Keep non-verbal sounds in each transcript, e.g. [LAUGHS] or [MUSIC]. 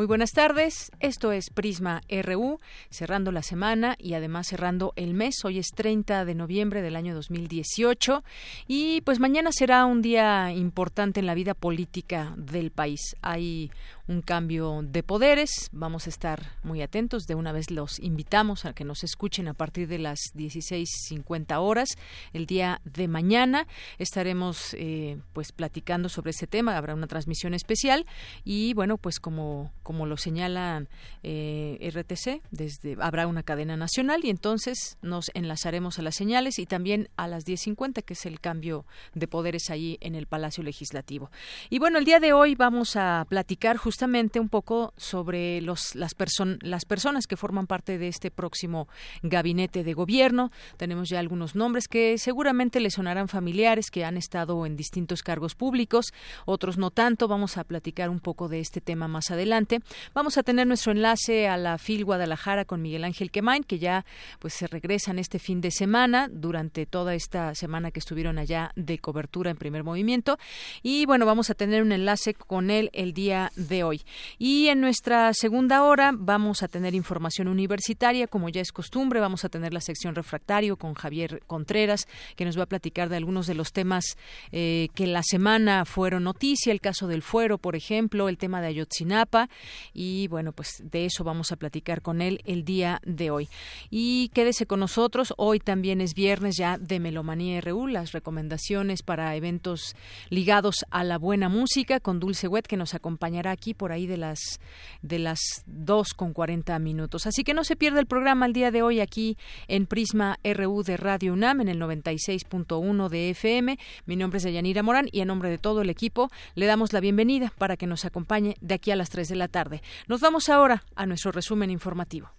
Muy buenas tardes, esto es Prisma RU, cerrando la semana y además cerrando el mes. Hoy es 30 de noviembre del año 2018 y pues mañana será un día importante en la vida política del país. Hay un cambio de poderes. Vamos a estar muy atentos. De una vez los invitamos a que nos escuchen a partir de las 16.50 horas el día de mañana. Estaremos eh, pues platicando sobre ese tema. Habrá una transmisión especial y bueno, pues como, como lo señala eh, RTC, desde, habrá una cadena nacional y entonces nos enlazaremos a las señales y también a las 10.50, que es el cambio de poderes ahí en el Palacio Legislativo. Y bueno, el día de hoy vamos a platicar justamente justamente un poco sobre los, las, las personas que forman parte de este próximo gabinete de gobierno. Tenemos ya algunos nombres que seguramente le sonarán familiares, que han estado en distintos cargos públicos, otros no tanto. Vamos a platicar un poco de este tema más adelante. Vamos a tener nuestro enlace a la FIL Guadalajara con Miguel Ángel Quemain, que ya pues se regresan este fin de semana, durante toda esta semana que estuvieron allá de cobertura en primer movimiento. Y bueno, vamos a tener un enlace con él el día de hoy. Y en nuestra segunda hora vamos a tener información universitaria, como ya es costumbre, vamos a tener la sección refractario con Javier Contreras, que nos va a platicar de algunos de los temas eh, que la semana fueron noticia, el caso del fuero, por ejemplo, el tema de Ayotzinapa, y bueno, pues de eso vamos a platicar con él el día de hoy. Y quédese con nosotros, hoy también es viernes ya de Melomanía RU, las recomendaciones para eventos ligados a la buena música con Dulce Wet, que nos acompañará aquí por ahí de las de las dos con cuarenta minutos. Así que no se pierda el programa el día de hoy aquí en Prisma RU de Radio UNAM en el 96.1 de FM. Mi nombre es Yanira Morán y en nombre de todo el equipo le damos la bienvenida para que nos acompañe de aquí a las 3 de la tarde. Nos vamos ahora a nuestro resumen informativo.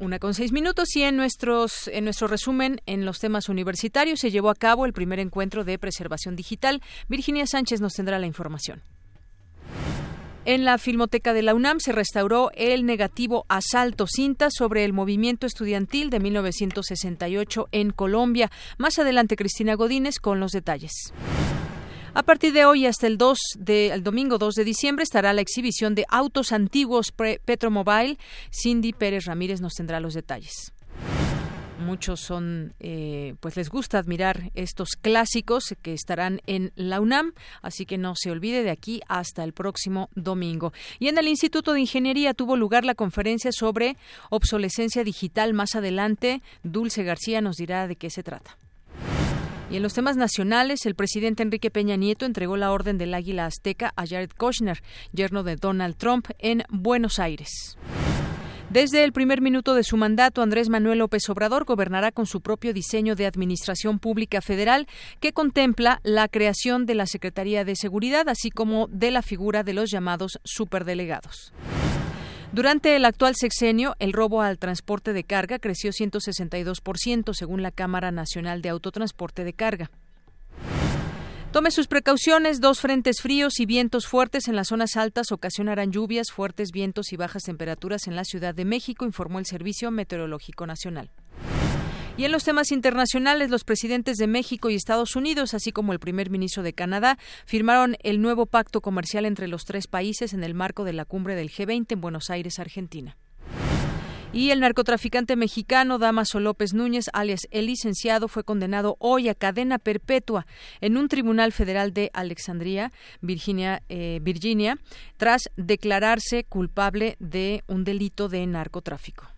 Una con seis minutos y en, en nuestro resumen en los temas universitarios se llevó a cabo el primer encuentro de preservación digital. Virginia Sánchez nos tendrá la información. En la Filmoteca de la UNAM se restauró el negativo Asalto Cinta sobre el movimiento estudiantil de 1968 en Colombia. Más adelante Cristina Godínez con los detalles. A partir de hoy hasta el 2 de, el domingo 2 de diciembre estará la exhibición de autos antiguos Petromobile. Cindy Pérez Ramírez nos tendrá los detalles. Muchos son eh, pues les gusta admirar estos clásicos que estarán en la UNAM así que no se olvide de aquí hasta el próximo domingo. Y en el Instituto de Ingeniería tuvo lugar la conferencia sobre obsolescencia digital. Más adelante Dulce García nos dirá de qué se trata y en los temas nacionales, el presidente Enrique Peña Nieto entregó la Orden del Águila Azteca a Jared Kushner, yerno de Donald Trump, en Buenos Aires. Desde el primer minuto de su mandato, Andrés Manuel López Obrador gobernará con su propio diseño de Administración Pública Federal que contempla la creación de la Secretaría de Seguridad, así como de la figura de los llamados superdelegados. Durante el actual sexenio, el robo al transporte de carga creció 162%, según la Cámara Nacional de Autotransporte de Carga. Tome sus precauciones. Dos frentes fríos y vientos fuertes en las zonas altas ocasionarán lluvias, fuertes vientos y bajas temperaturas en la Ciudad de México, informó el Servicio Meteorológico Nacional. Y en los temas internacionales, los presidentes de México y Estados Unidos, así como el primer ministro de Canadá, firmaron el nuevo pacto comercial entre los tres países en el marco de la cumbre del G20 en Buenos Aires, Argentina. Y el narcotraficante mexicano Damaso López Núñez, alias el licenciado, fue condenado hoy a cadena perpetua en un tribunal federal de Alexandria, Virginia, eh, Virginia, tras declararse culpable de un delito de narcotráfico.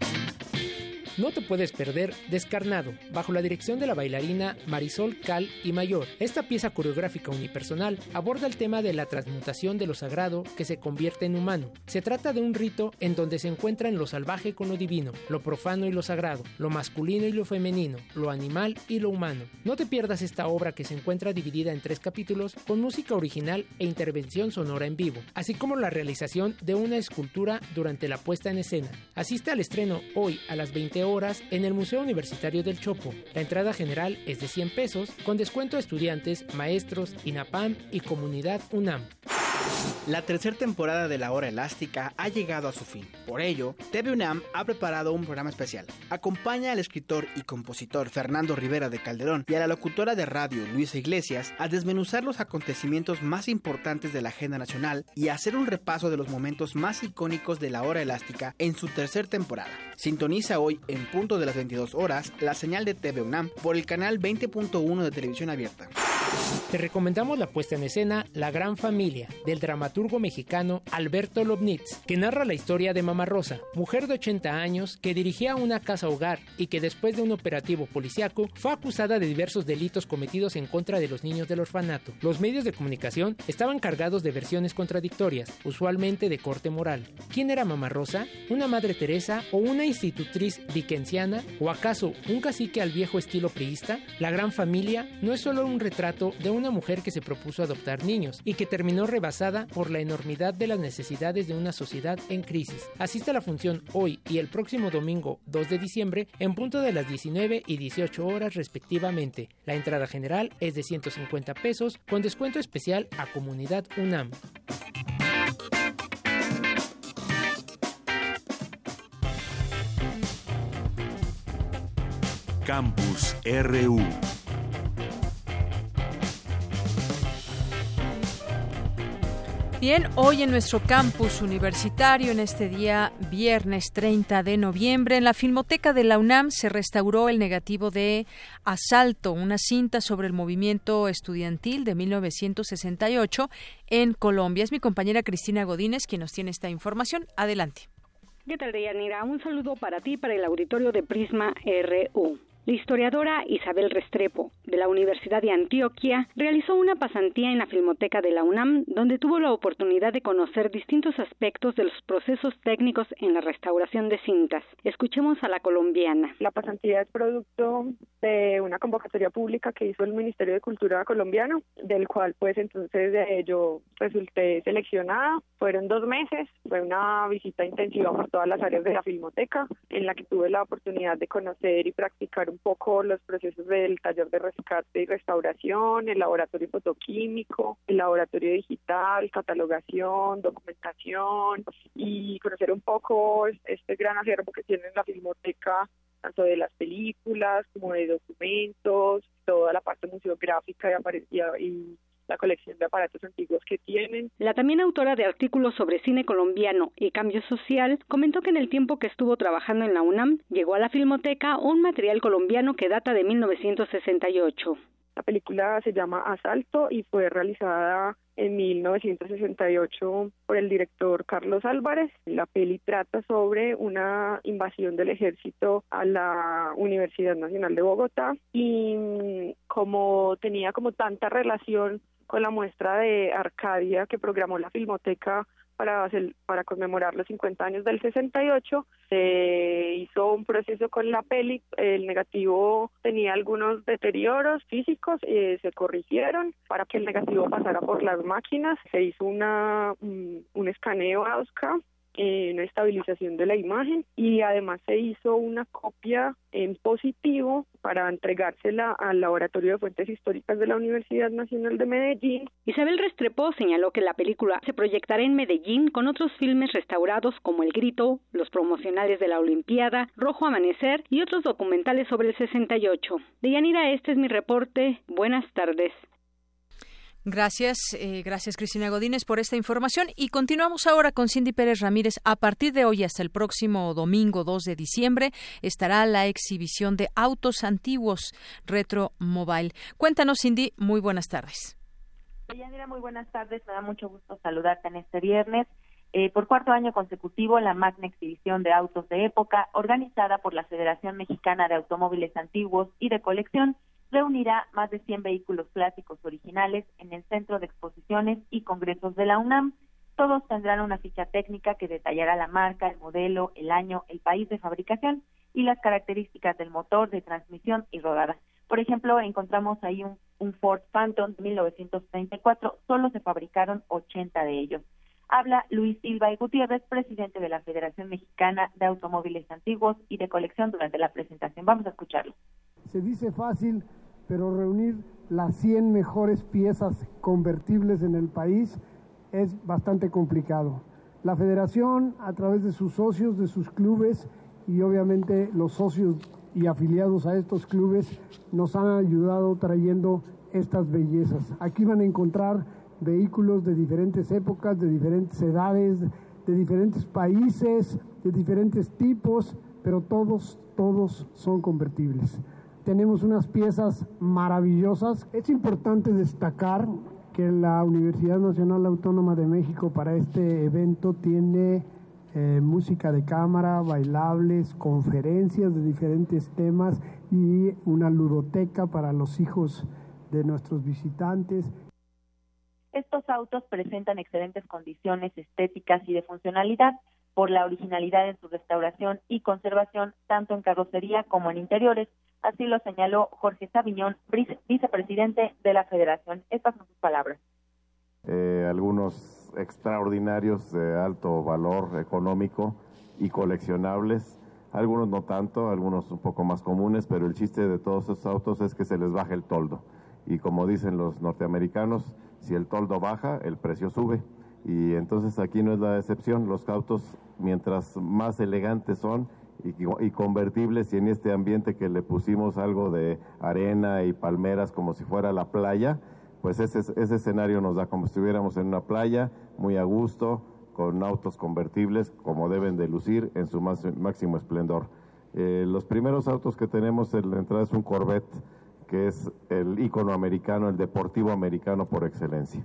No te puedes perder Descarnado, bajo la dirección de la bailarina Marisol Cal y Mayor. Esta pieza coreográfica unipersonal aborda el tema de la transmutación de lo sagrado que se convierte en humano. Se trata de un rito en donde se encuentran lo salvaje con lo divino, lo profano y lo sagrado, lo masculino y lo femenino, lo animal y lo humano. No te pierdas esta obra que se encuentra dividida en tres capítulos con música original e intervención sonora en vivo, así como la realización de una escultura durante la puesta en escena. Asiste al estreno hoy a las 20 horas en el Museo Universitario del Chopo. La entrada general es de 100 pesos, con descuento a estudiantes, maestros, INAPAM y comunidad UNAM. La tercera temporada de La Hora Elástica ha llegado a su fin. Por ello, TV UNAM ha preparado un programa especial. Acompaña al escritor y compositor Fernando Rivera de Calderón y a la locutora de radio Luisa Iglesias a desmenuzar los acontecimientos más importantes de la agenda nacional y a hacer un repaso de los momentos más icónicos de La Hora Elástica en su tercera temporada. Sintoniza hoy, en punto de las 22 horas, la señal de TV UNAM por el canal 20.1 de televisión abierta. Te recomendamos la puesta en escena La Gran Familia del dramaturgo mexicano Alberto Lobnitz, que narra la historia de Mama Rosa, mujer de 80 años que dirigía una casa hogar y que después de un operativo policiaco fue acusada de diversos delitos cometidos en contra de los niños del orfanato. Los medios de comunicación estaban cargados de versiones contradictorias, usualmente de corte moral. ¿Quién era Mama Rosa? ¿Una madre Teresa o una institutriz dickensiana? ¿O acaso un cacique al viejo estilo priista? La Gran Familia no es solo un retrato de una mujer que se propuso adoptar niños y que terminó por la enormidad de las necesidades de una sociedad en crisis. Asiste a la función hoy y el próximo domingo 2 de diciembre en punto de las 19 y 18 horas respectivamente. La entrada general es de 150 pesos con descuento especial a Comunidad UNAM. Campus RU Bien, hoy en nuestro campus universitario, en este día viernes 30 de noviembre, en la Filmoteca de la UNAM se restauró el negativo de Asalto, una cinta sobre el movimiento estudiantil de 1968 en Colombia. Es mi compañera Cristina Godínez quien nos tiene esta información. Adelante. ¿Qué tal, Deyanira? Un saludo para ti, para el auditorio de Prisma RU. La historiadora Isabel Restrepo, de la Universidad de Antioquia, realizó una pasantía en la Filmoteca de la UNAM, donde tuvo la oportunidad de conocer distintos aspectos de los procesos técnicos en la restauración de cintas. Escuchemos a la colombiana. La pasantía es producto de una convocatoria pública que hizo el Ministerio de Cultura colombiano, del cual pues entonces yo resulté seleccionada. Fueron dos meses, fue una visita intensiva por todas las áreas de la Filmoteca, en la que tuve la oportunidad de conocer y practicar un poco los procesos del taller de rescate y restauración, el laboratorio fotoquímico, el laboratorio digital, catalogación, documentación y conocer un poco este gran acervo que tiene la filmoteca tanto de las películas como de documentos, toda la parte museográfica y, y la colección de aparatos antiguos que tienen. La también autora de artículos sobre cine colombiano y cambio social comentó que en el tiempo que estuvo trabajando en la UNAM llegó a la Filmoteca un material colombiano que data de 1968. La película se llama Asalto y fue realizada en 1968 por el director Carlos Álvarez. La peli trata sobre una invasión del ejército a la Universidad Nacional de Bogotá y mm, como tenía como tanta relación con la muestra de Arcadia que programó la Filmoteca para, para conmemorar los 50 años del 68. Se hizo un proceso con la peli, el negativo tenía algunos deterioros físicos, eh, se corrigieron para que el negativo pasara por las máquinas, se hizo una, un, un escaneo AUSCA eh, una estabilización de la imagen y además se hizo una copia en positivo para entregársela al Laboratorio de Fuentes Históricas de la Universidad Nacional de Medellín. Isabel Restrepo señaló que la película se proyectará en Medellín con otros filmes restaurados como El Grito, los promocionales de la Olimpiada, Rojo Amanecer y otros documentales sobre el 68. Deyanira, este es mi reporte. Buenas tardes. Gracias, eh, gracias Cristina Godínez por esta información y continuamos ahora con Cindy Pérez Ramírez. A partir de hoy hasta el próximo domingo 2 de diciembre estará la exhibición de autos antiguos Retro Mobile. Cuéntanos Cindy, muy buenas tardes. Muy buenas tardes. Me da mucho gusto saludarte en este viernes. Eh, por cuarto año consecutivo, la magna exhibición de autos de época, organizada por la Federación Mexicana de Automóviles Antiguos y de Colección, reunirá más de 100 vehículos clásicos originales en el Centro de Exposiciones y Congresos de la UNAM. Todos tendrán una ficha técnica que detallará la marca, el modelo, el año, el país de fabricación y las características del motor, de transmisión y rodada. Por ejemplo, encontramos ahí un, un Ford Phantom de 1934, solo se fabricaron 80 de ellos. Habla Luis Silva y Gutiérrez, presidente de la Federación Mexicana de Automóviles Antiguos y de Colección durante la presentación. Vamos a escucharlo. Se dice fácil, pero reunir las 100 mejores piezas convertibles en el país es bastante complicado. La federación, a través de sus socios, de sus clubes y obviamente los socios y afiliados a estos clubes, nos han ayudado trayendo estas bellezas. Aquí van a encontrar vehículos de diferentes épocas, de diferentes edades, de diferentes países, de diferentes tipos, pero todos, todos son convertibles. Tenemos unas piezas maravillosas. Es importante destacar que la Universidad Nacional Autónoma de México para este evento tiene eh, música de cámara, bailables, conferencias de diferentes temas y una ludoteca para los hijos de nuestros visitantes. Estos autos presentan excelentes condiciones estéticas y de funcionalidad por la originalidad en su restauración y conservación tanto en carrocería como en interiores. Así lo señaló Jorge Sabiñón, vicepresidente de la Federación. Estas son sus palabras. Eh, algunos extraordinarios de alto valor económico y coleccionables, algunos no tanto, algunos un poco más comunes, pero el chiste de todos esos autos es que se les baje el toldo. Y como dicen los norteamericanos, si el toldo baja, el precio sube. Y entonces aquí no es la excepción, los autos mientras más elegantes son, y, convertibles y en este ambiente que le pusimos algo de arena y palmeras como si fuera la playa, pues ese, ese escenario nos da como si estuviéramos en una playa muy a gusto, con autos convertibles como deben de lucir en su máximo esplendor. Eh, los primeros autos que tenemos en la entrada es un Corvette, que es el ícono americano, el deportivo americano por excelencia.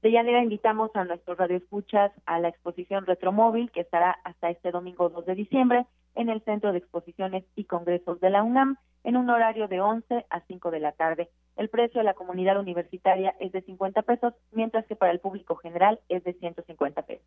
De Yanira invitamos a nuestros radioescuchas a la exposición Retromóvil que estará hasta este domingo 2 de diciembre en el Centro de Exposiciones y Congresos de la UNAM en un horario de 11 a 5 de la tarde. El precio de la comunidad universitaria es de 50 pesos, mientras que para el público general es de 150 pesos.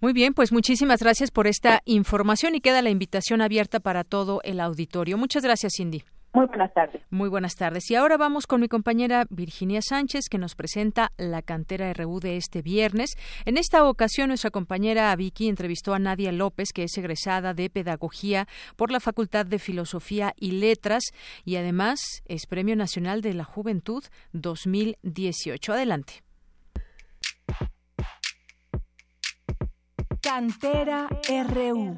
Muy bien, pues muchísimas gracias por esta información y queda la invitación abierta para todo el auditorio. Muchas gracias, Cindy. Muy buenas tardes. Muy buenas tardes. Y ahora vamos con mi compañera Virginia Sánchez, que nos presenta la cantera RU de este viernes. En esta ocasión, nuestra compañera Vicky entrevistó a Nadia López, que es egresada de Pedagogía por la Facultad de Filosofía y Letras y además es Premio Nacional de la Juventud 2018. Adelante. Cantera RU.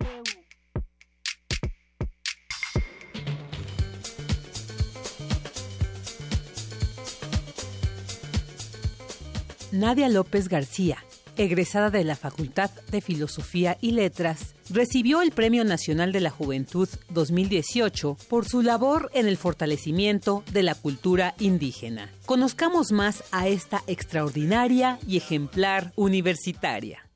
Nadia López García, egresada de la Facultad de Filosofía y Letras, recibió el Premio Nacional de la Juventud 2018 por su labor en el fortalecimiento de la cultura indígena. Conozcamos más a esta extraordinaria y ejemplar universitaria.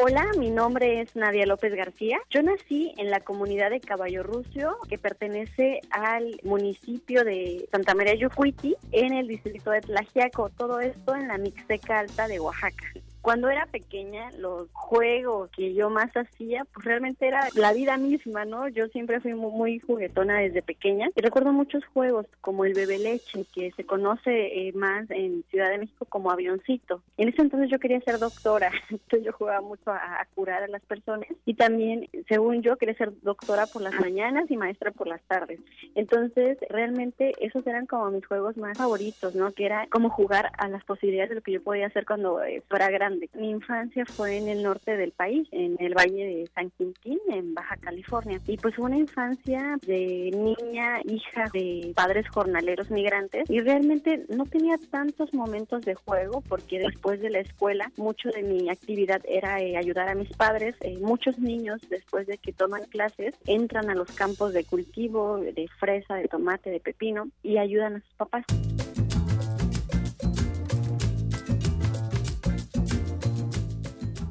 Hola, mi nombre es Nadia López García. Yo nací en la comunidad de Caballo Rucio, que pertenece al municipio de Santa María Yucuiti, en el distrito de Tlajiaco. Todo esto en la Mixteca Alta de Oaxaca cuando era pequeña, los juegos que yo más hacía, pues realmente era la vida misma, ¿no? Yo siempre fui muy, juguetona desde pequeña y recuerdo muchos juegos como el bebé leche, que se conoce eh, más en Ciudad de México como avioncito. En ese entonces yo quería ser doctora, [LAUGHS] entonces yo jugaba mucho a, curar a las personas y también, según yo, quería ser doctora por las mañanas y maestra por las tardes. Entonces, realmente esos eran como mis juegos más favoritos, ¿no? Que era como jugar a las posibilidades de lo que yo podía hacer cuando eh, fuera grande Mi infancia fue en el norte del país, en el Valle de San Quintín, en Baja California. Y pues una infancia de niña, hija de padres jornaleros migrantes y realmente no tenía tantos momentos de juego porque después de la escuela mucho de mi actividad era eh, ayudar a mis padres. Eh, muchos niños después de que toman clases entran a los campos de cultivo de fresa, de tomate, de pepino y ayudan a sus papás.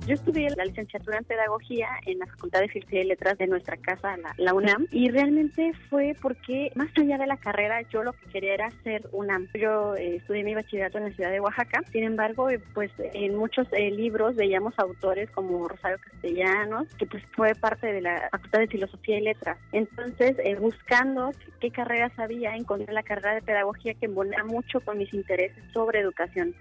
Yo estudié la licenciatura en pedagogía en la Facultad de Filosofía y Letras de nuestra casa, la, UNAM, y realmente fue porque más allá de la carrera yo lo que quería era ser UNAM. Yo eh, estudié mi bachillerato en la ciudad de Oaxaca, sin embargo, eh, pues en muchos eh, libros veíamos autores como Rosario Castellanos, que pues fue parte de la Facultad de Filosofía y Letras. Entonces, buscando qué carreras había, encontré la carrera de pedagogía que embonaba mucho con mis intereses sobre educación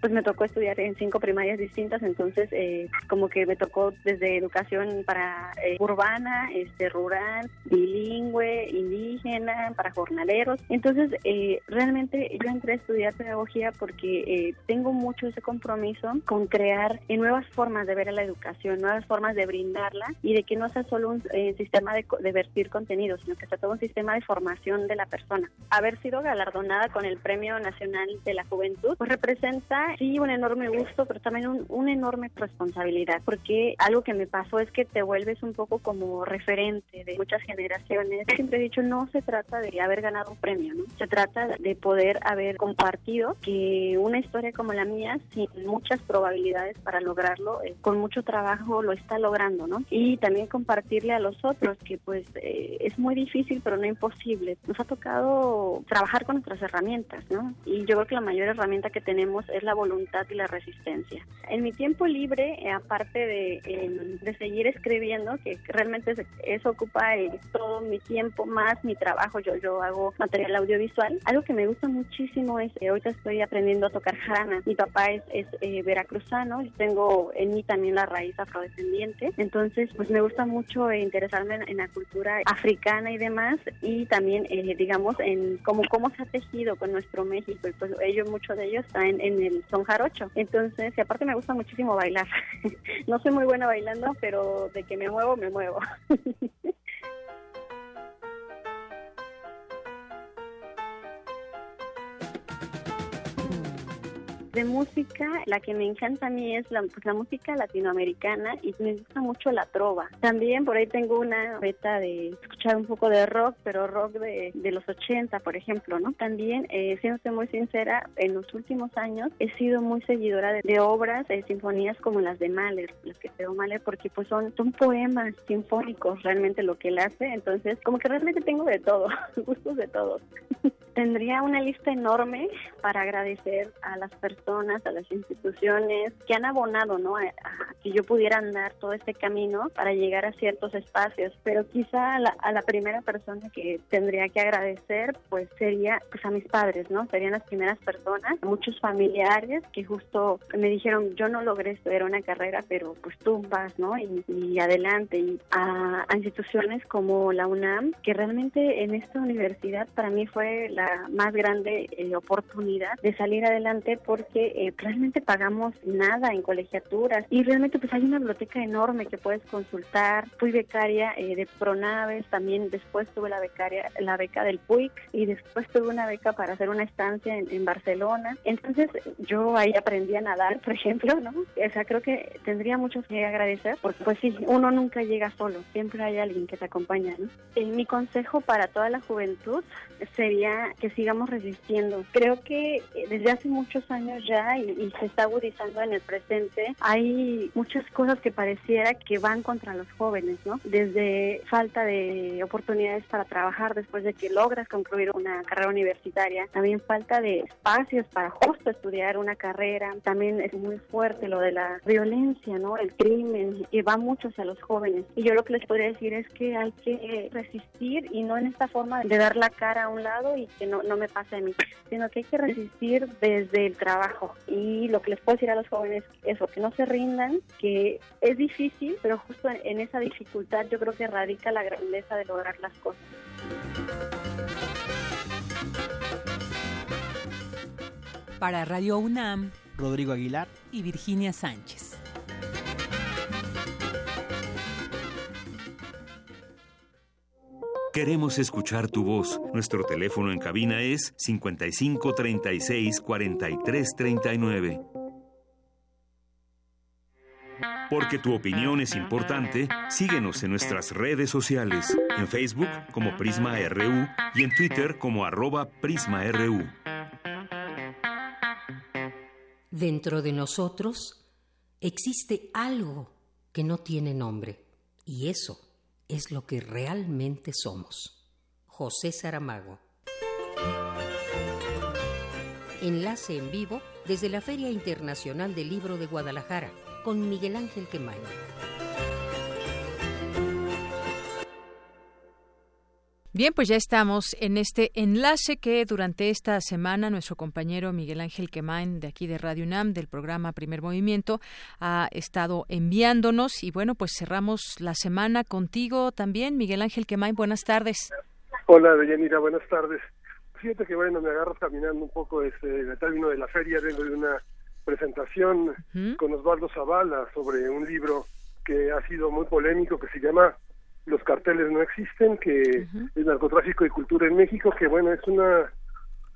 pues me tocó estudiar en cinco primarias distintas, entonces eh, como que me tocó desde educación para eh, urbana, este rural, bilingüe, indígena, para jornaleros. Entonces eh, realmente yo entré a estudiar pedagogía porque tengo mucho ese compromiso con crear nuevas formas de ver a la educación, nuevas formas de brindarla y de que no sea solo un sistema de, de vertir contenido, sino que sea todo un sistema de formación de la persona. Haber sido galardonada con el Premio Nacional de la Juventud, pues representa sí un enorme gusto, pero también un, una enorme responsabilidad, porque algo que me pasó es que te vuelves un poco como referente de muchas generaciones. Siempre he dicho, no se trata de haber ganado un premio, ¿no? Se trata de poder haber compartido que una historia como la mía, sin muchas probabilidades para lograrlo, eh, con mucho trabajo lo está logrando, ¿no? Y también compartirle a los otros que pues eh, es muy difícil, pero no imposible. Nos ha tocado trabajar con nuestras herramientas, ¿no? Y yo creo que la mayor herramienta que tenemos es la voluntad y la resistencia. En mi tiempo libre, eh, aparte de, em, de, seguir escribiendo, que realmente eso ocupa eh, todo mi tiempo más mi trabajo, yo, yo hago material audiovisual, algo que me gusta muchísimo es, eh, ahorita estoy aprendiendo a tocar jarana. Mi papá es, es veracruzano y tengo en mí también la raíz afrodescendiente, entonces pues me gusta mucho interesarme en, la cultura africana y demás y también digamos en cómo, cómo se ha tejido con nuestro México y pues ellos, muchos de ellos están en el son jarocho. Entonces, y aparte me gusta muchísimo bailar. [LAUGHS] [LAUGHS] no soy muy buena bailando, pero de que me muevo, me muevo. [LAUGHS] de música, la que me encanta a mí es la, pues, la música latinoamericana y me gusta mucho la trova. También por ahí tengo una beta de escuchar un poco de rock, pero rock de, de los 80, por ejemplo, ¿no? También, eh, siendo muy sincera, en los últimos años he sido muy seguidora de, obras, de sinfonías como las de Mahler, las que creó Mahler, porque pues son, son poemas sinfónicos realmente lo que él hace, entonces como que realmente tengo de todo, [LAUGHS] gustos de todos. [LAUGHS] Tendría una lista enorme para agradecer a las personas, a las instituciones que han abonado, ¿no? A, que yo pudiera andar todo este camino para llegar a ciertos espacios. Pero quizá a la, primera persona que tendría que agradecer, pues sería pues a mis padres, ¿no? Serían las primeras personas, muchos familiares que justo me dijeron, yo no logré estudiar una carrera, pero pues tú vas, ¿no? Y, adelante. Y a, a instituciones como la UNAM, que realmente en esta universidad para mí fue la más grande eh, oportunidad de salir adelante porque eh, realmente pagamos nada en colegiaturas y realmente pues hay una biblioteca enorme que puedes consultar. Fui becaria eh, de Pronaves, también después tuve la becaria, la beca del PUIC y después tuve una beca para hacer una estancia en, Barcelona. Entonces yo ahí aprendí a nadar, por ejemplo, ¿no? O sea, creo que tendría mucho que agradecer porque pues sí, uno nunca llega solo, siempre hay alguien que te acompaña, ¿no? mi consejo para toda la juventud sería que sigamos resistiendo. Creo que eh, desde hace muchos años ya y, se está agudizando en el presente, hay muchas cosas que pareciera que van contra los jóvenes, ¿no? Desde falta de oportunidades para trabajar después de que logras concluir una carrera universitaria, también falta de espacios para justo estudiar una carrera, también es muy fuerte lo de la violencia, ¿no? El crimen, que va mucho hacia los jóvenes. Y yo lo que les podría decir es que hay que resistir y no en esta forma de dar la cara a un lado y que no, no me pase a mí, sino que hay que resistir desde el trabajo. Y lo que les puedo decir a los jóvenes es eso, que no se rindan, que es difícil, pero justo en esa dificultad yo creo que radica la grandeza de lograr las cosas. Para Radio UNAM, Rodrigo Aguilar y Virginia Sánchez. Queremos escuchar tu voz. Nuestro teléfono en cabina es 55 36 43 39. Porque tu opinión es importante, síguenos en nuestras redes sociales, en Facebook como Prisma RU y en Twitter como arroba PrismaRU. Dentro de nosotros existe algo que no tiene nombre y eso es lo que realmente somos. José Saramago. Enlace en vivo desde la Feria Internacional del Libro de Guadalajara con Miguel Ángel Quemay. Bien, pues ya estamos en este enlace que durante esta semana nuestro compañero Miguel Ángel Quemain de aquí de Radio UNAM del programa Primer Movimiento ha estado enviándonos y bueno, pues cerramos la semana contigo también, Miguel Ángel Quemain, buenas tardes. Hola, Deyanira, buenas tardes. Fíjate que bueno, me agarro caminando un poco este, el término de la feria, vengo de una presentación con Osvaldo Zavala sobre un libro que ha sido muy polémico que se llama los carteles no existen, que el narcotráfico y cultura en México, que bueno, es una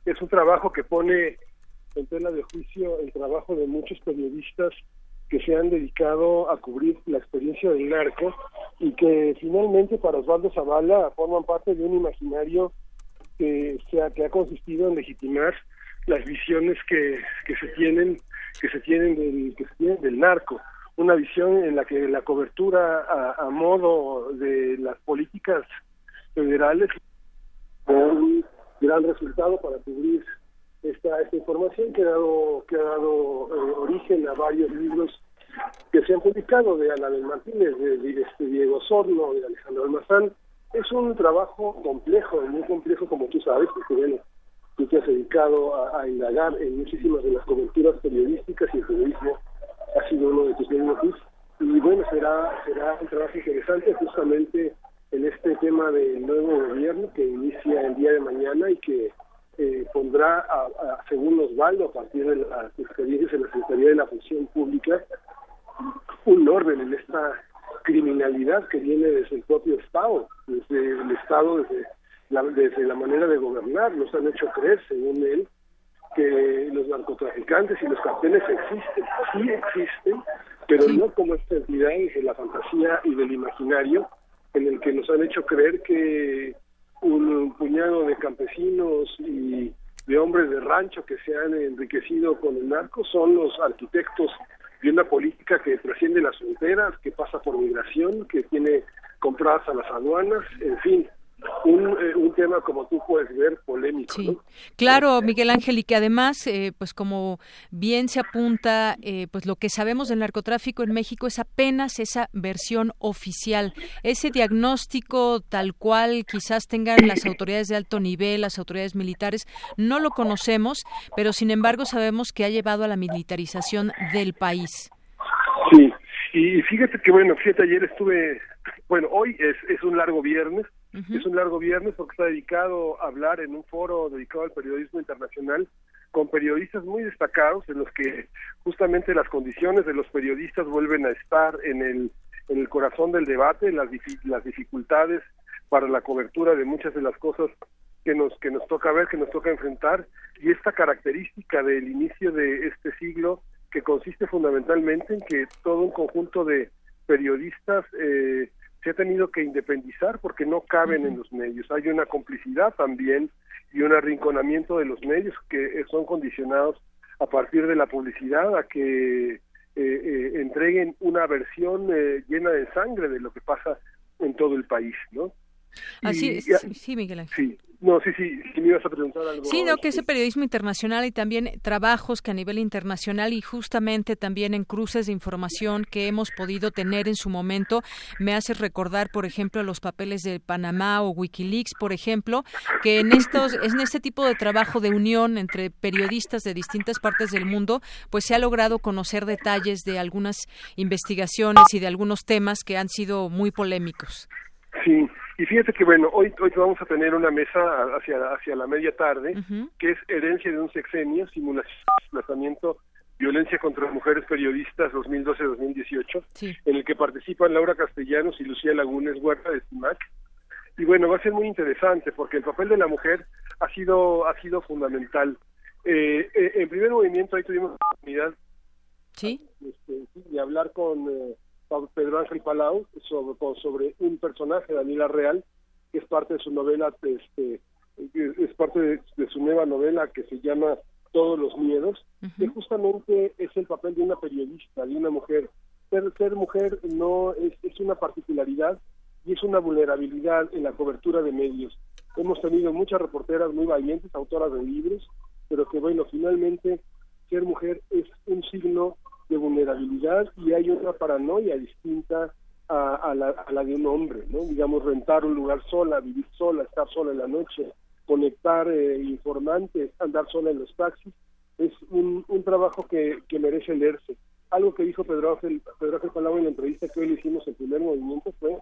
es un trabajo que pone en tela de juicio el trabajo de muchos periodistas que se han dedicado a cubrir la experiencia del narco y que finalmente para Osvaldo Zavala forman parte de un imaginario que sea que ha consistido en legitimar las visiones que, que se tienen que se tienen del que se tienen del narco una visión en la que la cobertura a, modo de las políticas federales un gran resultado para cubrir esta, esta información que ha dado, que ha dado eh, origen a varios libros que se han publicado de Ana Martínez, de, este Diego Sorno, de Alejandro Almazán. Es un trabajo complejo, muy complejo como tú sabes, porque bueno, tú te has dedicado a, a indagar en muchísimas de las coberturas periodísticas y el periodismo ha sido uno de tus libros y bueno será será un trabajo interesante justamente en este tema del nuevo gobierno que inicia el día de mañana y que eh, pondrá, a, según Osvaldo, a partir de las experiencias en la Secretaría de la Función Pública, un orden en esta criminalidad que viene desde el propio Estado, desde el Estado, desde la, desde la manera de gobernar. Nos han hecho creer, según él, que los narcotraficantes y los carteles existen, sí existen, pero no como esta entidad de la fantasía y del imaginario en el que nos han hecho creer que un puñado de campesinos y de hombres de rancho que se han enriquecido con el narco son los arquitectos de una política que trasciende las fronteras, que pasa por migración, que tiene compradas a las aduanas, en fin, un, eh, un tema como tú puedes ver polémico. Sí. Claro, Miguel Ángel, y que además, eh, pues como bien se apunta, eh, pues lo que sabemos del narcotráfico en México es apenas esa versión oficial, ese diagnóstico tal cual quizás tengan las autoridades de alto nivel, las autoridades militares, no lo conocemos, pero sin embargo sabemos que ha llevado a la militarización del país. Sí, y fíjate que bueno, fíjate, ayer estuve, bueno, hoy es, es un largo viernes, es un largo viernes porque está dedicado a hablar en un foro dedicado al periodismo internacional con periodistas muy destacados en los que justamente las condiciones de los periodistas vuelven a estar en el, en el corazón del debate, las, las dificultades para la cobertura de muchas de las cosas que nos que nos toca ver, que nos toca enfrentar. Y esta característica del inicio de este siglo que consiste fundamentalmente en que todo un conjunto de periodistas eh, se ha tenido que independizar porque no caben en los medios. Hay una complicidad también y un arrinconamiento de los medios que eh, son condicionados a partir de la publicidad a que eh, eh, entreguen una versión llena de sangre de lo que pasa en todo el país, ¿no? Así es, sí, Miguel Ángel. Sí, no, sí, sí, sí me ibas a preguntar algo. Sí, no, que ese periodismo internacional y también trabajos que a nivel internacional y justamente también en cruces de información que hemos podido tener en su momento, me hace recordar, por ejemplo, los papeles de Panamá o Wikileaks, por ejemplo, que en estos, en este tipo de trabajo de unión entre periodistas de distintas partes del mundo, pues se ha logrado conocer detalles de algunas investigaciones y de algunos temas que han sido muy polémicos. Sí, y fíjate que bueno, hoy hoy vamos a tener una mesa hacia hacia la media tarde, que es herencia de un sexenio, simulación, desplazamiento Violencia contra Mujeres Periodistas 2012-2018, en el que participan Laura Castellanos y Lucía Lagunes Huerta de CIMAC. Y bueno, va a ser muy interesante porque el papel de la mujer ha sido, ha sido fundamental. Eh, eh, en primer movimiento ahí tuvimos la oportunidad ¿Sí? este, de hablar con eh, Pedro Ángel Palau sobre, sobre un personaje, Daniela Real, que es parte de su novela, este, es parte de su nueva novela que se llama todos los miedos, que justamente es el papel de una periodista, de una mujer. Ser, ser mujer no es, es una particularidad y es una vulnerabilidad en la cobertura de medios. Hemos tenido muchas reporteras muy valientes, autoras de libros, pero que bueno, finalmente ser mujer es un signo de vulnerabilidad y hay una paranoia distinta a, la, a la de un hombre, ¿no? Digamos, rentar un lugar sola, vivir sola, estar sola en la noche, conectar eh, informantes, andar sola en los taxis, es un, un trabajo que, que, merece leerse. Algo que dijo Pedro Ángel, Pedro Ángel Palau en la entrevista que hoy le hicimos en primer movimiento fue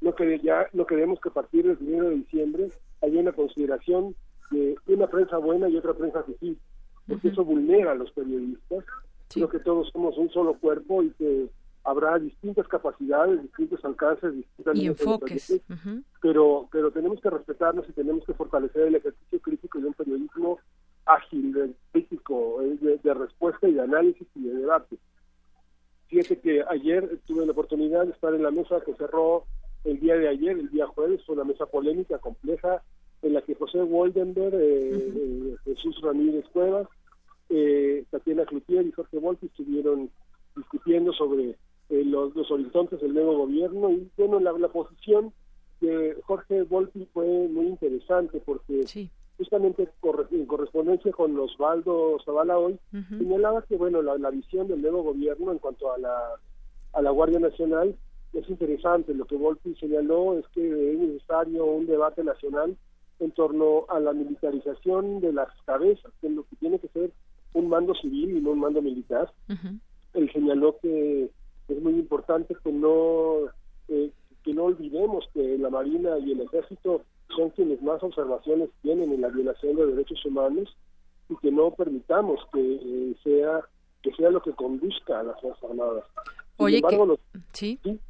no que ya no queremos que a partir del 1 de diciembre haya una consideración de una prensa buena y otra prensa difícil, porque eso vulnera a los periodistas. Creo que todos somos un solo cuerpo y que habrá distintas capacidades, distintos alcances, distintas y enfoques. Pero, pero tenemos que respetarnos y tenemos que fortalecer el ejercicio crítico de un periodismo ágil, crítico, eh, de, respuesta y de análisis y de debate. Fíjate que ayer tuve la oportunidad de estar en la mesa que cerró el día de ayer, el día jueves, fue una mesa polémica, compleja, en la que José Woldenberg, eh, eh, Jesús Ramírez Cuevas, Tatiana Cloutier y Jorge Volpi estuvieron discutiendo sobre eh, los, los, horizontes del nuevo gobierno y bueno la, la posición de Jorge Volpi fue muy interesante porque justamente en correspondencia con Osvaldo Zavala hoy señalaba que bueno la, la, visión del nuevo gobierno en cuanto a la a la Guardia Nacional es interesante. Lo que Volpi señaló es que es necesario un debate nacional en torno a la militarización de las cabezas que es lo que tiene que ser un mando civil y no un mando militar él señaló que es muy importante que no eh, que no olvidemos que la Marina y el Ejército son quienes más observaciones tienen en la violación de derechos humanos y que no permitamos que eh, sea que sea lo que conduzca a las Fuerzas Armadas. Oye, ¿sí? Sí,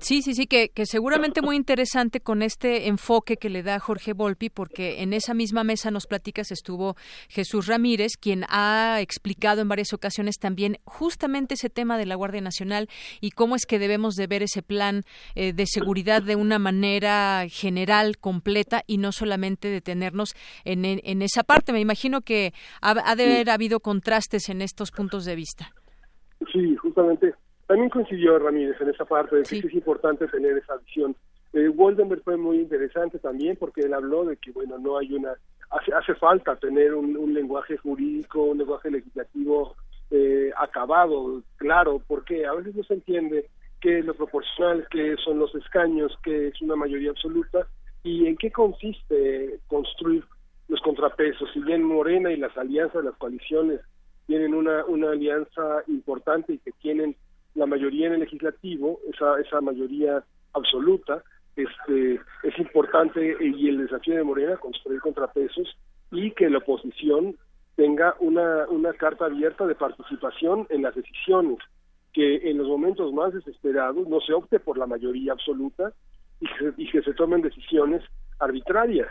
sí, sí, que, que seguramente muy interesante con este enfoque que le da Jorge Volpi, porque en esa misma mesa nos platicas estuvo Jesús Ramírez, quien ha explicado en varias ocasiones también justamente ese tema de la Guardia Nacional y cómo es que debemos de ver ese plan eh, de seguridad de una manera general, completa y no solamente detenernos en, en esa parte. Me imagino que ha, ha de haber habido contrastes en estos puntos de vista. Sí, justamente también coincidió Ramírez en esa parte de que es importante tener esa visión. Eh, Woldenberg fue muy interesante también porque él habló de que, bueno, no hay una... Hace, hace falta tener un, lenguaje jurídico, un lenguaje legislativo eh, acabado, claro, porque a veces no se entiende qué es lo proporcional, qué son los escaños, qué es una mayoría absoluta y en qué consiste construir los contrapesos. Si bien Morena y las alianzas, las coaliciones tienen una, una alianza importante y que tienen la mayoría en el legislativo, esa, esa mayoría absoluta, este, es importante y el desafío de Morena construir contrapesos y que la oposición tenga una, una carta abierta de participación en las decisiones, que en los momentos más desesperados no se opte por la mayoría absoluta y que, y que se tomen decisiones arbitrarias.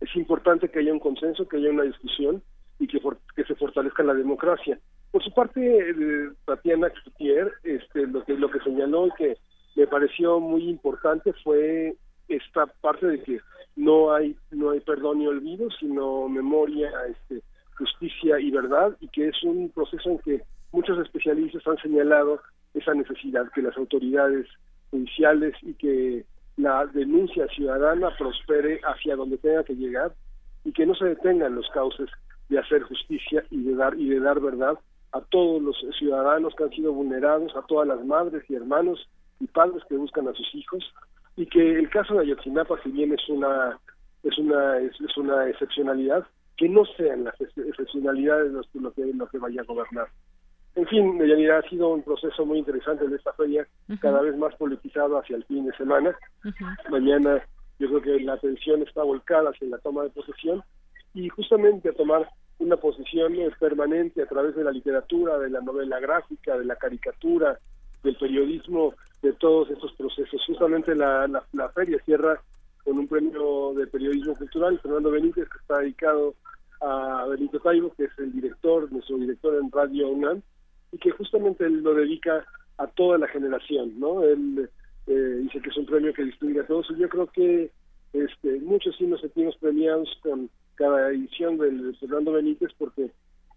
Es importante que haya un consenso, que haya una discusión y que, que se fortalezca la democracia. Por su parte, eh, Tatiana Cloutier, este, lo que lo que señaló y que me pareció muy importante fue esta parte de que no hay no hay perdón ni olvido, sino memoria, este, justicia y verdad, y que es un proceso en que muchos especialistas han señalado esa necesidad que las autoridades judiciales y que la denuncia ciudadana prospere hacia donde tenga que llegar y que no se detengan los cauces de hacer justicia y de dar y de dar verdad a todos los ciudadanos que han sido vulnerados, a todas las madres y hermanos y padres que buscan a sus hijos y que el caso de Ayotzinapa si bien es una es una es, una excepcionalidad que no sean las excepcionalidades lo, que lo que vaya a gobernar. En fin, Deyanira, ha sido un proceso muy interesante de esta feria, cada vez más politizado hacia el fin de semana. Mañana yo creo que la atención está volcada hacia la toma de posesión y justamente a tomar una posición permanente a través de la literatura, de la novela gráfica, de la caricatura, del periodismo, de todos estos procesos. Justamente la, la, feria cierra con un premio de periodismo cultural, Fernando Benítez, que está dedicado a Benito Taibo, que es el director, nuestro director en Radio UNAM, y que justamente él lo dedica a toda la generación, ¿no? Él eh, dice que es un premio que distingue a todos, y yo creo que este, muchos sí nos sentimos premiados con cada edición del Fernando Benítez, porque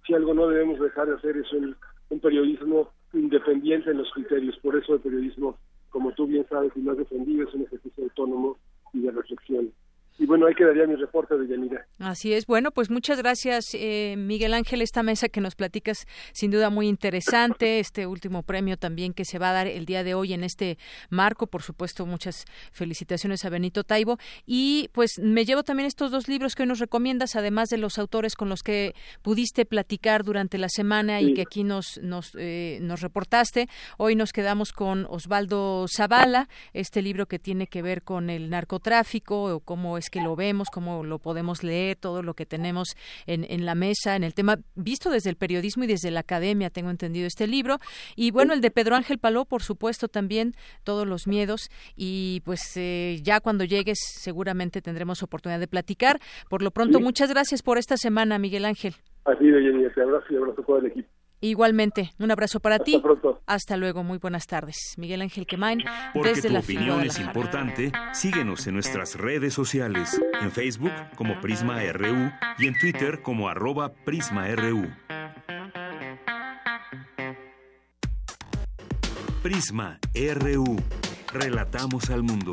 si algo no debemos dejar de hacer es un, periodismo independiente en los criterios. Por eso el periodismo, como tú bien sabes y lo has defendido, es un ejercicio autónomo y de reflexión. Y bueno, ahí quedaría mi reporte de Yanira. Así es. Bueno, pues muchas gracias, eh, Miguel Ángel, esta mesa que nos platicas, sin duda muy interesante. Este último premio también que se va a dar el día de hoy en este marco. Por supuesto, muchas felicitaciones a Benito Taibo. Y pues me llevo también estos dos libros que hoy nos recomiendas, además de los autores con los que pudiste platicar durante la semana y que aquí nos, nos, eh, nos reportaste. Hoy nos quedamos con Osvaldo Zavala, este libro que tiene que ver con el narcotráfico o cómo es que lo vemos, cómo lo podemos leer, todo lo que tenemos en, en la mesa, en el tema, visto desde el periodismo y desde la academia, tengo entendido este libro. Y bueno, el de Pedro Ángel Paló, por supuesto, también, todos los miedos. Y pues eh, ya cuando llegues, seguramente tendremos oportunidad de platicar. Por lo pronto, muchas gracias por esta semana, Miguel Ángel. Así de te abrazo y abrazo a todo el equipo. Igualmente, un abrazo para Hasta ti. Pronto. Hasta luego, muy buenas tardes. Miguel Ángel Quemain, Porque desde tu la opinión es importante, síguenos en nuestras redes sociales, en Facebook como Prisma RU y en Twitter como arroba PrismaRU. Prisma RU. Relatamos al mundo.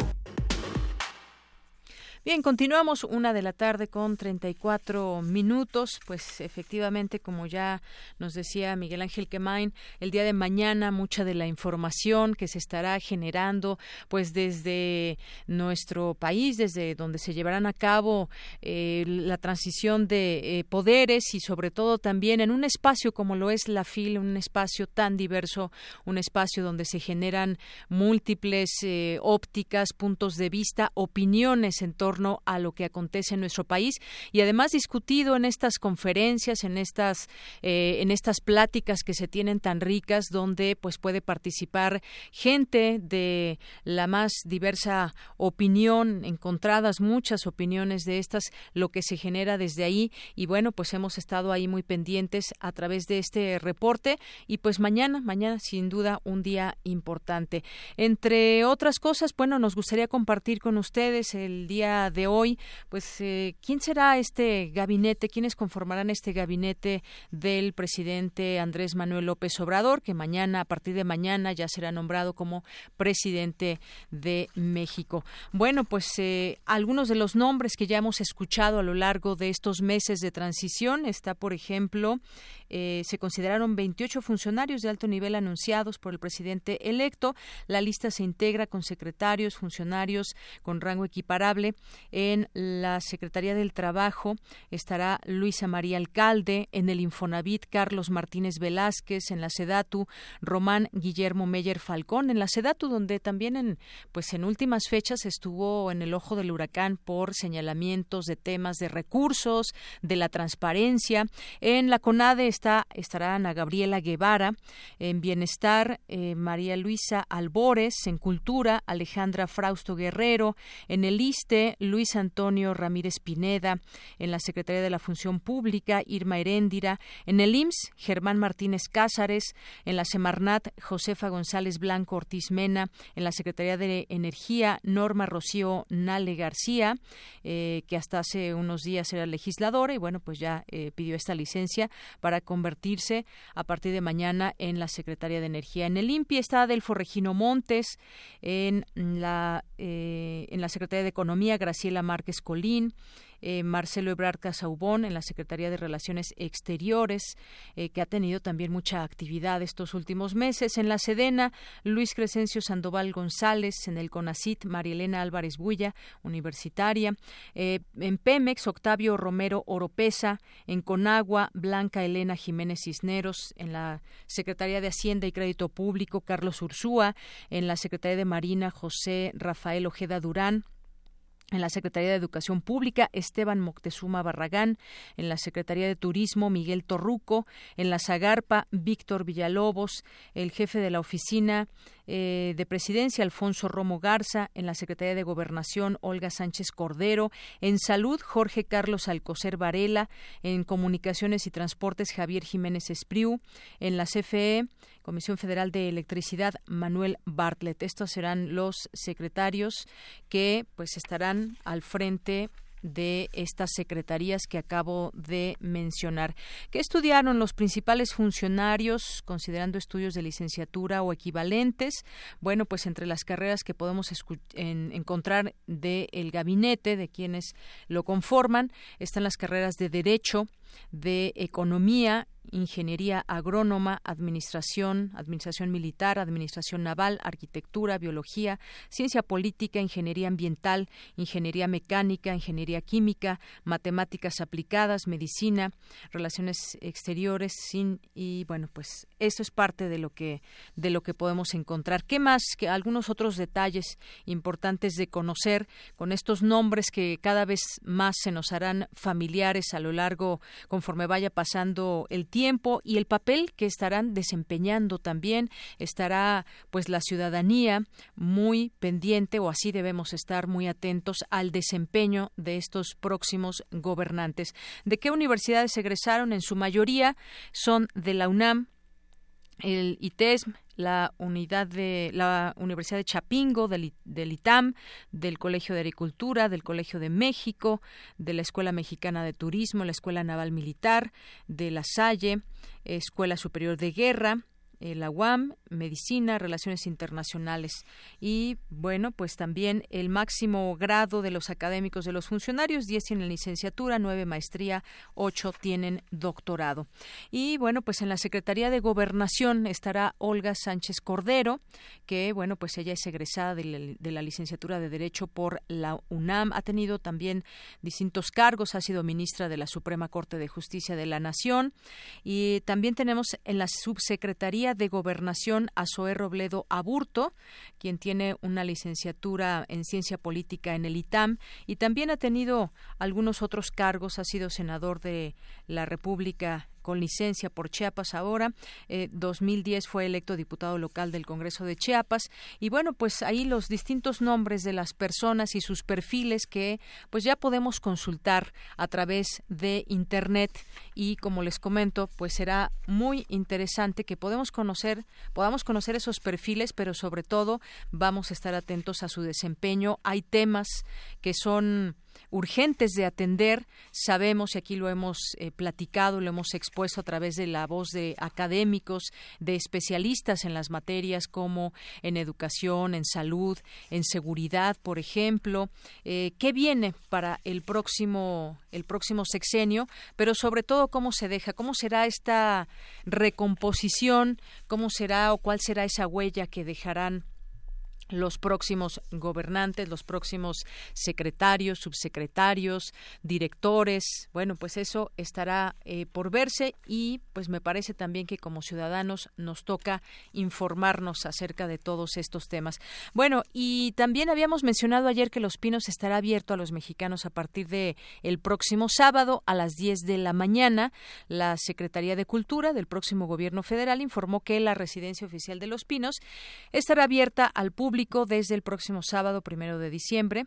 Bien, continuamos una de la tarde con 34 minutos. Pues efectivamente, como ya nos decía Miguel Ángel Quemain, el día de mañana mucha de la información que se estará generando, pues desde nuestro país, desde donde se llevarán a cabo eh, la transición de eh, poderes y sobre todo también en un espacio como lo es la FIL, un espacio tan diverso, un espacio donde se generan múltiples eh, ópticas, puntos de vista, opiniones en torno a lo que acontece en nuestro país. Y además discutido en estas conferencias, en estas eh, en estas pláticas que se tienen tan ricas donde pues puede participar gente de la más diversa opinión, encontradas muchas opiniones de estas, lo que se genera desde ahí. Y bueno, pues hemos estado ahí muy pendientes a través de este reporte. Y pues mañana, mañana sin duda un día importante. Entre otras cosas, bueno, nos gustaría compartir con ustedes el día de hoy, pues, eh, ¿quién será este gabinete? ¿Quiénes conformarán este gabinete del presidente Andrés Manuel López Obrador, que mañana, a partir de mañana, ya será nombrado como presidente de México? Bueno, pues eh, algunos de los nombres que ya hemos escuchado a lo largo de estos meses de transición está, por ejemplo, eh, se consideraron 28 funcionarios de alto nivel anunciados por el presidente electo. La lista se integra con secretarios, funcionarios con rango equiparable en la Secretaría del Trabajo estará Luisa María Alcalde, en el Infonavit Carlos Martínez Velázquez, en la Sedatu Román Guillermo Meyer Falcón, en la Sedatu donde también en pues en últimas fechas estuvo en el ojo del huracán por señalamientos de temas de recursos, de la transparencia. En la CONADE está estará Ana Gabriela Guevara, en Bienestar eh, María Luisa Albores, en Cultura Alejandra Frausto Guerrero, en el ISTE Luis Antonio Ramírez Pineda, en la Secretaría de la Función Pública, Irma Heréndira, en el IMSS, Germán Martínez Cázares, en la Semarnat, Josefa González Blanco Ortiz Mena, en la Secretaría de Energía, Norma Rocío Nale García, eh, que hasta hace unos días era legisladora y bueno, pues ya eh, pidió esta licencia para convertirse a partir de mañana en la Secretaría de Energía. En el INPI está Adelfo Regino Montes, en la, eh, en la Secretaría de Economía, Graciela Márquez Colín, eh, Marcelo Ebrard Casaubón en la Secretaría de Relaciones Exteriores, eh, que ha tenido también mucha actividad estos últimos meses. En la Sedena, Luis Crescencio Sandoval González, en el CONACIT, Marielena Álvarez Bulla, universitaria. Eh, en Pemex, Octavio Romero Oropesa, en Conagua, Blanca Elena Jiménez Cisneros, en la Secretaría de Hacienda y Crédito Público, Carlos Ursúa, en la Secretaría de Marina, José Rafael Ojeda Durán, en la Secretaría de Educación Pública, Esteban Moctezuma Barragán, en la Secretaría de Turismo, Miguel Torruco, en la Zagarpa, Víctor Villalobos, el jefe de la oficina eh, de Presidencia, Alfonso Romo Garza, en la Secretaría de Gobernación, Olga Sánchez Cordero, en Salud, Jorge Carlos Alcocer Varela, en Comunicaciones y Transportes, Javier Jiménez Espriu, en la CFE, Comisión Federal de Electricidad, Manuel Bartlett. Estos serán los secretarios que pues estarán al frente de estas secretarías que acabo de mencionar. ¿Qué estudiaron los principales funcionarios considerando estudios de licenciatura o equivalentes? Bueno, pues entre las carreras que podemos encontrar del gabinete de quienes lo conforman están las carreras de Derecho, de Economía ingeniería agrónoma, administración, administración militar, administración naval, arquitectura, biología, ciencia política, ingeniería ambiental, ingeniería mecánica, ingeniería química, matemáticas aplicadas, medicina, relaciones exteriores, y bueno, pues eso es parte de lo que de lo que podemos encontrar. ¿Qué más? Que algunos otros detalles importantes de conocer con estos nombres que cada vez más se nos harán familiares a lo largo conforme vaya pasando el tiempo tiempo y el papel que estarán desempeñando también estará pues la ciudadanía muy pendiente o así debemos estar muy atentos al desempeño de estos próximos gobernantes. ¿De qué universidades egresaron? En su mayoría son de la UNAM, el ITESM, la unidad de la Universidad de Chapingo, del, ITAM, del Colegio de Agricultura, del Colegio de México, de la Escuela Mexicana de Turismo, la Escuela Naval Militar, de la Salle, Escuela Superior de Guerra, la UAM, Medicina, Relaciones Internacionales. Y bueno, pues también el máximo grado de los académicos de los funcionarios, 10 tienen licenciatura, 9 maestría, 8 tienen doctorado. Y bueno, pues en la Secretaría de Gobernación estará Olga Sánchez Cordero, que bueno, pues ella es egresada de la, de la licenciatura de Derecho por la UNAM, ha tenido también distintos cargos, ha sido ministra de la Suprema Corte de Justicia de la Nación y también tenemos en la Subsecretaría de Gobernación a Zoé Robledo Aburto, quien tiene una licenciatura en Ciencia Política en el ITAM y también ha tenido algunos otros cargos, ha sido senador de la República con licencia por Chiapas ahora. Eh, 2010 fue electo diputado local del Congreso de Chiapas. Y bueno, pues ahí los distintos nombres de las personas y sus perfiles que pues ya podemos consultar a través de Internet. Y como les comento, pues será muy interesante que podemos conocer, podamos conocer esos perfiles, pero sobre todo vamos a estar atentos a su desempeño. Hay temas que son urgentes de atender. Sabemos, y aquí lo hemos eh, platicado, lo hemos expuesto a través de la voz de académicos, de especialistas en las materias como en educación, en salud, en seguridad, por ejemplo. Eh, ¿Qué viene para el próximo, el próximo sexenio? Pero sobre todo, ¿cómo se deja? ¿Cómo será esta recomposición? ¿Cómo será o cuál será esa huella que dejarán los próximos gobernantes, los próximos secretarios, subsecretarios, directores. Bueno, pues eso estará eh, por verse y pues me parece también que como ciudadanos nos toca informarnos acerca de todos estos temas. Bueno, y también habíamos mencionado ayer que Los Pinos estará abierto a los mexicanos a partir de el próximo sábado a las 10 de la mañana. La Secretaría de Cultura del próximo gobierno federal informó que la residencia oficial de Los Pinos estará abierta al público desde el próximo sábado primero de diciembre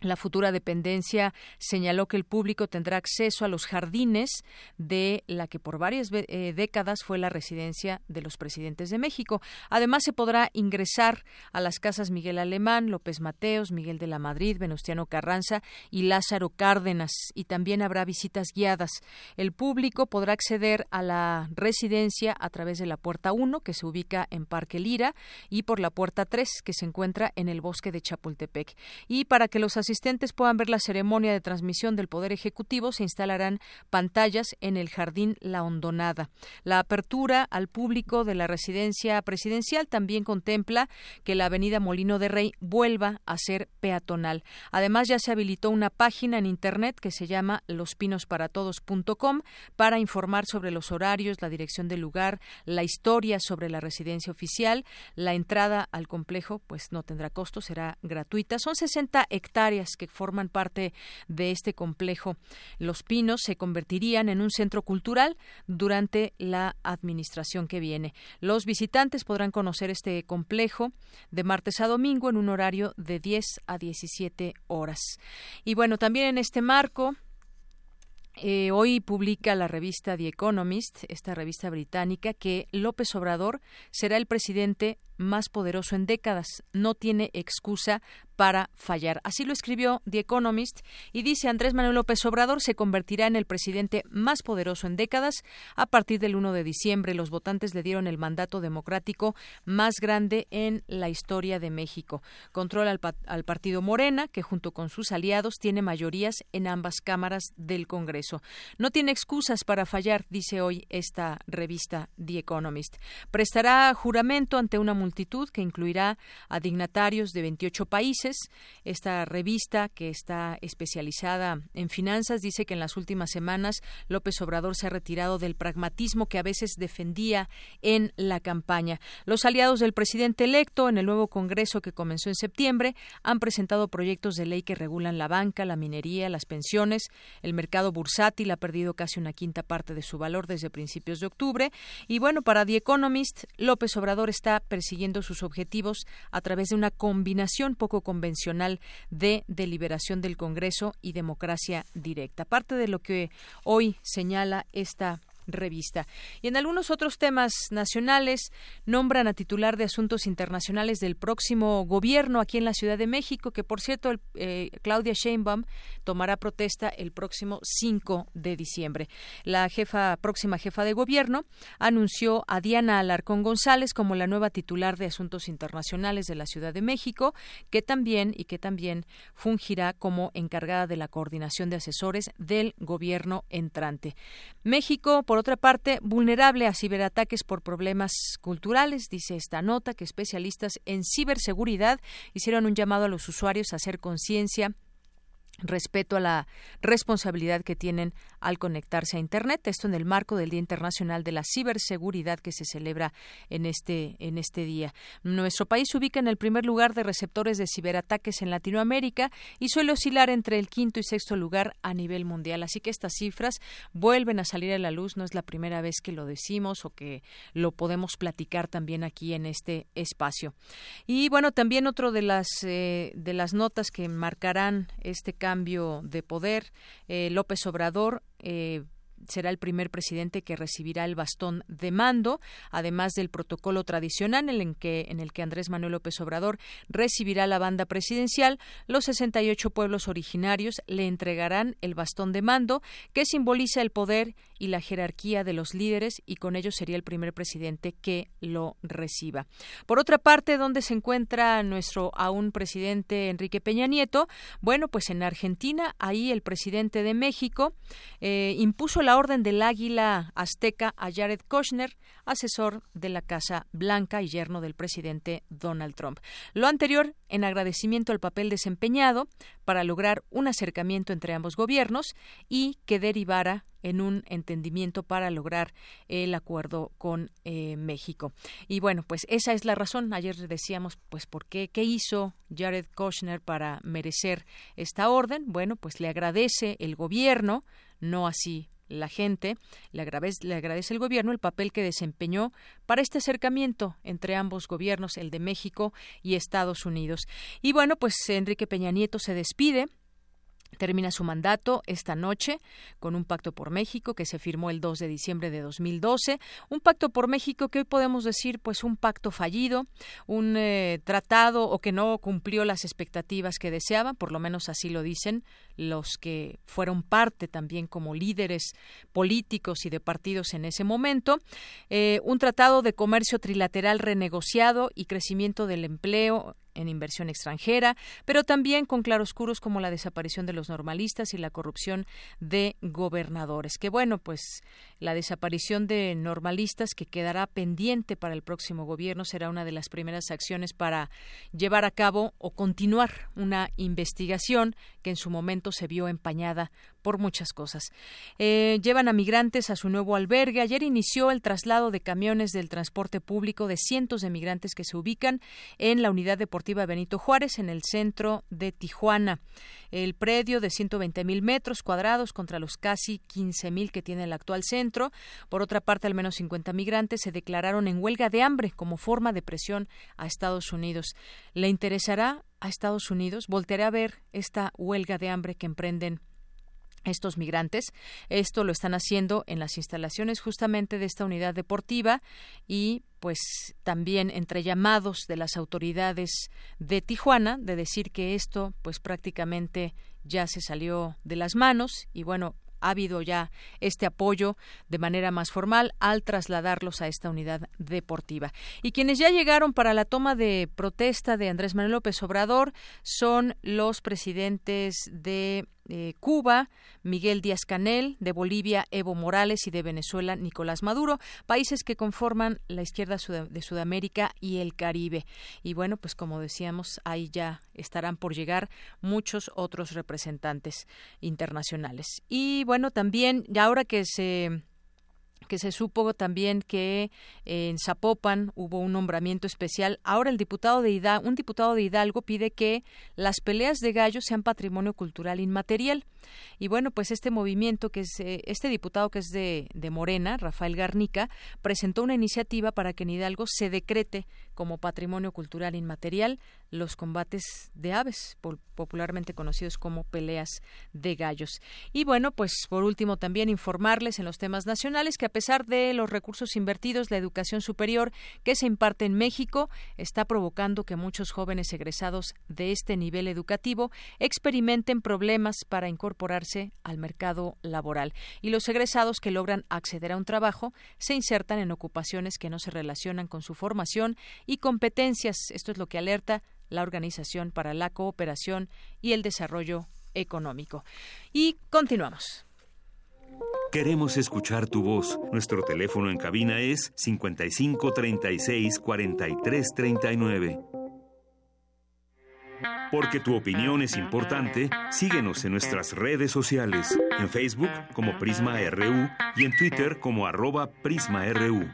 la futura dependencia señaló que el público tendrá acceso a los jardines de la que por varias eh, décadas fue la residencia de los presidentes de México. Además, se podrá ingresar a las casas Miguel Alemán, López Mateos, Miguel de la Madrid, Venustiano Carranza y Lázaro Cárdenas, y también habrá visitas guiadas. El público podrá acceder a la residencia a través de la puerta 1, que se ubica en Parque Lira, y por la puerta 3, que se encuentra en el bosque de Chapultepec. Y para que los asistentes puedan ver la ceremonia de transmisión del Poder Ejecutivo, se instalarán pantallas en el Jardín La Hondonada. La apertura al público de la residencia presidencial también contempla que la avenida Molino de Rey vuelva a ser peatonal. Además, ya se habilitó una página en Internet que se llama lospinosparatodos.com para informar sobre los horarios, la dirección del lugar, la historia sobre la residencia oficial. La entrada al complejo pues no tendrá costo, será gratuita. Son 60 hectáreas que forman parte de este complejo. Los Pinos se convertirían en un centro cultural durante la administración que viene. Los visitantes podrán conocer este complejo de martes a domingo en un horario de 10 a 17 horas. Y bueno, también en este marco, eh, hoy publica la revista The Economist, esta revista británica, que López Obrador será el presidente más poderoso en décadas. No tiene excusa para fallar. Así lo escribió The Economist y dice Andrés Manuel López Obrador se convertirá en el presidente más poderoso en décadas. A partir del 1 de diciembre, los votantes le dieron el mandato democrático más grande en la historia de México. Controla al, al partido Morena, que junto con sus aliados tiene mayorías en ambas cámaras del Congreso. No tiene excusas para fallar, dice hoy esta revista The Economist. Prestará juramento ante una multitud que incluirá a dignatarios de 28 países. Esta revista, que está especializada en finanzas, dice que en las últimas semanas López Obrador se ha retirado del pragmatismo que a veces defendía en la campaña. Los aliados del presidente electo en el nuevo Congreso que comenzó en septiembre han presentado proyectos de ley que regulan la banca, la minería, las pensiones. El mercado bursátil ha perdido casi una quinta parte de su valor desde principios de octubre. Y bueno, para The Economist, López Obrador está persiguiendo sus objetivos a través de una combinación poco convencional de deliberación del Congreso y democracia directa. Parte de lo que hoy señala esta revista. Y en algunos otros temas nacionales, nombran a titular de Asuntos Internacionales del próximo gobierno aquí en la Ciudad de México, que por cierto, eh, Claudia Sheinbaum tomará protesta el próximo 5 de diciembre. La jefa, próxima jefa de gobierno anunció a Diana Alarcón González como la nueva titular de Asuntos Internacionales de la Ciudad de México, que también y que también fungirá como encargada de la coordinación de asesores del gobierno entrante. México, por otra parte, vulnerable a ciberataques por problemas culturales, dice esta nota que especialistas en ciberseguridad hicieron un llamado a los usuarios a hacer conciencia respeto a la responsabilidad que tienen al conectarse a Internet. Esto en el marco del Día Internacional de la Ciberseguridad que se celebra en este, en este día. Nuestro país se ubica en el primer lugar de receptores de ciberataques en Latinoamérica y suele oscilar entre el quinto y sexto lugar a nivel mundial. Así que estas cifras vuelven a salir a la luz. No es la primera vez que lo decimos o que lo podemos platicar también aquí en este espacio. Y bueno, también otro de las, eh, de las notas que marcarán este cambio de poder, eh, López Obrador eh, será el primer presidente que recibirá el bastón de mando, además del protocolo tradicional en el que, en el que Andrés Manuel López Obrador recibirá la banda presidencial. Los 68 pueblos originarios le entregarán el bastón de mando, que simboliza el poder y la jerarquía de los líderes, y con ello sería el primer presidente que lo reciba. Por otra parte, ¿dónde se encuentra nuestro aún presidente Enrique Peña Nieto? Bueno, pues en Argentina, ahí el presidente de México eh, impuso la orden del águila azteca a Jared Kushner, asesor de la Casa Blanca y yerno del presidente Donald Trump. Lo anterior en agradecimiento al papel desempeñado para lograr un acercamiento entre ambos gobiernos y que derivara en un entendimiento para lograr el acuerdo con eh, México. Y bueno, pues esa es la razón. Ayer decíamos, pues, ¿por qué? ¿Qué hizo Jared Kushner para merecer esta orden? Bueno, pues le agradece el gobierno, no así la gente, le agradece, el gobierno el papel que desempeñó para este acercamiento entre ambos gobiernos, el de México y Estados Unidos. Y bueno, pues Enrique Peña Nieto se despide Termina su mandato esta noche con un pacto por México que se firmó el 2 de diciembre de 2012. Un pacto por México que hoy podemos decir pues un pacto fallido, un eh, tratado o que no cumplió las expectativas que deseaban, por lo menos así lo dicen los que fueron parte también como líderes políticos y de partidos en ese momento. Eh, un tratado de comercio trilateral renegociado y crecimiento del empleo en inversión extranjera, pero también con claroscuros como la desaparición de los normalistas y la corrupción de gobernadores. Que bueno, pues la desaparición de normalistas que quedará pendiente para el próximo gobierno será una de las primeras acciones para llevar a cabo o continuar una investigación que en su momento se vio empañada por muchas cosas. Eh, llevan a migrantes a su nuevo albergue. Ayer inició el traslado de camiones del transporte público de cientos de migrantes que se ubican en la unidad deportiva Benito Juárez en el centro de Tijuana. El predio de 120 mil metros cuadrados contra los casi 15 mil que tiene el actual centro. Por otra parte, al menos 50 migrantes se declararon en huelga de hambre como forma de presión a Estados Unidos. ¿Le interesará a Estados Unidos? Voltearé a ver esta huelga de hambre que emprenden estos migrantes. Esto lo están haciendo en las instalaciones justamente de esta unidad deportiva y pues también entre llamados de las autoridades de Tijuana de decir que esto pues prácticamente ya se salió de las manos y bueno, ha habido ya este apoyo de manera más formal al trasladarlos a esta unidad deportiva. Y quienes ya llegaron para la toma de protesta de Andrés Manuel López Obrador son los presidentes de de Cuba, Miguel Díaz Canel, de Bolivia, Evo Morales y de Venezuela, Nicolás Maduro, países que conforman la izquierda de Sudamérica y el Caribe. Y bueno, pues como decíamos, ahí ya estarán por llegar muchos otros representantes internacionales. Y bueno, también, ya ahora que se que se supo también que eh, en Zapopan hubo un nombramiento especial. Ahora el diputado de un diputado de Hidalgo pide que las peleas de gallos sean patrimonio cultural inmaterial. Y bueno, pues este movimiento que es eh, este diputado que es de, de Morena, Rafael Garnica, presentó una iniciativa para que en Hidalgo se decrete como patrimonio cultural inmaterial los combates de aves, popularmente conocidos como peleas de gallos. Y bueno, pues por último también informarles en los temas nacionales que a pesar de los recursos invertidos, la educación superior que se imparte en México está provocando que muchos jóvenes egresados de este nivel educativo experimenten problemas para incorporarse al mercado laboral. Y los egresados que logran acceder a un trabajo se insertan en ocupaciones que no se relacionan con su formación y competencias. Esto es lo que alerta la Organización para la Cooperación y el Desarrollo Económico. Y continuamos. Queremos escuchar tu voz. Nuestro teléfono en cabina es 55 36 43 39. Porque tu opinión es importante, síguenos en nuestras redes sociales, en Facebook como Prisma RU y en Twitter como arroba PrismaRU.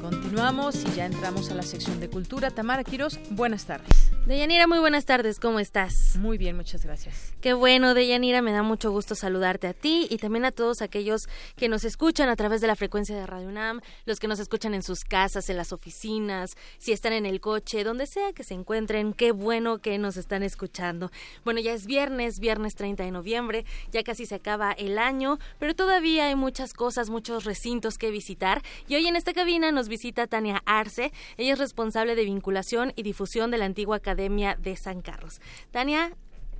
Continuamos y ya entramos a la sección de cultura. Tamara Quiroz, buenas tardes. Deyanira, muy buenas tardes, ¿cómo estás? Muy bien, muchas gracias. Qué bueno, Deyanira, me da mucho gusto saludarte a ti y también a todos aquellos que nos escuchan a través de la frecuencia de Radio UNAM, los que nos escuchan en sus casas, en las oficinas, si están en el coche, donde sea que se encuentren, qué bueno que nos están escuchando. Bueno, ya es viernes, viernes 30 de noviembre, ya casi se acaba el año, pero todavía hay muchas cosas, muchos recintos que visitar y hoy en esta cabina nos visita Tania Arce, ella es responsable de vinculación y difusión de la antigua Academia de San Carlos. Tania,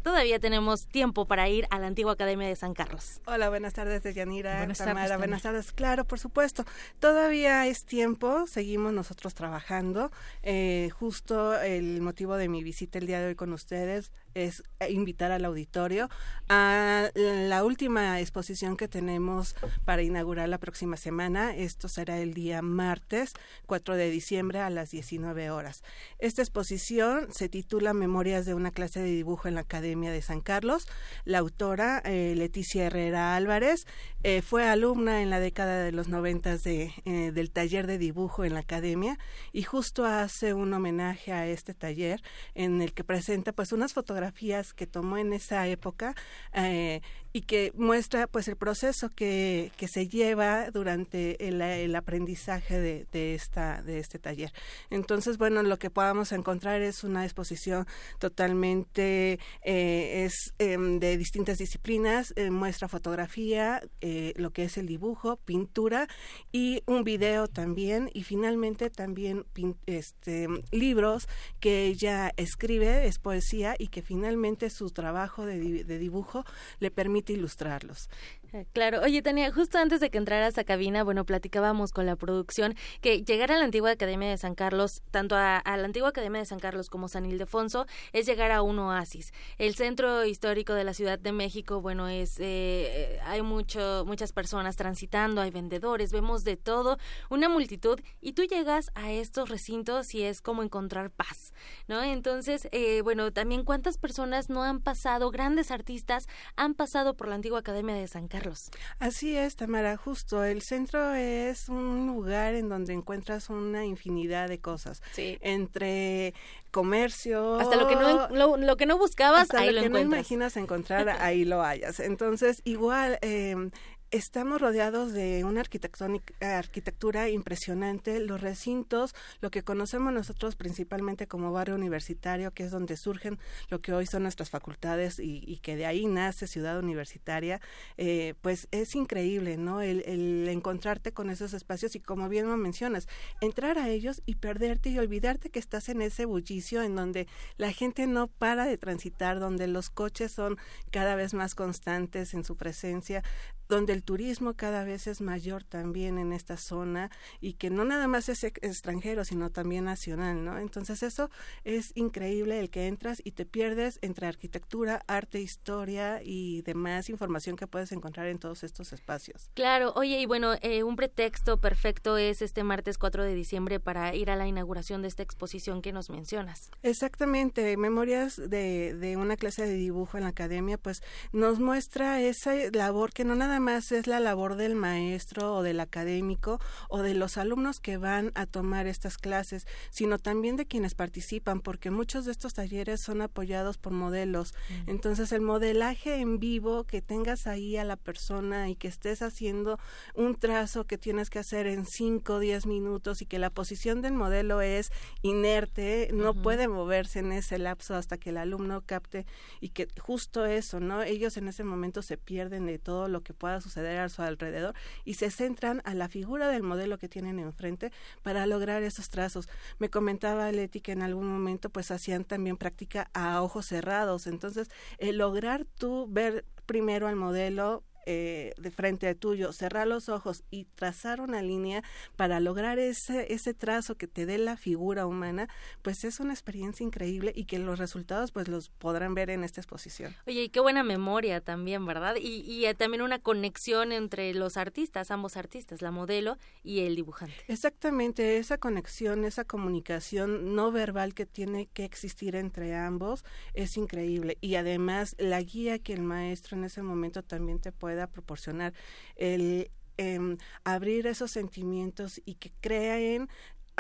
todavía tenemos tiempo para ir a la antigua Academia de San Carlos. Hola, buenas tardes, Deyanira. Buenas tardes. Buenas tardes. Claro, por supuesto. Todavía es tiempo, seguimos nosotros trabajando. Eh, justo el motivo de mi visita el día de hoy con ustedes es invitar al auditorio a la última exposición que tenemos para inaugurar la próxima semana. Esto será el día martes 4 de diciembre a las 19 horas. Esta exposición se titula Memorias de una clase de dibujo en la Academia de San Carlos. La autora, eh, Leticia Herrera Álvarez, eh, fue alumna en la década de los 90 de, eh, del taller de dibujo en la Academia y justo hace un homenaje a este taller en el que presenta pues unas fotografías que tomó en esa época eh, y que muestra pues el proceso que, que se lleva durante el, el aprendizaje de, de, esta de este taller. Entonces bueno lo que podamos encontrar es una exposición totalmente eh, es em, de distintas disciplinas eh, muestra fotografía eh, lo que es el dibujo pintura y un video también y finalmente también este libros que ella escribe es poesía y que finalmente su trabajo de, de dibujo le permite ilustrarlos. Eh, claro, oye Tania, justo antes de que entraras a cabina, bueno, platicábamos con la producción que llegar a la antigua Academia de San Carlos, tanto a, la antigua Academia de San Carlos como San Ildefonso, es llegar a un oasis. El centro histórico de la Ciudad de México, bueno, es eh, hay mucho, muchas personas transitando, hay vendedores, vemos de todo, una multitud, y tú llegas a estos recintos y es como encontrar paz, ¿no? Entonces, eh, bueno, también cuántas personas no han pasado, grandes artistas han pasado por la antigua Academia de San Carlos Así es, Tamara, justo. El centro es un lugar en donde encuentras una infinidad de cosas. Sí. Entre comercio. Hasta lo que no, lo, que no buscabas, ahí lo, que no imaginas encontrar, ahí lo hayas. Entonces, igual, eh, estamos rodeados de una arquitectura impresionante. Los recintos, lo que conocemos nosotros principalmente como barrio universitario, que es donde surgen lo que hoy son nuestras facultades y, que de ahí nace Ciudad Universitaria, eh, pues es increíble, ¿no? El, el, encontrarte con esos espacios y como bien lo mencionas, entrar a ellos y perderte y olvidarte que estás en ese bullicio en donde la gente no para de transitar, donde los coches son cada vez más constantes en su presencia, donde el turismo cada vez es mayor también en esta zona y que no nada más es extranjero, sino también nacional, ¿no? Entonces eso es increíble el que entras y te pierdes entre arquitectura, arte, historia y demás información que puedes encontrar en todos estos espacios. Claro, oye, y bueno, eh, un pretexto perfecto es este martes 4 de diciembre para ir a la inauguración de esta exposición que nos mencionas. Exactamente, Memorias de, de una clase de dibujo en la academia, pues nos muestra esa labor que no nada más es la labor del maestro o del académico o de los alumnos que van a tomar estas clases, sino también de quienes participan, porque muchos de estos talleres son apoyados por modelos. Entonces, el modelaje en vivo, que tengas ahí a la persona y que estés haciendo un trazo que tienes que hacer en 5 o 10 minutos y que la posición del modelo es inerte, no puede moverse en ese lapso hasta que el alumno capte y que justo eso, ¿no? Ellos en ese momento se pierden de todo lo que pueda suceder a su alrededor y se centran a la figura del modelo que tienen enfrente para lograr esos trazos. Me comentaba Leti que en algún momento pues hacían también práctica a ojos cerrados, entonces el lograr tú ver primero al modelo eh, de frente a tuyo, cerrar los ojos y trazar una línea para lograr ese, ese trazo que te dé la figura humana, pues es una experiencia increíble y que los resultados pues los podrán ver en esta exposición. Oye, y qué buena memoria también, ¿verdad? Y, y eh, también una conexión entre los artistas, ambos artistas, la modelo y el dibujante. Exactamente, esa conexión, esa comunicación no verbal que tiene que existir entre ambos es increíble y además la guía que el maestro en ese momento también te puede pueda proporcionar el em, abrir esos sentimientos y que creen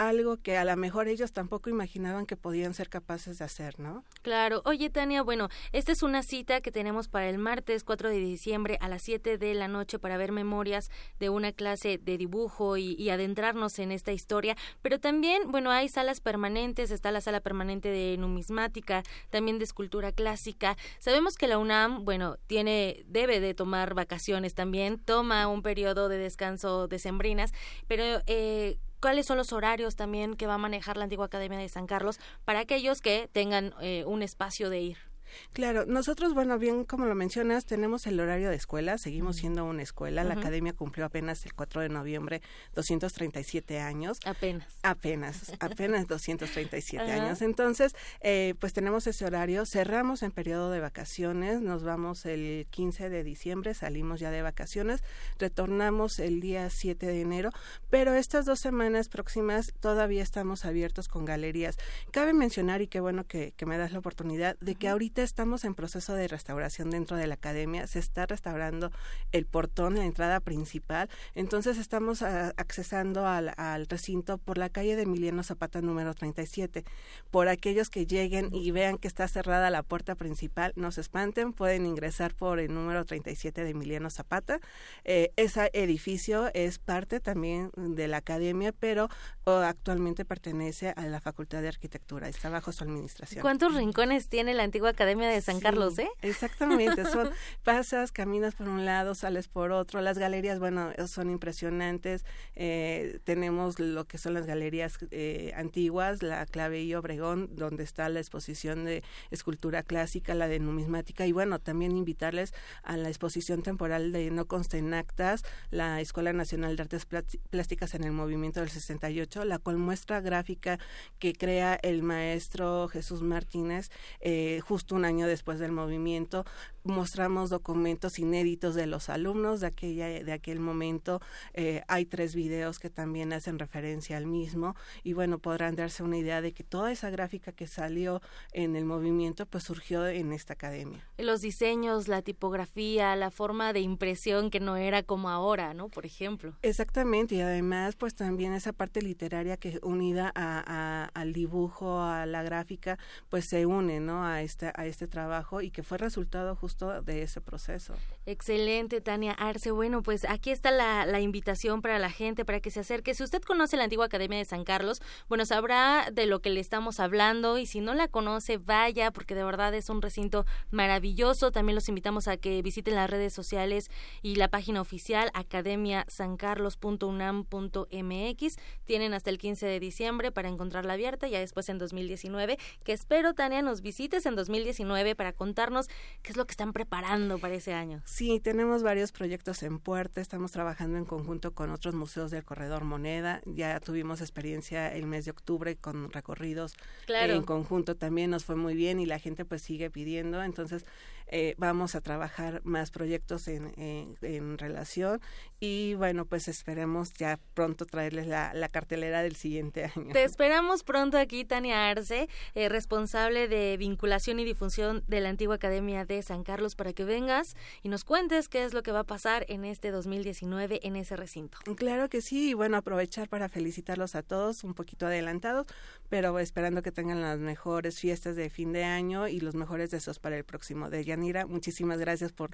algo que a lo mejor ellos tampoco imaginaban que podían ser capaces de hacer, ¿no? Claro. Oye, Tania, bueno, esta es una cita que tenemos para el martes 4 de diciembre a las 7 de la noche para ver memorias de una clase de dibujo y, adentrarnos en esta historia, pero también, bueno, hay salas permanentes, está la sala permanente de numismática, también de escultura clásica. Sabemos que la UNAM, bueno, tiene debe de tomar vacaciones también, toma un periodo de descanso de sembrinas, pero eh, cuáles son los horarios también que va a manejar la antigua Academia de San Carlos para aquellos que tengan eh, un espacio de ir. Claro, nosotros, bueno, bien como lo mencionas, tenemos el horario de escuela, seguimos siendo una escuela. La academia cumplió apenas el 4 de noviembre 237 años. Apenas. Apenas, apenas 237 años. Entonces, eh, pues tenemos ese horario. Cerramos en periodo de vacaciones, nos vamos el 15 de diciembre, salimos ya de vacaciones, retornamos el día 7 de enero, pero estas dos semanas próximas todavía estamos abiertos con galerías. Cabe mencionar, y qué bueno que, me das la oportunidad, de que ahorita estamos en proceso de restauración dentro de la academia, se está restaurando el portón, la entrada principal, entonces estamos ah, accesando al, recinto por la calle de Emiliano Zapata número 37. Por aquellos que lleguen y vean que está cerrada la puerta principal, no se espanten, pueden ingresar por el número 37 de Emiliano Zapata. Eh, ese edificio es parte también de la academia, pero actualmente pertenece a la Facultad de Arquitectura, está bajo su administración. ¿Cuántos rincones tiene la antigua academia? Academia de San Carlos, ¿eh? Exactamente, [LAUGHS] son pasas, caminas por un lado, sales por otro, las galerías, bueno, son impresionantes, eh, tenemos lo que son las galerías eh, antiguas, la Clave y Obregón, donde está la exposición de escultura clásica, la de numismática, y bueno, también invitarles a la exposición temporal de No Consta en Actas, la Escuela Nacional de Artes Plásticas en el Movimiento del 68, la cual muestra gráfica que crea el maestro Jesús Martínez eh, justo un año después del movimiento. Mostramos documentos inéditos de los alumnos de, aquella, de aquel momento. Eh, hay tres videos que también hacen referencia al mismo y bueno, podrán darse una idea de que toda esa gráfica que salió en el movimiento pues surgió en esta academia. Los diseños, la tipografía, la forma de impresión que no era como ahora, ¿no? Por ejemplo. Exactamente, y además pues también esa parte literaria que unida a, al dibujo, a la gráfica, pues se une, ¿no? A este, a este trabajo y que fue resultado justo de ese proceso. Excelente, Tania Arce. Bueno, pues aquí está la, invitación para la gente, para que se acerque. Si usted conoce la antigua Academia de San Carlos, bueno, sabrá de lo que le estamos hablando y si no la conoce, vaya, porque de verdad es un recinto maravilloso. También los invitamos a que visiten las redes sociales y la página oficial academiasancarlos.unam.mx. Tienen hasta el 15 de diciembre para encontrarla abierta, ya después en 2019, que espero, Tania, nos visites en 2019 para contarnos qué es lo que están preparando para ese año. Sí, tenemos varios proyectos en puerta, estamos trabajando en conjunto con otros museos del Corredor Moneda, ya tuvimos experiencia el mes de octubre con recorridos en conjunto, también nos fue muy bien y la gente pues sigue pidiendo, entonces eh, vamos a trabajar más proyectos en, en, relación y bueno, pues esperemos ya pronto traerles la, la, cartelera del siguiente [LAUGHS] año. Te esperamos pronto aquí, Tania Arce, eh, responsable de vinculación y difusión de la antigua Academia de San Carlos, para que vengas y nos cuentes qué es lo que va a pasar en este 2019 en ese recinto. Claro que sí, y bueno, aprovechar para felicitarlos a todos, un poquito adelantados, pero esperando que tengan las mejores fiestas de fin de año y los mejores deseos para el próximo de Yanira. Muchísimas gracias por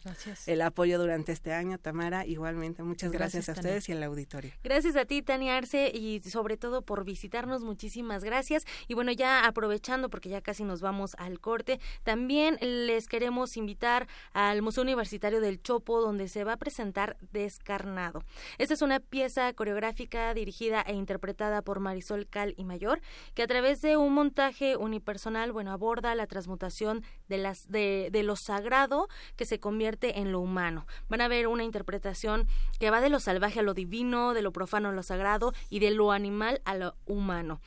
el apoyo durante este año, Tamara. Igualmente, muchas gracias, a ustedes y al auditorio. Gracias a ti, Tania Arce, y sobre todo por visitarnos. Muchísimas gracias. Y bueno, ya aprovechando, porque ya casi nos vamos al corte, también les queremos invitar al Museo Universitario del Chopo, donde se va a presentar Descarnado. Esta es una pieza coreográfica dirigida e interpretada por Marisol Cal y Mayor, que a través de un montaje unipersonal, bueno, aborda la transmutación de, las, de, de lo sagrado que se convierte en lo humano. Van a ver una interpretación que va de lo salvaje a lo divino, de lo profano a lo sagrado y de lo animal a lo humano.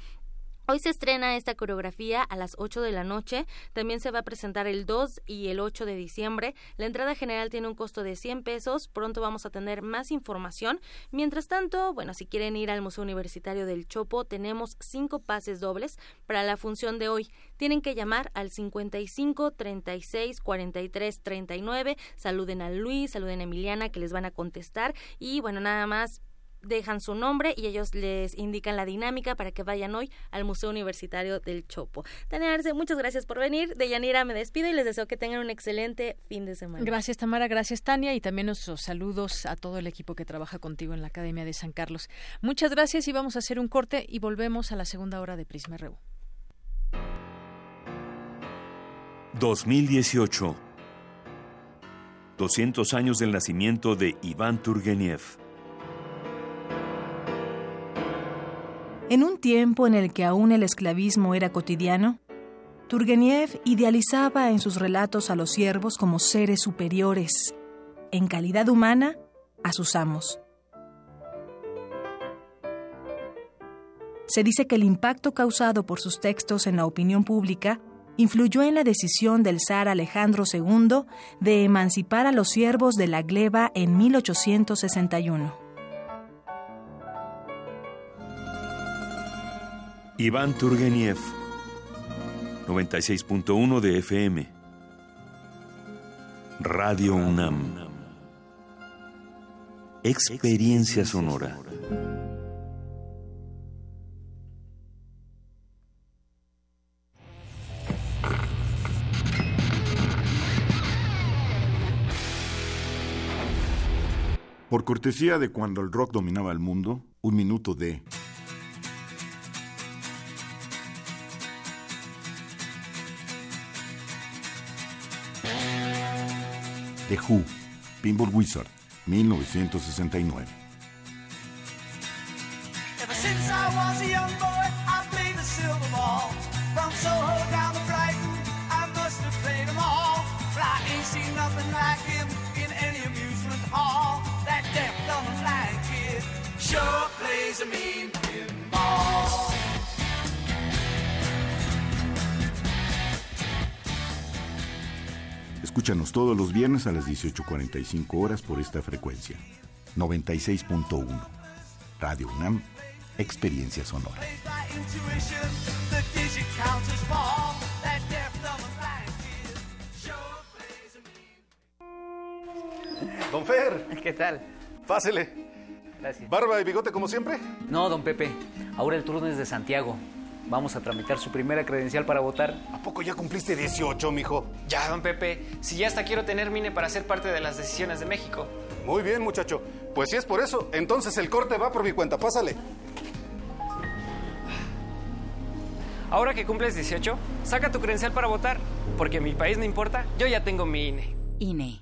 Hoy se estrena esta coreografía a las 8 de la noche. También se va a presentar el 2 y el 8 de diciembre. La entrada general tiene un costo de 100 pesos. Pronto vamos a tener más información. Mientras tanto, bueno, si quieren ir al Museo Universitario del Chopo, tenemos cinco pases dobles para la función de hoy. Tienen que llamar al 55 36 43 39. Saluden a Luis, saluden a Emiliana que les van a contestar. Y bueno, nada más dejan su nombre y ellos les indican la dinámica para que vayan hoy al Museo Universitario del Chopo. Tania Arce, muchas gracias por venir. De Yanira me despido y les deseo que tengan un excelente fin de semana. Gracias Tamara, gracias Tania y también nuestros saludos a todo el equipo que trabaja contigo en la Academia de San Carlos. Muchas gracias y vamos a hacer un corte y volvemos a la segunda hora de Prisma RU. 2018 200 años del nacimiento de Iván Turgeniev. En un tiempo en el que aún el esclavismo era cotidiano, Turgeniev idealizaba en sus relatos a los siervos como seres superiores, en calidad humana, a sus amos. Se dice que el impacto causado por sus textos en la opinión pública influyó en la decisión del zar Alejandro II de emancipar a los siervos de la gleba en 1861. Iván Turgeniev, 96.1 de FM. Radio UNAM. Experiencia sonora. Por cortesía de cuando el rock dominaba el mundo, un minuto de... The Who, Pinball Wizard, 1969. Escúchanos todos los viernes a las 18.45 horas por esta frecuencia. 96.1. Radio UNAM, Experiencia Sonora. Don Fer. ¿Qué tal? Pásele. Gracias. ¿Barba y bigote como siempre? No, don Pepe. Ahora el turno es de Santiago. Vamos a tramitar su primera credencial para votar. ¿A poco ya cumpliste 18, mijo? Ya, don Pepe. Si ya hasta quiero tener mine para ser parte de las decisiones de México. Muy bien, muchacho. Pues si es por eso, entonces el corte va por mi cuenta. Pásale. Ahora que cumples 18, saca tu credencial para votar. Porque mi país no importa, yo ya tengo mi INE. INE.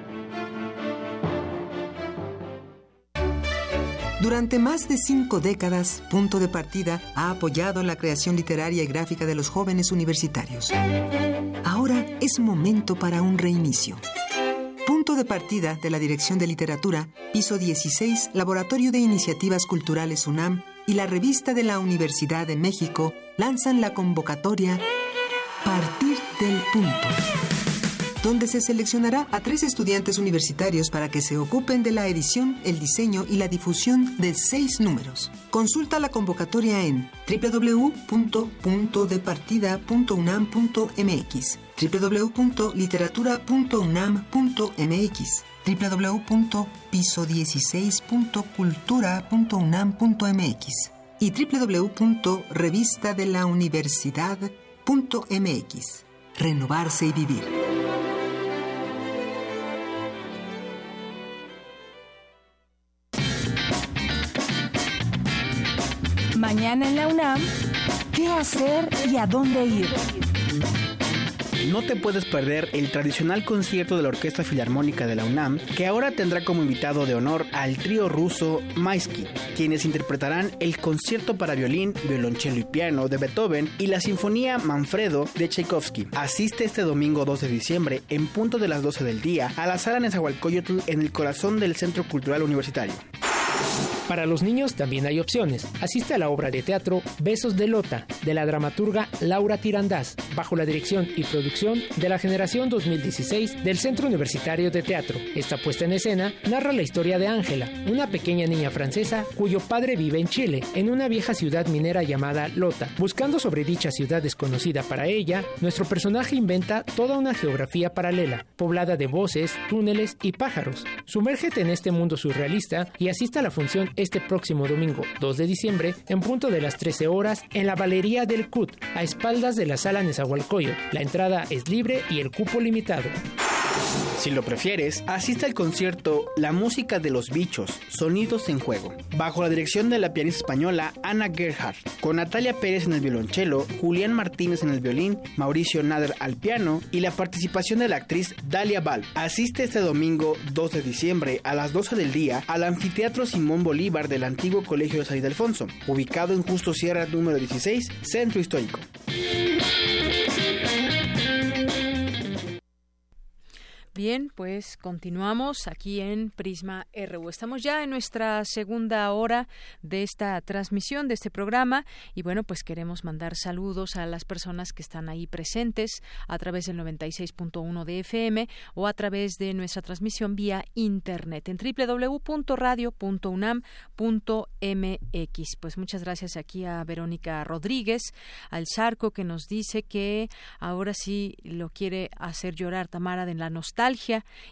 Durante más de cinco décadas, Punto de Partida ha apoyado la creación literaria y gráfica de los jóvenes universitarios. Ahora es momento para un reinicio. Punto de Partida de la Dirección de Literatura, piso 16, Laboratorio de Iniciativas Culturales UNAM y la revista de la Universidad de México lanzan la convocatoria Partir del Punto donde se seleccionará a tres estudiantes universitarios para que se ocupen de la edición, el diseño y la difusión de seis números. Consulta la convocatoria en www.puntodepartida.unam.mx, www.literatura.unam.mx, www.piso16.cultura.unam.mx y www.revistadelauniversidad.mx. Renovarse y vivir. Mañana en la UNAM, ¿qué hacer y a dónde ir? No te puedes perder el tradicional concierto de la Orquesta Filarmónica de la UNAM, que ahora tendrá como invitado de honor al trío ruso Maisky, quienes interpretarán el concierto para violín, violonchelo y piano de Beethoven y la Sinfonía Manfredo de Tchaikovsky. Asiste este domingo 2 de diciembre, en punto de las 12 del día, a la sala Nezahualcóyotl en el corazón del Centro Cultural Universitario. Para los niños también hay opciones. Asiste a la obra de teatro Besos de Lota, de la dramaturga Laura Tirandás, bajo la dirección y producción de la generación 2016 del Centro Universitario de Teatro. Esta puesta en escena narra la historia de Ángela, una pequeña niña francesa cuyo padre vive en Chile, en una vieja ciudad minera llamada Lota. Buscando sobre dicha ciudad desconocida para ella, nuestro personaje inventa toda una geografía paralela, poblada de voces, túneles y pájaros. Sumérgete en este mundo surrealista y asista a la función este próximo domingo 2 de diciembre en punto de las 13 horas en la Valería del CUT, a espaldas de la sala Nezahualcóyotl. La entrada es libre y el cupo limitado. Si lo prefieres, asista al concierto La música de los bichos, sonidos en juego, bajo la dirección de la pianista española Ana Gerhardt, con Natalia Pérez en el violonchelo, Julián Martínez en el violín, Mauricio Nader al piano y la participación de la actriz Dalia Val. Asiste este domingo 2 de diciembre a las 12 del día al anfiteatro Simón Bolívar del antiguo Colegio de San Ildefonso, ubicado en Justo Sierra número 16, Centro Histórico. Bien, pues continuamos aquí en Prisma RU. Estamos ya en nuestra segunda hora de esta transmisión, de este programa, y bueno, pues queremos mandar saludos a las personas que están ahí presentes a través del 96.1 de FM o a través de nuestra transmisión vía internet en www.radio.unam.mx. Pues muchas gracias aquí a Verónica Rodríguez, al Charco, que nos dice que ahora sí lo quiere hacer llorar Tamara de la nostalgia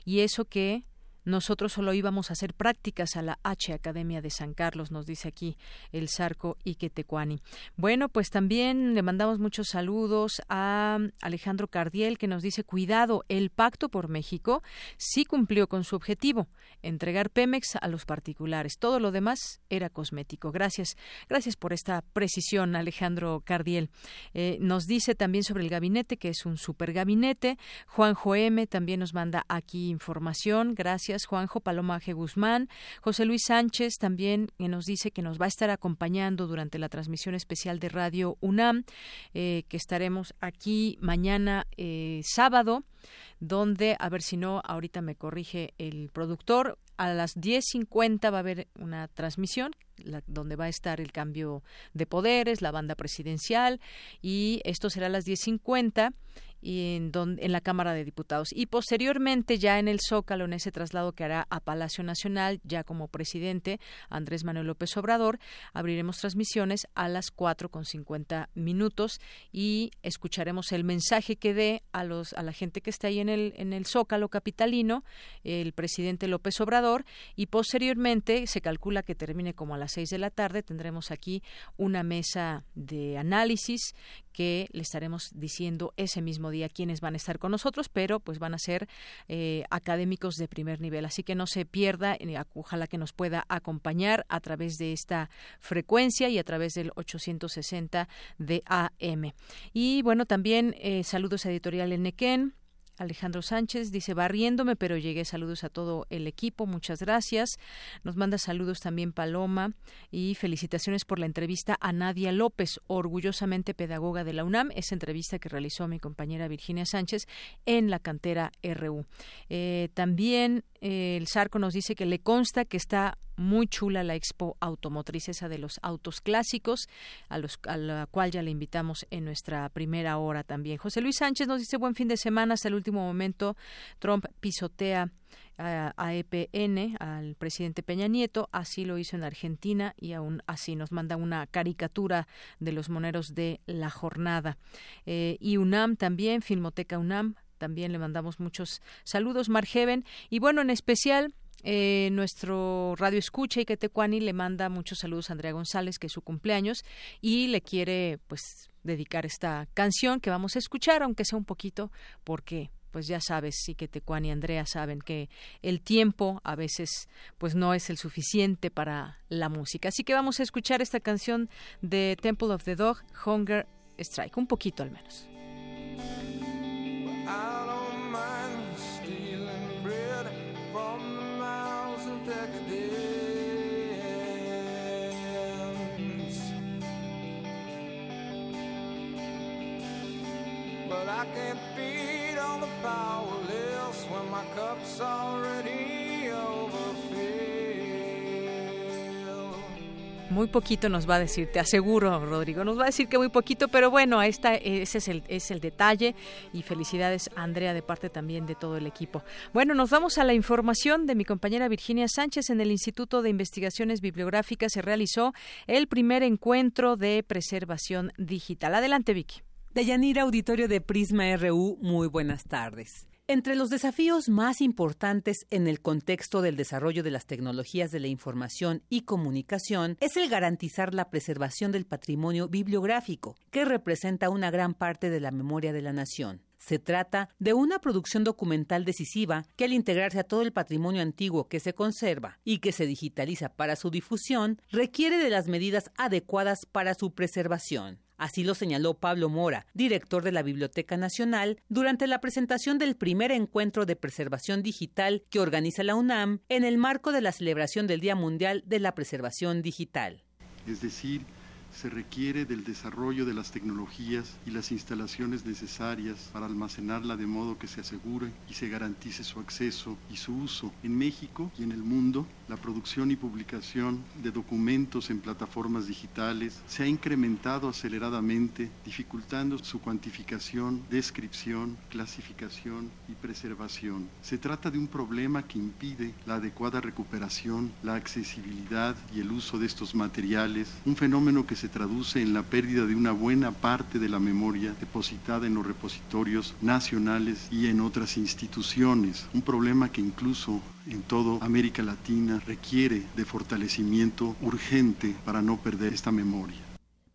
y eso que nosotros solo íbamos a hacer prácticas a la H Academia de San Carlos, nos dice aquí el Sarco Iquetecuani. Bueno, pues también le mandamos muchos saludos a Alejandro Cardiel que nos dice cuidado, el pacto por México sí cumplió con su objetivo, entregar Pemex a los particulares. Todo lo demás era cosmético. Gracias, gracias por esta precisión, Alejandro Cardiel. Eh, nos dice también sobre el gabinete que es un super gabinete. Juanjo M también nos manda aquí información. Gracias, Juanjo Paloma G. Guzmán. José Luis Sánchez también nos dice que nos va a estar acompañando durante la transmisión especial de Radio UNAM, eh, que estaremos aquí mañana eh, sábado donde, a ver si no, ahorita me corrige el productor, a las 10.50 va a haber una transmisión donde va a estar el cambio de poderes, la banda presidencial, y esto será a las 10.50 y en, en la Cámara de Diputados. Y posteriormente, ya en el Zócalo, en ese traslado que hará a Palacio Nacional, ya como presidente Andrés Manuel López Obrador, abriremos transmisiones a las cuatro con cincuenta minutos y escucharemos el mensaje que dé a, los, a la gente que está ahí en en el Zócalo capitalino, el presidente López Obrador, y posteriormente se calcula que termine como a las seis de la tarde. Tendremos aquí una mesa de análisis que le estaremos diciendo ese mismo día quiénes van a estar con nosotros, pero pues van a ser eh, académicos de primer nivel. Así que no se pierda, eh, ojalá que nos pueda acompañar a través de esta frecuencia y a través del 860 de AM. Y bueno, también eh, saludos a Editorial Enequén Alejandro Sánchez dice, barriéndome, pero llegué. Saludos a todo el equipo, muchas gracias. Nos manda saludos también Paloma y felicitaciones por la entrevista a Nadia López, orgullosamente pedagoga de la UNAM. Esa entrevista que realizó mi compañera Virginia Sánchez en la cantera RU. Eh, también el Sarco nos dice que le consta que está muy chula la expo automotriz esa de los autos clásicos, a, los, a la cual ya le invitamos en nuestra primera hora también. José Luis Sánchez nos dice buen fin de semana hasta el último momento. Trump pisotea a, EPN, al presidente Peña Nieto, así lo hizo en Argentina y aún así nos manda una caricatura de los moneros de la jornada. Eh, y UNAM también, Filmoteca UNAM, también le mandamos muchos saludos, Margeven, y bueno, en especial eh, nuestro radio escucha y que Tecuani le manda muchos saludos a Andrea González, que es su cumpleaños, y le quiere pues dedicar esta canción que vamos a escuchar, aunque sea un poquito, porque pues ya sabes, sí que Tecuani y Andrea saben que el tiempo a veces pues no es el suficiente para la música. Así que vamos a escuchar esta canción de Temple of the Dog, Hunger Strike, un poquito al menos. I don't mind stealing bread from the mouths of decadence. But I can't feed on the powerless when my cup's already Muy poquito nos va a decir, te aseguro, Rodrigo. Nos va a decir que muy poquito, pero bueno, esta, ese es el, es el detalle. Y felicidades, Andrea, de parte también de todo el equipo. Bueno, nos vamos a la información de mi compañera Virginia Sánchez. En el Instituto de Investigaciones Bibliográficas se realizó el primer encuentro de preservación digital. Adelante, Vicky. Deyanira Auditorio de Prisma RU, muy buenas tardes. Entre los desafíos más importantes en el contexto del desarrollo de las tecnologías de la información y comunicación es el garantizar la preservación del patrimonio bibliográfico, que representa una gran parte de la memoria de la nación. Se trata de una producción documental decisiva que al integrarse a todo el patrimonio antiguo que se conserva y que se digitaliza para su difusión, requiere de las medidas adecuadas para su preservación. Así lo señaló Pablo Mora, director de la Biblioteca Nacional, durante la presentación del primer encuentro de preservación digital que organiza la UNAM en el marco de la celebración del Día Mundial de la Preservación Digital. Se requiere del desarrollo de las tecnologías y las instalaciones necesarias para almacenarla de modo que se asegure y se garantice su acceso y su uso en México y en el mundo. La producción y publicación de documentos en plataformas digitales se ha incrementado aceleradamente, dificultando su cuantificación, descripción, clasificación y preservación. Se trata de un problema que impide la adecuada recuperación, la accesibilidad y el uso de estos materiales, un fenómeno que se traduce en la pérdida de una buena parte de la memoria depositada en los repositorios nacionales y en otras instituciones. Un problema que incluso en toda América Latina requiere de fortalecimiento urgente para no perder esta memoria.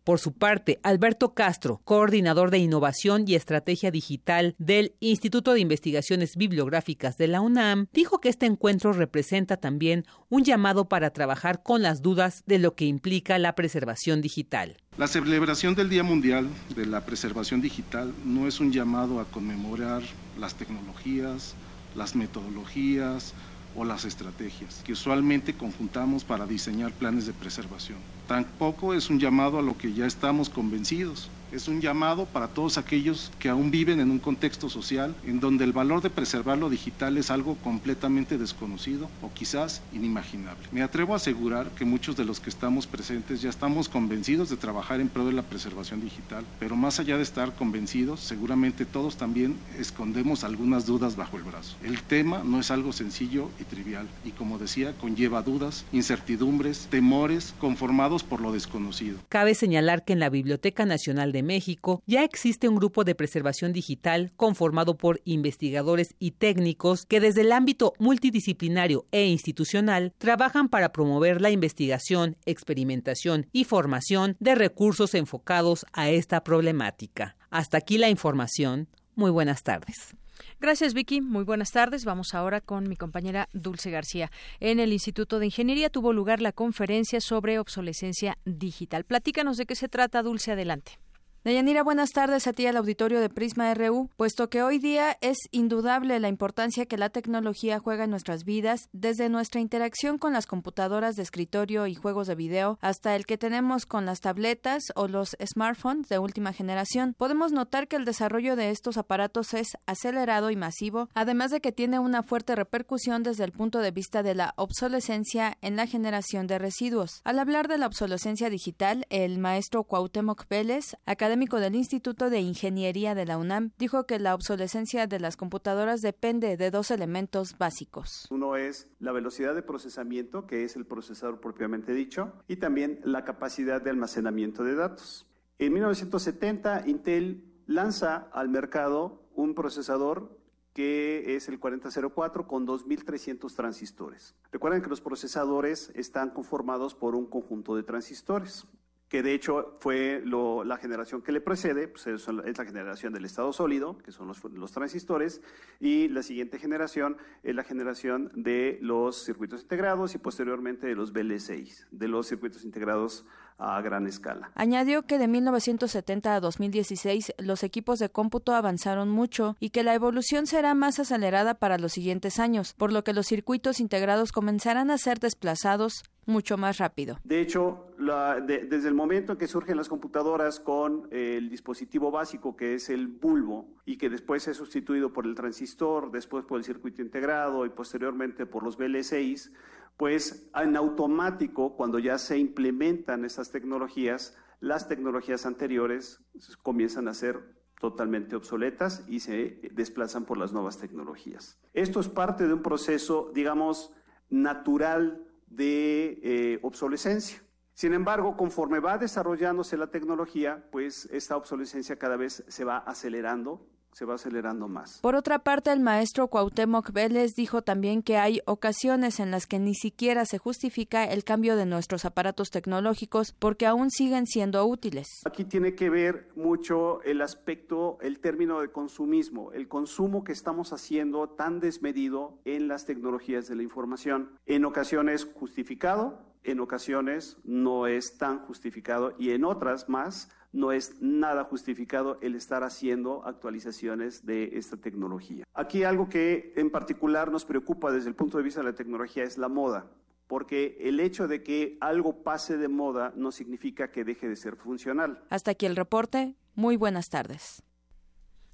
Por su parte, Alberto Castro, coordinador de innovación y estrategia digital del Instituto de Investigaciones Bibliográficas de la UNAM, dijo que este encuentro representa también un llamado para trabajar con las dudas de lo que implica la preservación digital. La celebración del Día Mundial de la Preservación Digital no es un llamado a conmemorar las tecnologías, las metodologías, o las estrategias que usualmente conjuntamos para diseñar planes de preservación. Tampoco es un llamado a lo que ya estamos convencidos, es un llamado para todos aquellos que aún viven en un contexto social en donde el valor de preservar lo digital es algo completamente desconocido o quizás inimaginable. Me atrevo a asegurar que muchos de los que estamos presentes ya estamos convencidos de trabajar en pro de la preservación digital, pero más allá de estar convencidos, seguramente todos también escondemos algunas dudas bajo el brazo. El tema no es algo sencillo y trivial y como decía, conlleva dudas, incertidumbres, temores conformados por lo desconocido. Cabe señalar que en la Biblioteca Nacional de México, ya existe un grupo de preservación digital conformado por investigadores y técnicos que desde el ámbito multidisciplinario e institucional trabajan para promover la investigación, experimentación y formación de recursos enfocados a esta problemática. Hasta aquí la información. Muy buenas tardes. Gracias, Vicky. Muy buenas tardes. Vamos ahora con mi compañera Dulce García. En el Instituto de Ingeniería tuvo lugar la conferencia sobre obsolescencia digital. Platícanos de qué se trata, Dulce. Adelante. Deyanira, buenas tardes a ti al auditorio de Prisma RU, puesto que hoy día es indudable la importancia que la tecnología juega en nuestras vidas, desde nuestra interacción con las computadoras de escritorio y juegos de video hasta el que tenemos con las tabletas o los smartphones de última generación. Podemos notar que el desarrollo de estos aparatos es acelerado y masivo, además de que tiene una fuerte repercusión desde el punto de vista de la obsolescencia en la generación de residuos. Al hablar de la obsolescencia digital, el maestro Cuauhtémoc Vélez, académico académico del Instituto de Ingeniería de la UNAM, dijo que la obsolescencia de las computadoras depende de dos elementos básicos. Uno es la velocidad de procesamiento, que es el procesador propiamente dicho, y también la capacidad de almacenamiento de datos. En 1970, Intel lanza al mercado un procesador que es el 4004 con 2300 transistores. Recuerden que los procesadores están conformados por un conjunto de transistores que de hecho fue la generación que le precede, pues es, la generación del estado sólido, que son los, transistores, y la siguiente generación es la generación de los circuitos integrados y posteriormente de los BL6, de los circuitos integrados a gran escala. Añadió que de 1970 a 2016 los equipos de cómputo avanzaron mucho y que la evolución será más acelerada para los siguientes años, por lo que los circuitos integrados comenzarán a ser desplazados mucho más rápido. De hecho, desde el momento en que surgen las computadoras con el dispositivo básico que es el bulbo y que después es sustituido por el transistor, después por el circuito integrado y posteriormente por los BL6, pues en automático, cuando ya se implementan esas tecnologías, las tecnologías anteriores comienzan a ser totalmente obsoletas y se desplazan por las nuevas tecnologías. Esto es parte de un proceso, digamos, natural de eh, obsolescencia. Sin embargo, conforme va desarrollándose la tecnología, pues esta obsolescencia cada vez se va acelerando se va acelerando más. Por otra parte, el maestro Cuauhtémoc Vélez dijo también que hay ocasiones en las que ni siquiera se justifica el cambio de nuestros aparatos tecnológicos porque aún siguen siendo útiles. Aquí tiene que ver mucho el aspecto, el término de consumismo, el consumo que estamos haciendo tan desmedido en las tecnologías de la información. En ocasiones justificado, en ocasiones no es tan justificado y en otras más no es nada justificado el estar haciendo actualizaciones de esta tecnología. Aquí algo que en particular nos preocupa desde el punto de vista de la tecnología es la moda, porque el hecho de que algo pase de moda no significa que deje de ser funcional. Hasta aquí el reporte. Muy buenas tardes.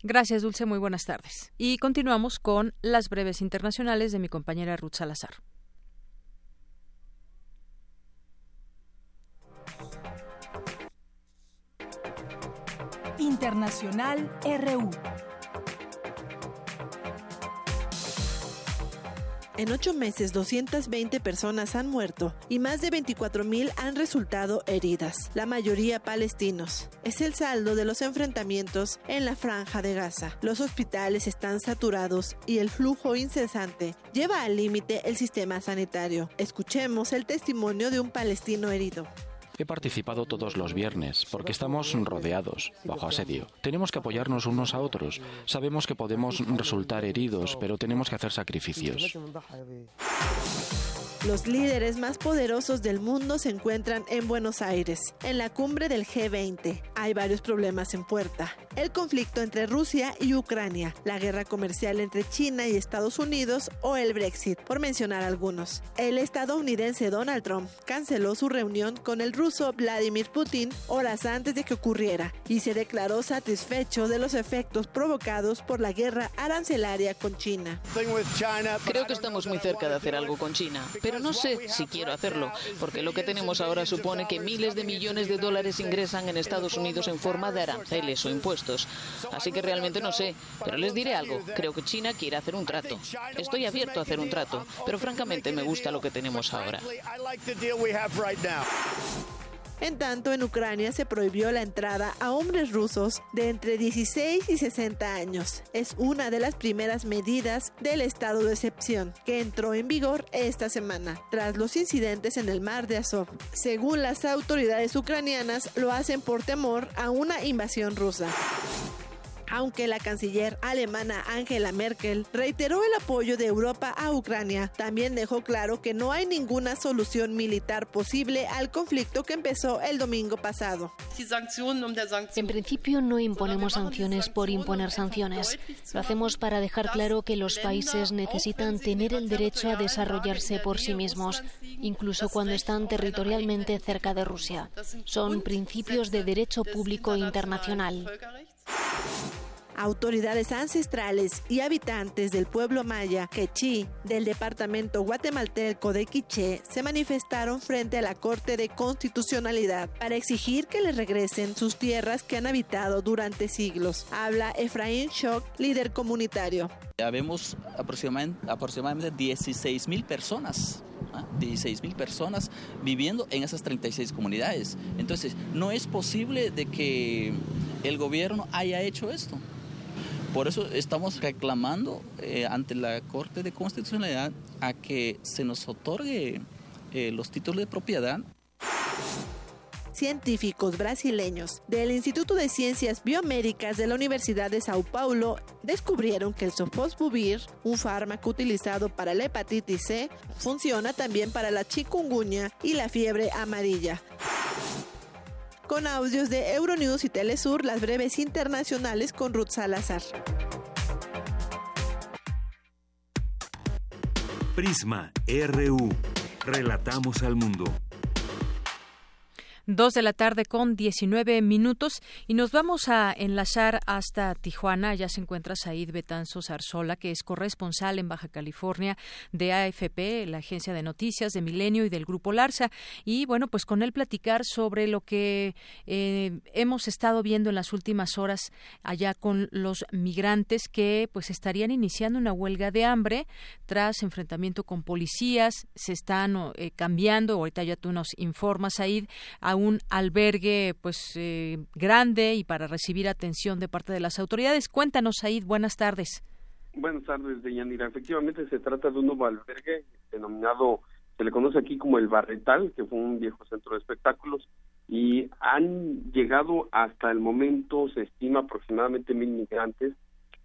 Gracias, Dulce. Muy buenas tardes. Y continuamos con las breves internacionales de mi compañera Ruth Salazar. Internacional RU. En ocho meses, 220 personas han muerto y más de 24.000 han resultado heridas, la mayoría palestinos. Es el saldo de los enfrentamientos en la franja de Gaza. Los hospitales están saturados y el flujo incesante lleva al límite el sistema sanitario. Escuchemos el testimonio de un palestino herido. He participado todos los viernes porque estamos rodeados, bajo asedio. Tenemos que apoyarnos unos a otros. Sabemos que podemos resultar heridos, pero tenemos que hacer sacrificios. Los líderes más poderosos del mundo se encuentran en Buenos Aires, en la cumbre del G20. Hay varios problemas en puerta. El conflicto entre Rusia y Ucrania, la guerra comercial entre China y Estados Unidos o el Brexit, por mencionar algunos. El estadounidense Donald Trump canceló su reunión con el ruso Vladimir Putin horas antes de que ocurriera y se declaró satisfecho de los efectos provocados por la guerra arancelaria con China. Creo que estamos muy cerca de hacer algo con China, no sé si quiero hacerlo, porque lo que tenemos ahora supone que miles de millones de dólares ingresan en Estados Unidos en forma de aranceles o impuestos. Así que realmente no sé, pero les diré algo. Creo que China quiere hacer un trato. Estoy abierto a hacer un trato, pero francamente me gusta lo que tenemos ahora. En tanto, en Ucrania se prohibió la entrada a hombres rusos de entre 16 y 60 años. Es una de las primeras medidas del estado de excepción que entró en vigor esta semana, tras los incidentes en el mar de Azov. Según las autoridades ucranianas, lo hacen por temor a una invasión rusa aunque la canciller alemana Angela Merkel reiteró el apoyo de Europa a Ucrania, también dejó claro que no hay ninguna solución militar posible al conflicto que empezó el domingo pasado. En principio no imponemos sanciones por imponer sanciones. Lo hacemos para dejar claro que los países necesitan tener el derecho a desarrollarse por sí mismos, incluso cuando están territorialmente cerca de Rusia. Son principios de derecho público internacional. Autoridades ancestrales y habitantes del pueblo maya Quechí del departamento guatemalteco de Quiché se manifestaron frente a la Corte de Constitucionalidad para exigir que les regresen sus tierras que han habitado durante siglos. Habla Efraín Shock, líder comunitario. Ya vemos aproximadamente, aproximadamente 16 mil personas 16 ¿ah? personas viviendo en esas 36 comunidades. Entonces, no es posible de que el gobierno haya hecho esto. Por eso estamos reclamando eh, ante la Corte de Constitucionalidad a que se nos otorgue eh, los títulos de propiedad científicos brasileños del Instituto de Ciencias Biomédicas de la Universidad de Sao Paulo descubrieron que el sofosbuvir, un fármaco utilizado para la hepatitis C, funciona también para la chikungunya y la fiebre amarilla con audios de Euronews y Telesur, las breves internacionales con Ruth Salazar. Prisma RU. Relatamos al mundo. Dos de la tarde con 19 minutos y nos vamos a enlazar hasta Tijuana. Ya se encuentra Said Betanzo Zarzola, que es corresponsal en Baja California de AFP, la agencia de noticias de Milenio y del Grupo Larsa. Y bueno, pues con él platicar sobre lo que eh, hemos estado viendo en las últimas horas allá con los migrantes que pues estarían iniciando una huelga de hambre tras enfrentamiento con policías. Se están eh, cambiando, ahorita ya tú nos informas, Said, a un albergue pues eh, grande y para recibir atención de parte de las autoridades. Cuéntanos, Said, buenas tardes. Buenas tardes, Deyanira. Efectivamente se trata de un nuevo albergue denominado, se le conoce aquí como el Barretal, que fue un viejo centro de espectáculos, y han llegado hasta el momento, se estima aproximadamente mil migrantes,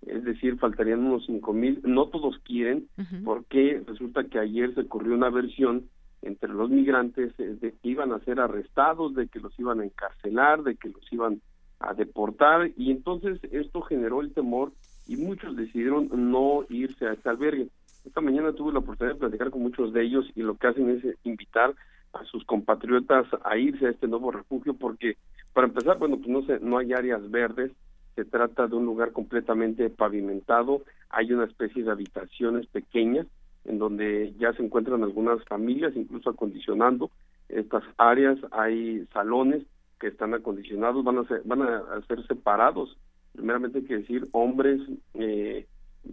es decir, faltarían unos cinco mil, no todos quieren, porque resulta que ayer se ocurrió una versión entre los migrantes eh, de que iban a ser arrestados, de que los iban a encarcelar, de que los iban a deportar y entonces esto generó el temor y muchos decidieron no irse a este albergue. Esta mañana tuve la oportunidad de platicar con muchos de ellos y lo que hacen es invitar a sus compatriotas a irse a este nuevo refugio porque para empezar, bueno, pues no se, no hay áreas verdes, se trata de un lugar completamente pavimentado, hay una especie de habitaciones pequeñas en donde ya se encuentran algunas familias, incluso acondicionando estas áreas. Hay salones que están acondicionados, van a ser, van a ser separados. Primeramente hay que decir hombres, eh,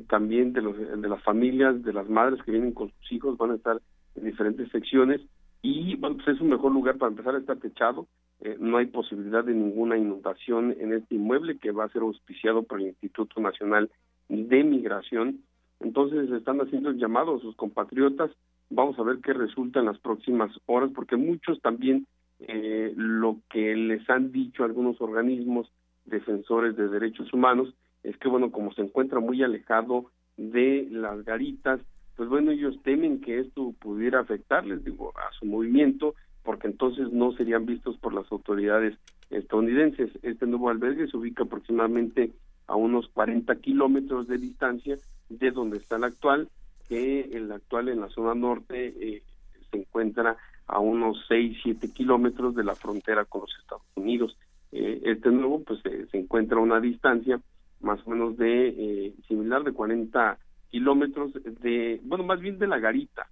también de, los, de las familias, de las madres que vienen con sus hijos, van a estar en diferentes secciones y bueno, pues es un mejor lugar para empezar a estar techado. Eh, no hay posibilidad de ninguna inundación en este inmueble que va a ser auspiciado por el Instituto Nacional de Migración. Entonces están haciendo el llamado a sus compatriotas. Vamos a ver qué resulta en las próximas horas, porque muchos también eh, lo que les han dicho algunos organismos defensores de derechos humanos es que, bueno, como se encuentra muy alejado de las garitas, pues bueno, ellos temen que esto pudiera afectarles, digo, a su movimiento, porque entonces no serían vistos por las autoridades estadounidenses. Este nuevo albergue se ubica aproximadamente a unos 40 kilómetros de distancia de donde está el actual, que el actual en la zona norte eh, se encuentra a unos 6, 7 kilómetros de la frontera con los Estados Unidos. Eh, este nuevo pues se encuentra a una distancia más o menos de eh, similar de 40 kilómetros de, bueno, más bien de la garita,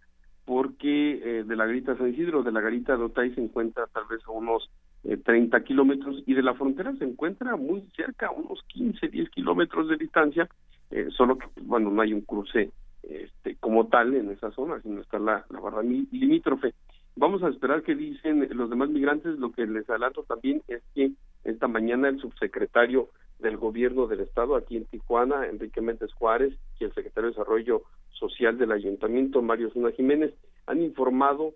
porque eh, de la garita San Isidro, de la garita de Otay se encuentra tal vez a unos 30 eh, kilómetros y de la frontera se encuentra muy cerca, unos 15, 10 kilómetros de distancia, solo que, bueno, no hay un cruce este, como tal en esa zona, sino está la, la barra limítrofe. Vamos a esperar que dicen los demás migrantes, lo que les adelanto también es que esta mañana el subsecretario del gobierno del estado aquí en Tijuana, Enrique Méndez Juárez, y el secretario de Desarrollo Social del Ayuntamiento, Mario Zuna Jiménez, han informado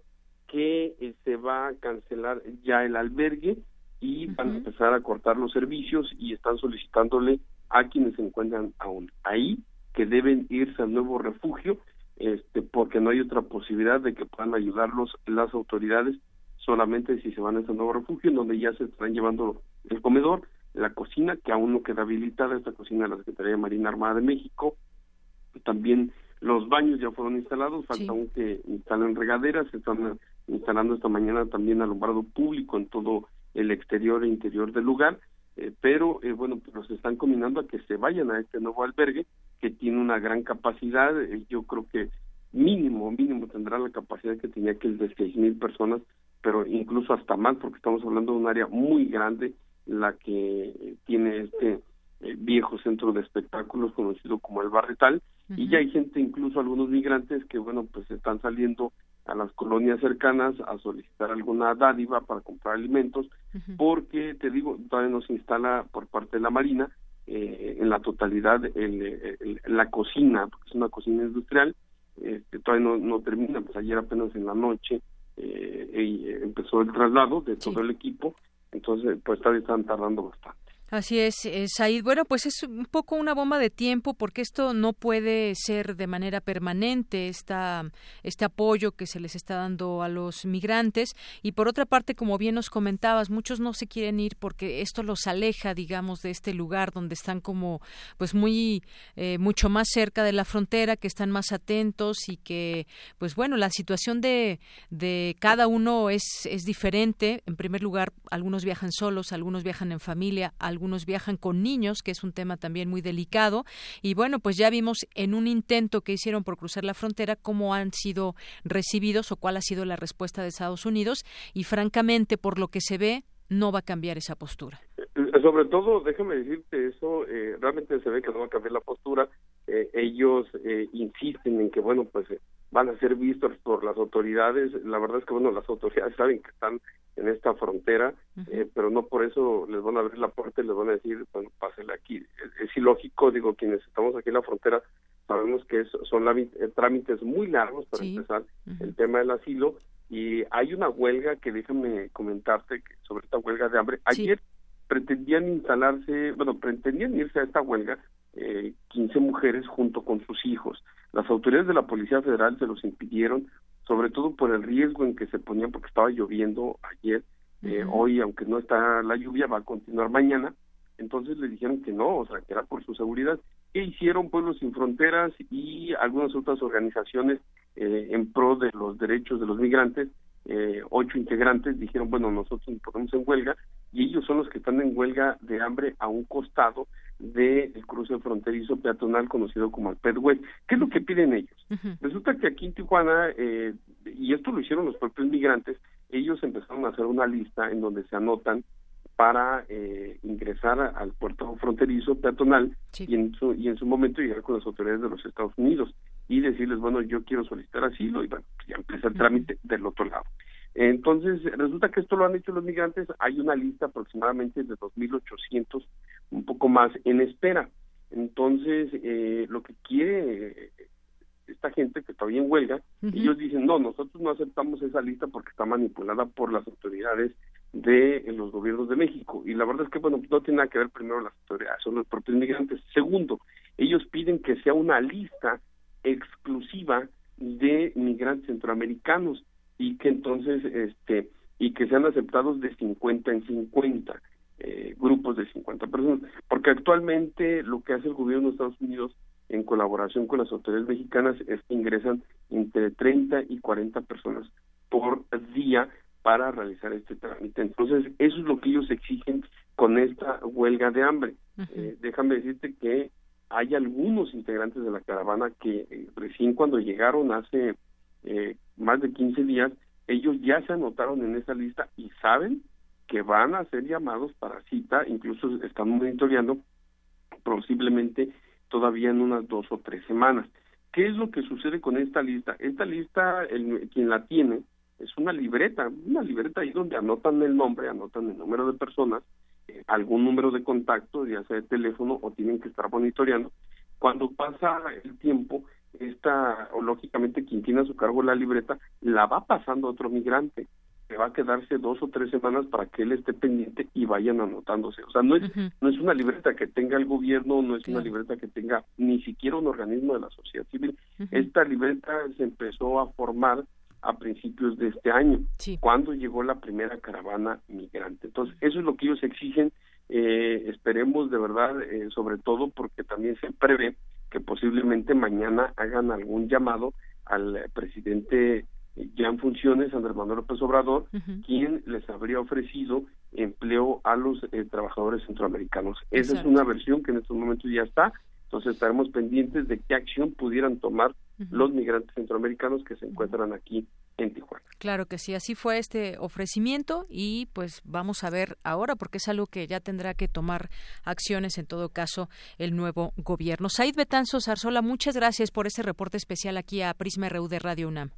que eh, se va a cancelar ya el albergue y van a empezar a cortar los servicios y están solicitándole a quienes se encuentran aún ahí que deben irse al nuevo refugio este porque no hay otra posibilidad de que puedan ayudarlos las autoridades solamente si se van a ese nuevo refugio en donde ya se están llevando el comedor la cocina, que aún no queda habilitada, esta cocina de la Secretaría de Marina Armada de México. También los baños ya fueron instalados, falta aún que instalen regaderas, están instalando esta mañana también alumbrado público en todo el exterior e interior del lugar, eh, pero eh, bueno, pues los están combinando a que se vayan a este nuevo albergue que tiene una gran capacidad, eh, yo creo que mínimo, mínimo tendrá la capacidad que tenía que el de seis mil personas, pero incluso hasta más porque estamos hablando de un área muy grande la que tiene este eh, viejo centro de espectáculos conocido como el Barretal. Y ya hay gente incluso algunos migrantes que bueno pues están saliendo a las colonias cercanas a solicitar alguna dádiva para comprar alimentos porque te digo todavía no se instala por parte de la marina eh, en la totalidad el, la cocina porque es una cocina industrial este, todavía no, no termina pues ayer apenas en la noche eh, empezó el traslado de todo el equipo entonces, pues todavía están tardando bastante. Así es, eh, Said. Bueno, pues es un poco una bomba de tiempo porque esto no puede ser de manera permanente, esta, este apoyo que se les está dando a los migrantes. Y por otra parte, como bien nos comentabas, muchos no se quieren ir porque esto los aleja, digamos, de este lugar donde están como, pues muy, eh, mucho más cerca de la frontera, que están más atentos y que, pues bueno, la situación de, de cada uno es, diferente. En primer lugar, algunos viajan solos, algunos viajan en familia, algunos viajan con niños, que es un tema también muy delicado. Y bueno, pues ya vimos en un intento que hicieron por cruzar la frontera cómo han sido recibidos o cuál ha sido la respuesta de Estados Unidos. Y francamente, por lo que se ve, no va a cambiar esa postura. Eh, sobre todo, déjame decirte eso, eh, realmente se ve que no va a cambiar la postura. Eh, ellos insisten en que, bueno, pues van a ser vistos por las autoridades. La verdad es que, bueno, las autoridades [LAUGHS] saben que están en esta frontera, eh, pero no por eso les van a abrir la puerta y les van a decir, bueno, pásele aquí. Es, ilógico, digo, quienes estamos aquí en la frontera sabemos que son eh, trámites muy largos para empezar el tema del asilo y hay una huelga que déjame comentarte que sobre esta huelga de hambre. Ayer pretendían instalarse, bueno, pretendían irse a esta huelga eh, 15 mujeres junto con sus hijos. Las autoridades de la Policía Federal se los impidieron sobre todo por el riesgo en que se ponían porque estaba lloviendo ayer, eh, hoy aunque no está la lluvia va a continuar mañana, entonces le dijeron que no, o sea, que era por su seguridad. ¿Qué hicieron Pueblos Sin Fronteras y algunas otras organizaciones eh, en pro de los derechos de los migrantes? Eh, ocho integrantes dijeron, bueno, nosotros nos ponemos en huelga y ellos son los que están en huelga de hambre a un costado del cruce fronterizo peatonal conocido como el Pedway. ¿Qué es lo que piden ellos? Resulta que aquí en Tijuana, eh, y esto lo hicieron los propios migrantes, ellos empezaron a hacer una lista en donde se anotan para eh, ingresar al puerto fronterizo peatonal y, en su, y en su momento llegar con las autoridades de los Estados Unidos y decirles, bueno, yo quiero solicitar asilo y bueno, ya empieza el trámite del otro lado. Entonces, resulta que esto lo han hecho los migrantes, hay una lista aproximadamente de 2.800, un poco más, en espera. Entonces, eh, lo que quiere esta gente que está bien huelga, ellos dicen, no, nosotros no aceptamos esa lista porque está manipulada por las autoridades de los gobiernos de México. Y la verdad es que, bueno, no tiene nada que ver primero las autoridades, son los propios migrantes. Segundo, ellos piden que sea una lista exclusiva de migrantes centroamericanos y que entonces, este, y que sean aceptados de 50 en 50, eh, grupos de 50 personas. Porque actualmente lo que hace el gobierno de Estados Unidos en colaboración con las autoridades mexicanas es que ingresan entre 30 y 40 personas por día para realizar este trámite. Entonces, eso es lo que ellos exigen con esta huelga de hambre. Eh, déjame decirte que hay algunos integrantes de la caravana que eh, recién cuando llegaron hace eh, más de 15 días, ellos ya se anotaron en esa lista y saben que van a ser llamados para cita, incluso están monitoreando posiblemente todavía en unas dos o tres semanas. ¿Qué es lo que sucede con esta lista? Esta lista, el, quien la tiene, es una libreta, una libreta ahí donde anotan el nombre, anotan el número de personas, algún número de contacto, ya sea de teléfono o tienen que estar monitoreando. Cuando pasa el tiempo, esta, o lógicamente quien tiene a su cargo la libreta, la va pasando a otro migrante que va a quedarse dos o tres semanas para que él esté pendiente y vayan anotándose. O sea, no es, no es una libreta que tenga el gobierno, no es una libreta que tenga ni siquiera un organismo de la sociedad civil. Esta libreta se empezó a formar a principios de este año, cuando llegó la primera caravana migrante. Entonces, eso es lo que ellos exigen. Eh, esperemos de verdad, eh, sobre todo porque también se prevé que posiblemente mañana hagan algún llamado al presidente ya en funciones, Andrés Manuel López Obrador, quien les habría ofrecido empleo a los eh, trabajadores centroamericanos. Esa es una versión que en estos momentos ya está, entonces estaremos pendientes de qué acción pudieran tomar los migrantes centroamericanos que se encuentran aquí en Tijuana. Claro que sí, así fue este ofrecimiento y pues vamos a ver ahora porque es algo que ya tendrá que tomar acciones en todo caso el nuevo gobierno. Said Betanzo Zarzola, muchas gracias por este reporte especial aquí a Prisma RU de Radio UNAM.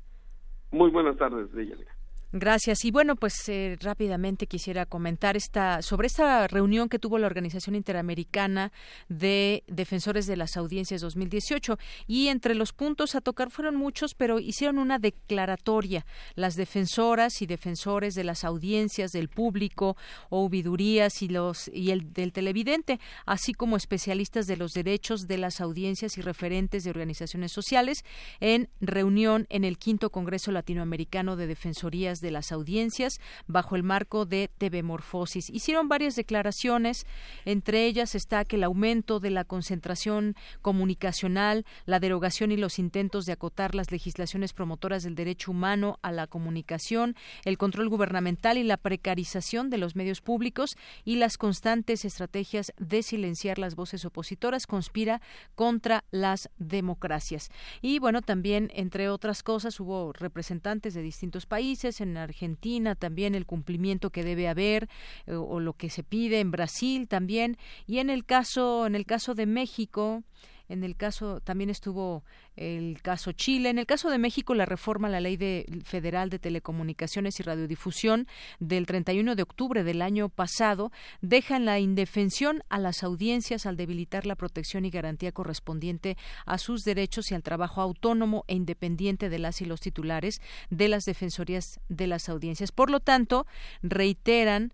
Muy buenas tardes, Deyanira. Gracias. Y bueno, pues eh, rápidamente quisiera comentar esta sobre esta reunión que tuvo la Organización Interamericana de Defensores de las Audiencias 2018 y entre los puntos a tocar fueron muchos, pero hicieron una declaratoria las defensoras y defensores de las audiencias del público o hubidurías y los y el del televidente, así como especialistas de los derechos de las audiencias y referentes de organizaciones sociales en reunión en el quinto Congreso Latinoamericano de Defensorías de las audiencias bajo el marco de TV Morfosis. Hicieron varias declaraciones, entre ellas está que el aumento de la concentración comunicacional, la derogación y los intentos de acotar las legislaciones promotoras del derecho humano a la comunicación, el control gubernamental y la precarización de los medios públicos y las constantes estrategias de silenciar las voces opositoras conspira contra las democracias. Y bueno, también, entre otras cosas, hubo representantes de distintos países, en Argentina también el cumplimiento que debe haber eh, o lo que se pide en Brasil también. Y en el caso en el caso de México en el caso también estuvo el caso Chile, en el caso de México la reforma a la Ley de, Federal de Telecomunicaciones y Radiodifusión del 31 de octubre del año pasado deja en la indefensión a las audiencias al debilitar la protección y garantía correspondiente a sus derechos y al trabajo autónomo e independiente de las y los titulares de las defensorías de las audiencias. Por lo tanto, reiteran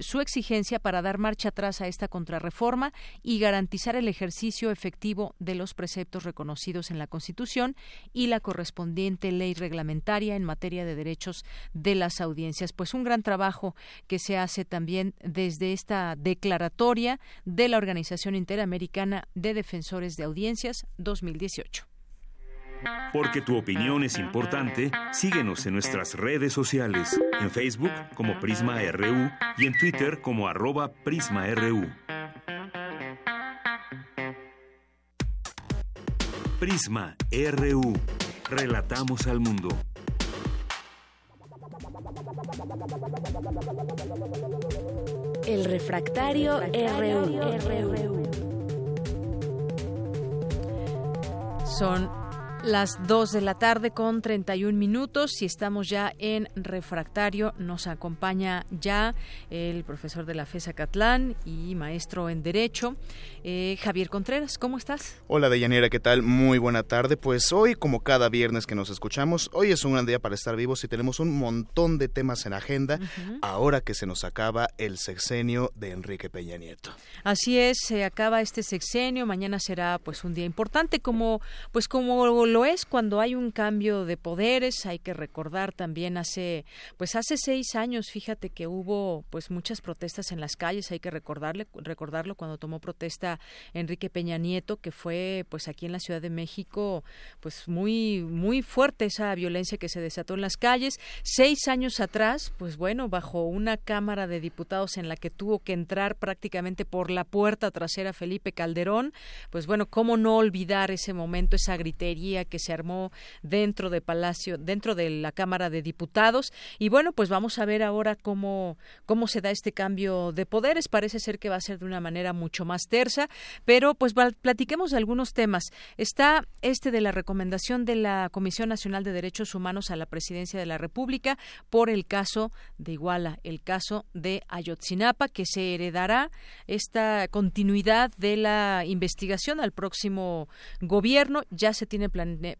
su exigencia para dar marcha atrás a esta contrarreforma y garantizar el ejercicio efectivo de los preceptos reconocidos en la Constitución y la correspondiente ley reglamentaria en materia de derechos de las audiencias. Pues un gran trabajo que se hace también desde esta declaratoria de la Organización Interamericana de Defensores de Audiencias 2018. Porque tu opinión es importante, síguenos en nuestras redes sociales, en Facebook como Prisma RU y en Twitter como arroba PrismaRU. Prisma RU. Relatamos al mundo. El refractario, RU. Son las 2 de la tarde con 31 minutos y estamos ya en refractario. Nos acompaña ya el profesor de la FESA Catlán y maestro en Derecho, eh, Javier Contreras. ¿Cómo estás? Hola Deyanira, ¿qué tal? Muy buena tarde. Pues hoy, como cada viernes que nos escuchamos, hoy es un gran día para estar vivos y tenemos un montón de temas en agenda ahora que se nos acaba el sexenio de Enrique Peña Nieto. Así es, se acaba este sexenio, mañana será pues un día importante como pues como lo es cuando hay un cambio de poderes. Hay que recordar también hace, pues hace seis años, fíjate que hubo pues muchas protestas en las calles. Hay que recordarle, recordarlo cuando tomó protesta Enrique Peña Nieto, que fue pues aquí en la Ciudad de México, pues muy muy fuerte esa violencia que se desató en las calles. Seis años atrás, pues bueno, bajo una cámara de diputados en la que tuvo que entrar prácticamente por la puerta trasera Felipe Calderón, pues bueno, cómo no olvidar ese momento, esa gritería que se armó dentro de Palacio, dentro de la Cámara de Diputados. Y bueno, pues vamos a ver ahora cómo, cómo se da este cambio de poderes. Parece ser que va a ser de una manera mucho más tersa, pero pues platiquemos de algunos temas. Está este de la recomendación de la Comisión Nacional de Derechos Humanos a la Presidencia de la República por el caso de Iguala, el caso de Ayotzinapa, que se heredará esta continuidad de la investigación al próximo gobierno. Ya se tiene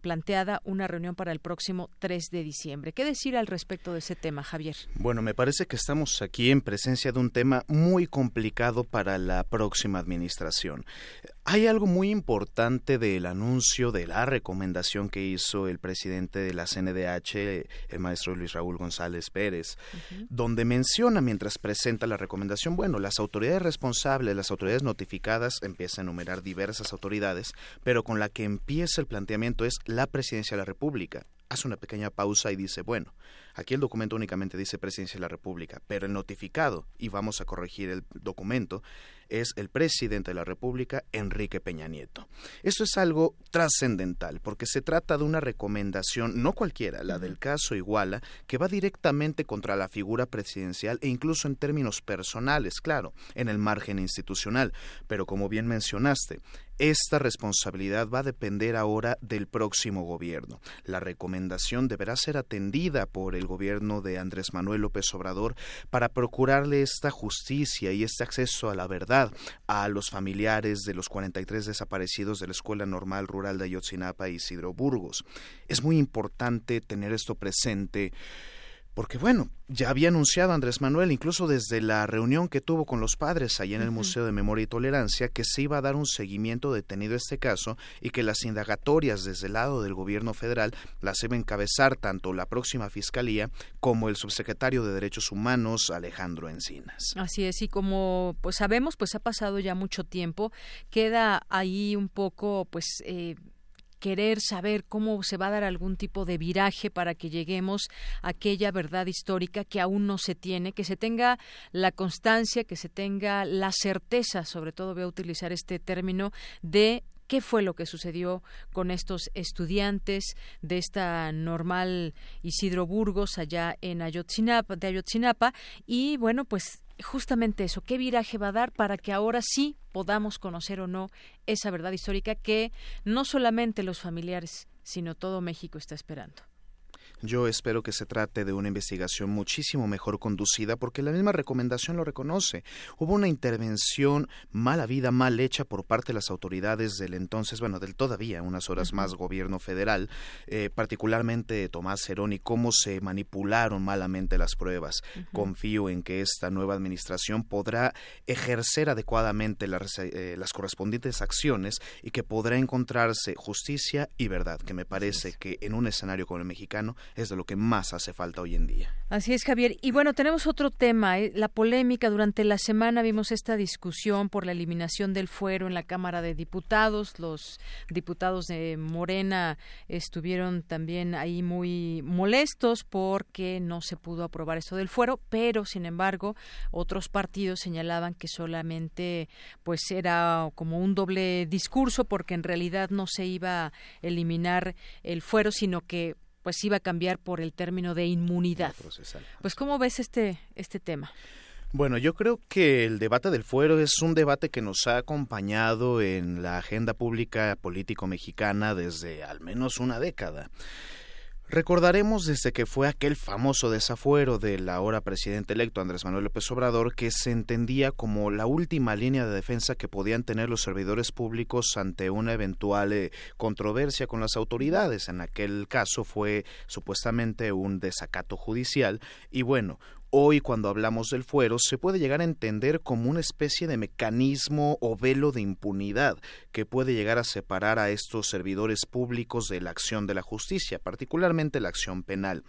planteada una reunión para el próximo 3 de diciembre. ¿Qué decir al respecto de ese tema, Javier? Bueno, me parece que estamos aquí en presencia de un tema muy complicado para la próxima administración. Hay algo muy importante del anuncio de la recomendación que hizo el presidente de la CNDH, el maestro Luis Raúl González Pérez, donde menciona mientras presenta la recomendación, bueno, las autoridades responsables, las autoridades notificadas, empieza a enumerar diversas autoridades, pero con la que empieza el planteamiento es la presidencia de la República. Hace una pequeña pausa y dice, bueno, Aquí el documento únicamente dice Presidencia de la República, pero el notificado, y vamos a corregir el documento, es el presidente de la República, Enrique Peña Nieto. Esto es algo trascendental, porque se trata de una recomendación, no cualquiera, la del caso Iguala, que va directamente contra la figura presidencial e incluso en términos personales, claro, en el margen institucional. Pero como bien mencionaste, esta responsabilidad va a depender ahora del próximo gobierno. La recomendación deberá ser atendida por el gobierno de Andrés Manuel López Obrador para procurarle esta justicia y este acceso a la verdad a los familiares de los 43 desaparecidos de la Escuela Normal Rural de Ayotzinapa y Isidro Burgos. Es muy importante tener esto presente porque bueno, ya había anunciado Andrés Manuel, incluso desde la reunión que tuvo con los padres allá en el Museo de Memoria y Tolerancia, que se iba a dar un seguimiento detenido a este caso y que las indagatorias desde el lado del gobierno federal las iba a encabezar tanto la próxima fiscalía como el subsecretario de Derechos Humanos, Alejandro Encinas. Así es, y como pues sabemos, pues ha pasado ya mucho tiempo, queda ahí un poco pues eh, querer saber cómo se va a dar algún tipo de viraje para que lleguemos a aquella verdad histórica que aún no se tiene, que se tenga la constancia, que se tenga la certeza, sobre todo voy a utilizar este término, de qué fue lo que sucedió con estos estudiantes de esta normal Isidro Burgos allá en Ayotzinapa, de Ayotzinapa y bueno, pues justamente eso, qué viraje va a dar para que ahora sí podamos conocer o no esa verdad histórica que no solamente los familiares, sino todo México está esperando. Yo espero que se trate de una investigación muchísimo mejor conducida porque la misma recomendación lo reconoce. Hubo una intervención mala vida, mal hecha por parte de las autoridades del entonces, bueno, del todavía unas horas más gobierno federal, eh, particularmente Tomás Herón y cómo se manipularon malamente las pruebas. Confío en que esta nueva administración podrá ejercer adecuadamente las, eh, las correspondientes acciones y que podrá encontrarse justicia y verdad, que me parece que en un escenario como el mexicano es de lo que más hace falta hoy en día. Así es, Javier. Y bueno, tenemos otro tema, ¿eh? la polémica. Durante la semana vimos esta discusión por la eliminación del fuero en la Cámara de Diputados. Los diputados de Morena estuvieron también ahí muy molestos porque no se pudo aprobar eso del fuero, pero sin embargo otros partidos señalaban que solamente pues era como un doble discurso porque en realidad no se iba a eliminar el fuero, sino que pues iba a cambiar por el término de inmunidad. Pues ¿cómo ves este este tema? Bueno, yo creo que el debate del fuero es un debate que nos ha acompañado en la agenda pública político mexicana desde al menos una década. Recordaremos desde que fue aquel famoso desafuero del ahora presidente electo Andrés Manuel López Obrador que se entendía como la última línea de defensa que podían tener los servidores públicos ante una eventual eh, controversia con las autoridades. En aquel caso fue supuestamente un desacato judicial y bueno, Hoy, cuando hablamos del fuero, se puede llegar a entender como una especie de mecanismo o velo de impunidad que puede llegar a separar a estos servidores públicos de la acción de la justicia, particularmente la acción penal.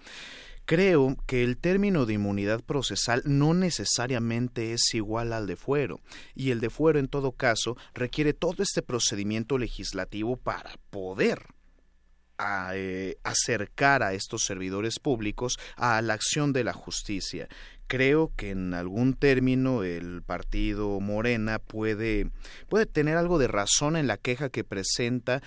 Creo que el término de inmunidad procesal no necesariamente es igual al de fuero, y el de fuero en todo caso requiere todo este procedimiento legislativo para poder a, eh, acercar a estos servidores públicos a la acción de la justicia. Creo que en algún término el partido Morena puede, puede tener algo de razón en la queja que presenta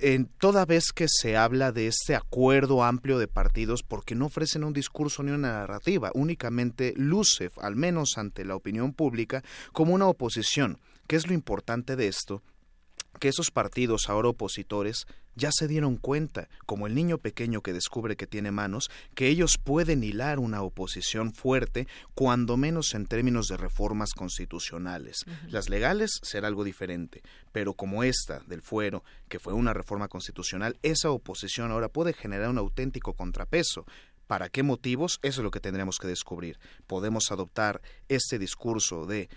en toda vez que se habla de este acuerdo amplio de partidos porque no ofrecen un discurso ni una narrativa, únicamente luce, al menos ante la opinión pública, como una oposición. ¿Qué es lo importante de esto? Que esos partidos ahora opositores ya se dieron cuenta, como el niño pequeño que descubre que tiene manos, que ellos pueden hilar una oposición fuerte, cuando menos en términos de reformas constitucionales. Las legales será algo diferente, pero como esta del fuero, que fue una reforma constitucional, esa oposición ahora puede generar un auténtico contrapeso. ¿Para qué motivos? Eso es lo que tendremos que descubrir. Podemos adoptar este discurso de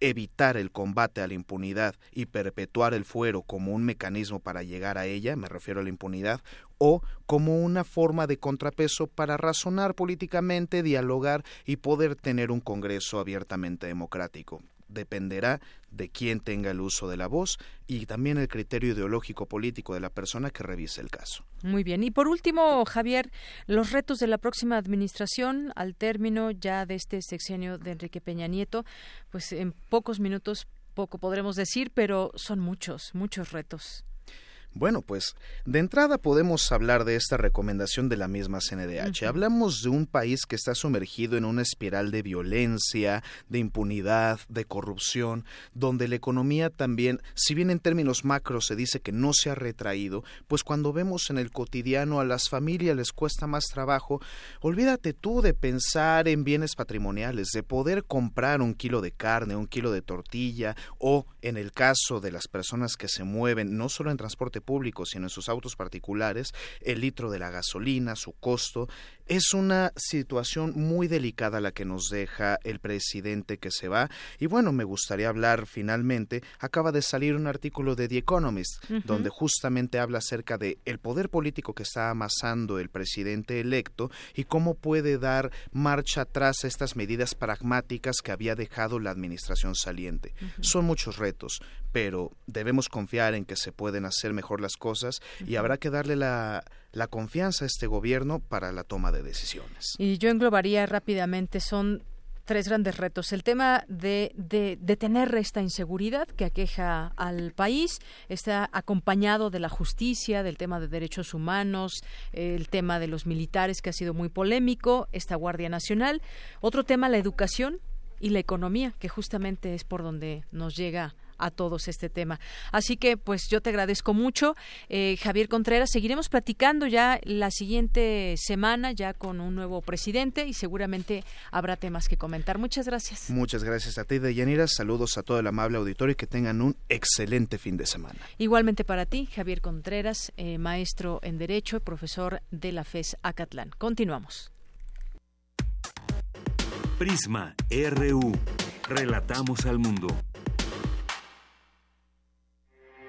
evitar el combate a la impunidad y perpetuar el fuero como un mecanismo para llegar a ella, me refiero a la impunidad, o como una forma de contrapeso para razonar políticamente, dialogar y poder tener un Congreso abiertamente democrático dependerá de quién tenga el uso de la voz y también el criterio ideológico político de la persona que revise el caso. Muy bien. Y por último, Javier, los retos de la próxima administración al término ya de este sexenio de Enrique Peña Nieto, pues en pocos minutos poco podremos decir, pero son muchos, muchos retos. Bueno, pues de entrada podemos hablar de esta recomendación de la misma CNDH. Hablamos de un país que está sumergido en una espiral de violencia, de impunidad, de corrupción, donde la economía también, si bien en términos macros se dice que no se ha retraído, pues cuando vemos en el cotidiano a las familias les cuesta más trabajo, olvídate tú de pensar en bienes patrimoniales, de poder comprar un kilo de carne, un kilo de tortilla, o en el caso de las personas que se mueven no solo en transporte público, sino en sus autos particulares, el litro de la gasolina, su costo, es una situación muy delicada la que nos deja el presidente que se va. Y bueno, me gustaría hablar finalmente. Acaba de salir un artículo de The Economist, donde justamente habla acerca de el poder político que está amasando el presidente electo y cómo puede dar marcha atrás a estas medidas pragmáticas que había dejado la administración saliente. Son muchos retos, pero debemos confiar en que se pueden hacer mejor las cosas y habrá que darle la la confianza a este gobierno para la toma de decisiones. Y yo englobaría rápidamente, son tres grandes retos. El tema de, de, detener esta inseguridad que aqueja al país está acompañado de la justicia, del tema de derechos humanos, el tema de los militares que ha sido muy polémico, esta Guardia Nacional. Otro tema, la educación y la economía, que justamente es por donde nos llega a todos este tema. Así que, pues yo te agradezco mucho, eh, Javier Contreras. Seguiremos platicando ya la siguiente semana, ya con un nuevo presidente y seguramente habrá temas que comentar. Muchas gracias. Muchas gracias a ti, Deyanira. Saludos a todo el amable auditorio y que tengan un excelente fin de semana. Igualmente para ti, Javier Contreras, eh, maestro en Derecho y profesor de la FES Acatlán. Continuamos. Prisma RU. Relatamos al mundo.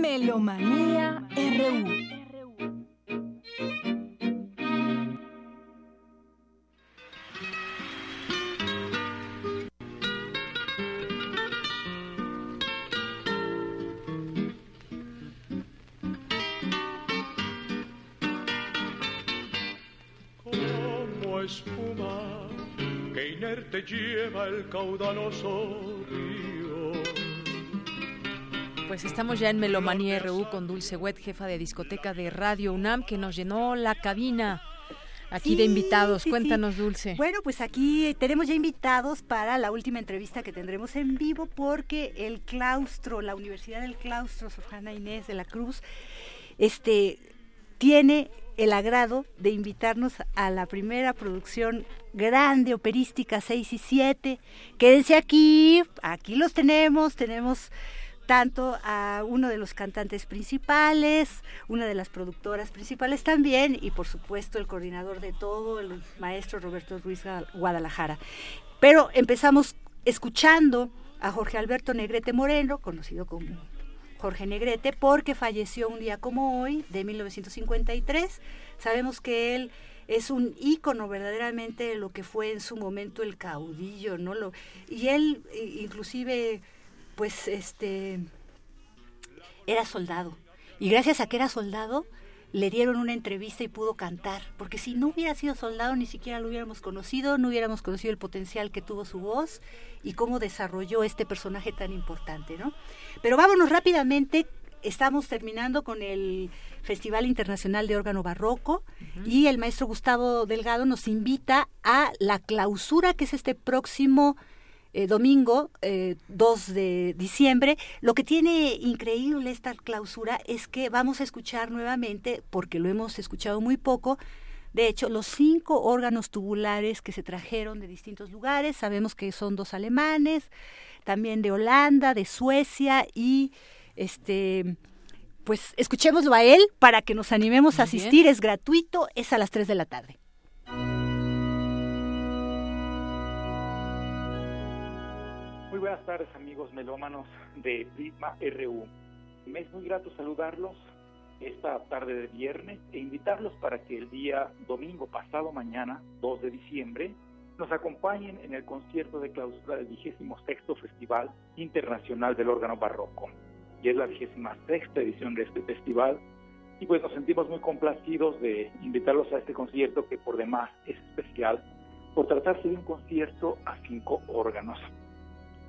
Melomanía RU. Como espuma que inerte lleva el caudaloso río pues estamos ya en Melomanía RU con Dulce Wet, jefa de discoteca de Radio UNAM, que nos llenó la cabina aquí de invitados. Cuéntanos, Dulce. Bueno, pues aquí tenemos ya invitados para la última entrevista que tendremos en vivo porque el claustro, la Universidad del Claustro, Sor Juana Inés de la Cruz, este, tiene el agrado de invitarnos a la primera producción grande, operística 6 y 7. Quédense aquí, aquí los tenemos, tenemos tanto a uno de los cantantes principales, una de las productoras principales también y por supuesto el coordinador de todo, el maestro Roberto Ruiz Guadalajara. Pero empezamos escuchando a Jorge Alberto Negrete Moreno, conocido como Jorge Negrete, porque falleció un día como hoy, de 1953. Sabemos que él es un ícono verdaderamente de lo que fue en su momento el caudillo, ¿no? Y él inclusive pues este era soldado. Y gracias a que era soldado, le dieron una entrevista y pudo cantar, porque si no hubiera sido soldado ni siquiera lo hubiéramos conocido, no hubiéramos conocido el potencial que tuvo su voz y cómo desarrolló este personaje tan importante, ¿no? Pero vámonos rápidamente, estamos terminando con el Festival Internacional de Órgano Barroco y el maestro Gustavo Delgado nos invita a la clausura que es este próximo eh, domingo 2 eh, de diciembre. Lo que tiene increíble esta clausura es que vamos a escuchar nuevamente, porque lo hemos escuchado muy poco, de hecho, los cinco órganos tubulares que se trajeron de distintos lugares, sabemos que son dos alemanes, también de Holanda, de Suecia y este pues escuchémoslo a él para que nos animemos a asistir, es gratuito, es a las 3 de la tarde. Muy buenas tardes amigos melómanos de Prisma RU. Me es muy grato saludarlos esta tarde de viernes e invitarlos para que el día domingo pasado mañana, 2 de diciembre, nos acompañen en el concierto de clausura del 26 Festival Internacional del Órgano Barroco. Y es la 26 edición de este festival. Y pues nos sentimos muy complacidos de invitarlos a este concierto que por demás es especial por tratarse de un concierto a cinco órganos.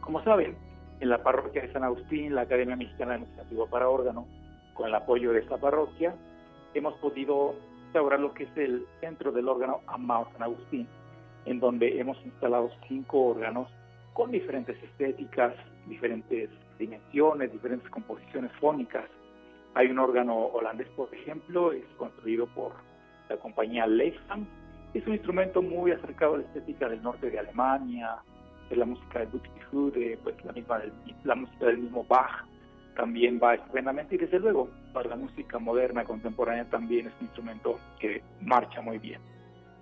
Como saben, en la parroquia de San Agustín, la Academia Mexicana de Música para Órgano, con el apoyo de esta parroquia, hemos podido instaurar lo que es el centro del órgano Amado San Agustín, en donde hemos instalado cinco órganos con diferentes estéticas, diferentes dimensiones, diferentes composiciones fónicas. Hay un órgano holandés, por ejemplo, es construido por la compañía Leifam. Es un instrumento muy acercado a la estética del norte de Alemania, de la música de Buxtehude, de pues, la, misma, la música del mismo Bach, también va estupendamente y desde luego para la música moderna contemporánea también es un instrumento que marcha muy bien.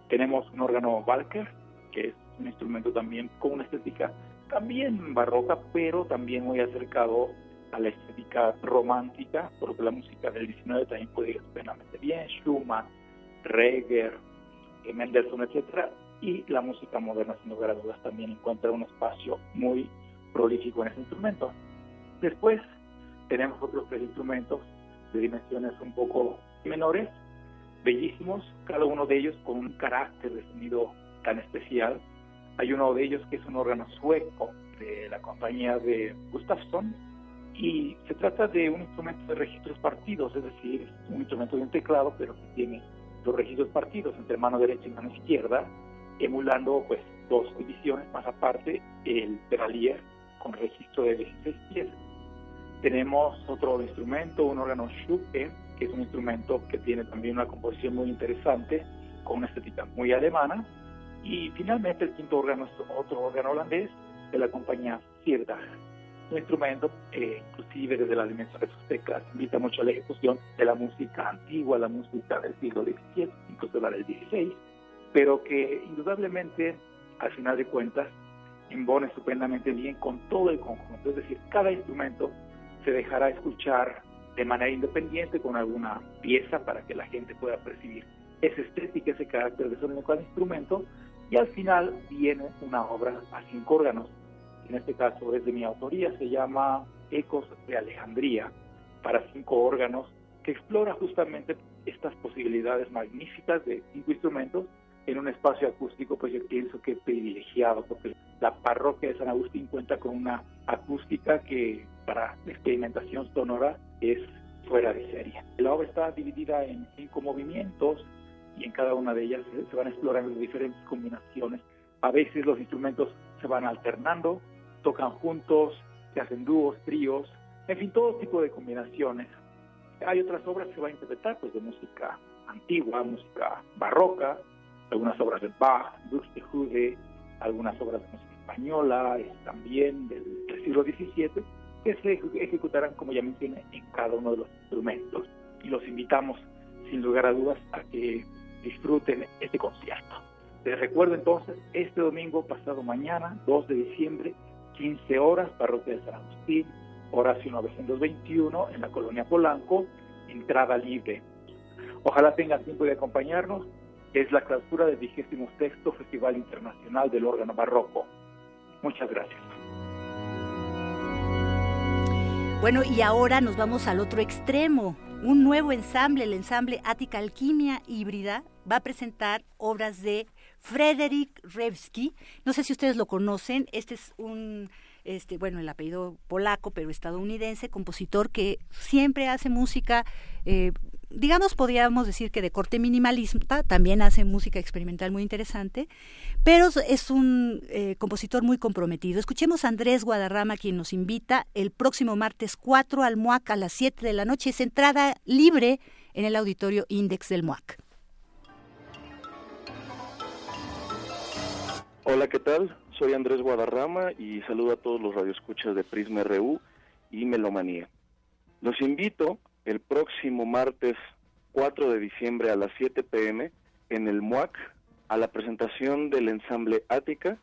Tenemos un órgano Walker, que es un instrumento también con una estética también barroca, pero también muy acercado a la estética romántica, porque la música del 19 también puede ir estupendamente bien, Schumann, Reger, Mendelssohn, etcétera, y la música moderna, sin lugar a dudas, también encuentra un espacio muy prolífico en ese instrumento. Después tenemos otros tres instrumentos de dimensiones un poco menores, bellísimos, cada uno de ellos con un carácter de sonido tan especial. Hay uno de ellos que es un órgano sueco de la compañía de Gustafsson y se trata de un instrumento de registros partidos, es decir, un instrumento de un teclado, pero que tiene los registros partidos entre mano derecha y mano izquierda emulando pues dos divisiones, más aparte el pedalier con registro de 16 pies. Tenemos otro instrumento, un órgano Schuppe, que es un instrumento que tiene también una composición muy interesante, con una estética muy alemana. Y finalmente el quinto órgano es otro órgano holandés de la compañía Sierdach. Un instrumento, eh, inclusive desde la dimensión de sus teclas, invita mucho a la ejecución de la música antigua, la música del siglo XVII, incluso la del XVI pero que indudablemente, al final de cuentas, embona estupendamente bien con todo el conjunto. Es decir, cada instrumento se dejará escuchar de manera independiente con alguna pieza para que la gente pueda percibir esa estética, ese carácter de sonido de cada instrumento, y al final viene una obra a cinco órganos. En este caso es de mi autoría, se llama Ecos de Alejandría, para cinco órganos, que explora justamente estas posibilidades magníficas de cinco instrumentos en un espacio acústico, pues yo pienso que privilegiado, porque la parroquia de San Agustín cuenta con una acústica que para experimentación sonora es fuera de serie. La obra está dividida en cinco movimientos y en cada una de ellas se van explorando diferentes combinaciones. A veces los instrumentos se van alternando, tocan juntos, se hacen dúos, tríos, en fin, todo tipo de combinaciones. Hay otras obras que se van a interpretar, pues de música antigua, música barroca, algunas obras de Bach, Buxtehude, algunas obras de música española, también del, siglo XVII, que se ejecutarán, como ya mencioné, en cada uno de los instrumentos. Y los invitamos, sin lugar a dudas, a que disfruten este concierto. Les recuerdo entonces, este domingo pasado mañana, 2 de diciembre, 15 horas, Parroquia de San Agustín, Horacio 921, en la colonia Polanco, entrada libre. Ojalá tengan tiempo de acompañarnos. Es la clausura del vigésimo sexto Festival Internacional del Órgano Barroco. Muchas gracias. Bueno, y ahora nos vamos al otro extremo. Un nuevo ensamble, el ensamble Ática Alquimia Híbrida, va a presentar obras de Frederick Revsky. No sé si ustedes lo conocen. Este es un este, bueno, el apellido polaco, pero estadounidense, compositor que siempre hace música, eh, digamos, podríamos decir que de corte minimalista, también hace música experimental muy interesante, pero es un eh, compositor muy comprometido. Escuchemos a Andrés Guadarrama, quien nos invita el próximo martes 4 al MUAC a las 7 de la noche. Es entrada libre en el auditorio Index del MUAC. Hola, ¿qué tal? Soy Andrés Guadarrama y saludo a todos los radioescuchas de Prisma RU y Melomanía. Los invito el próximo martes 4 de diciembre a las 7 pm en el MUAC a la presentación del ensamble Ática,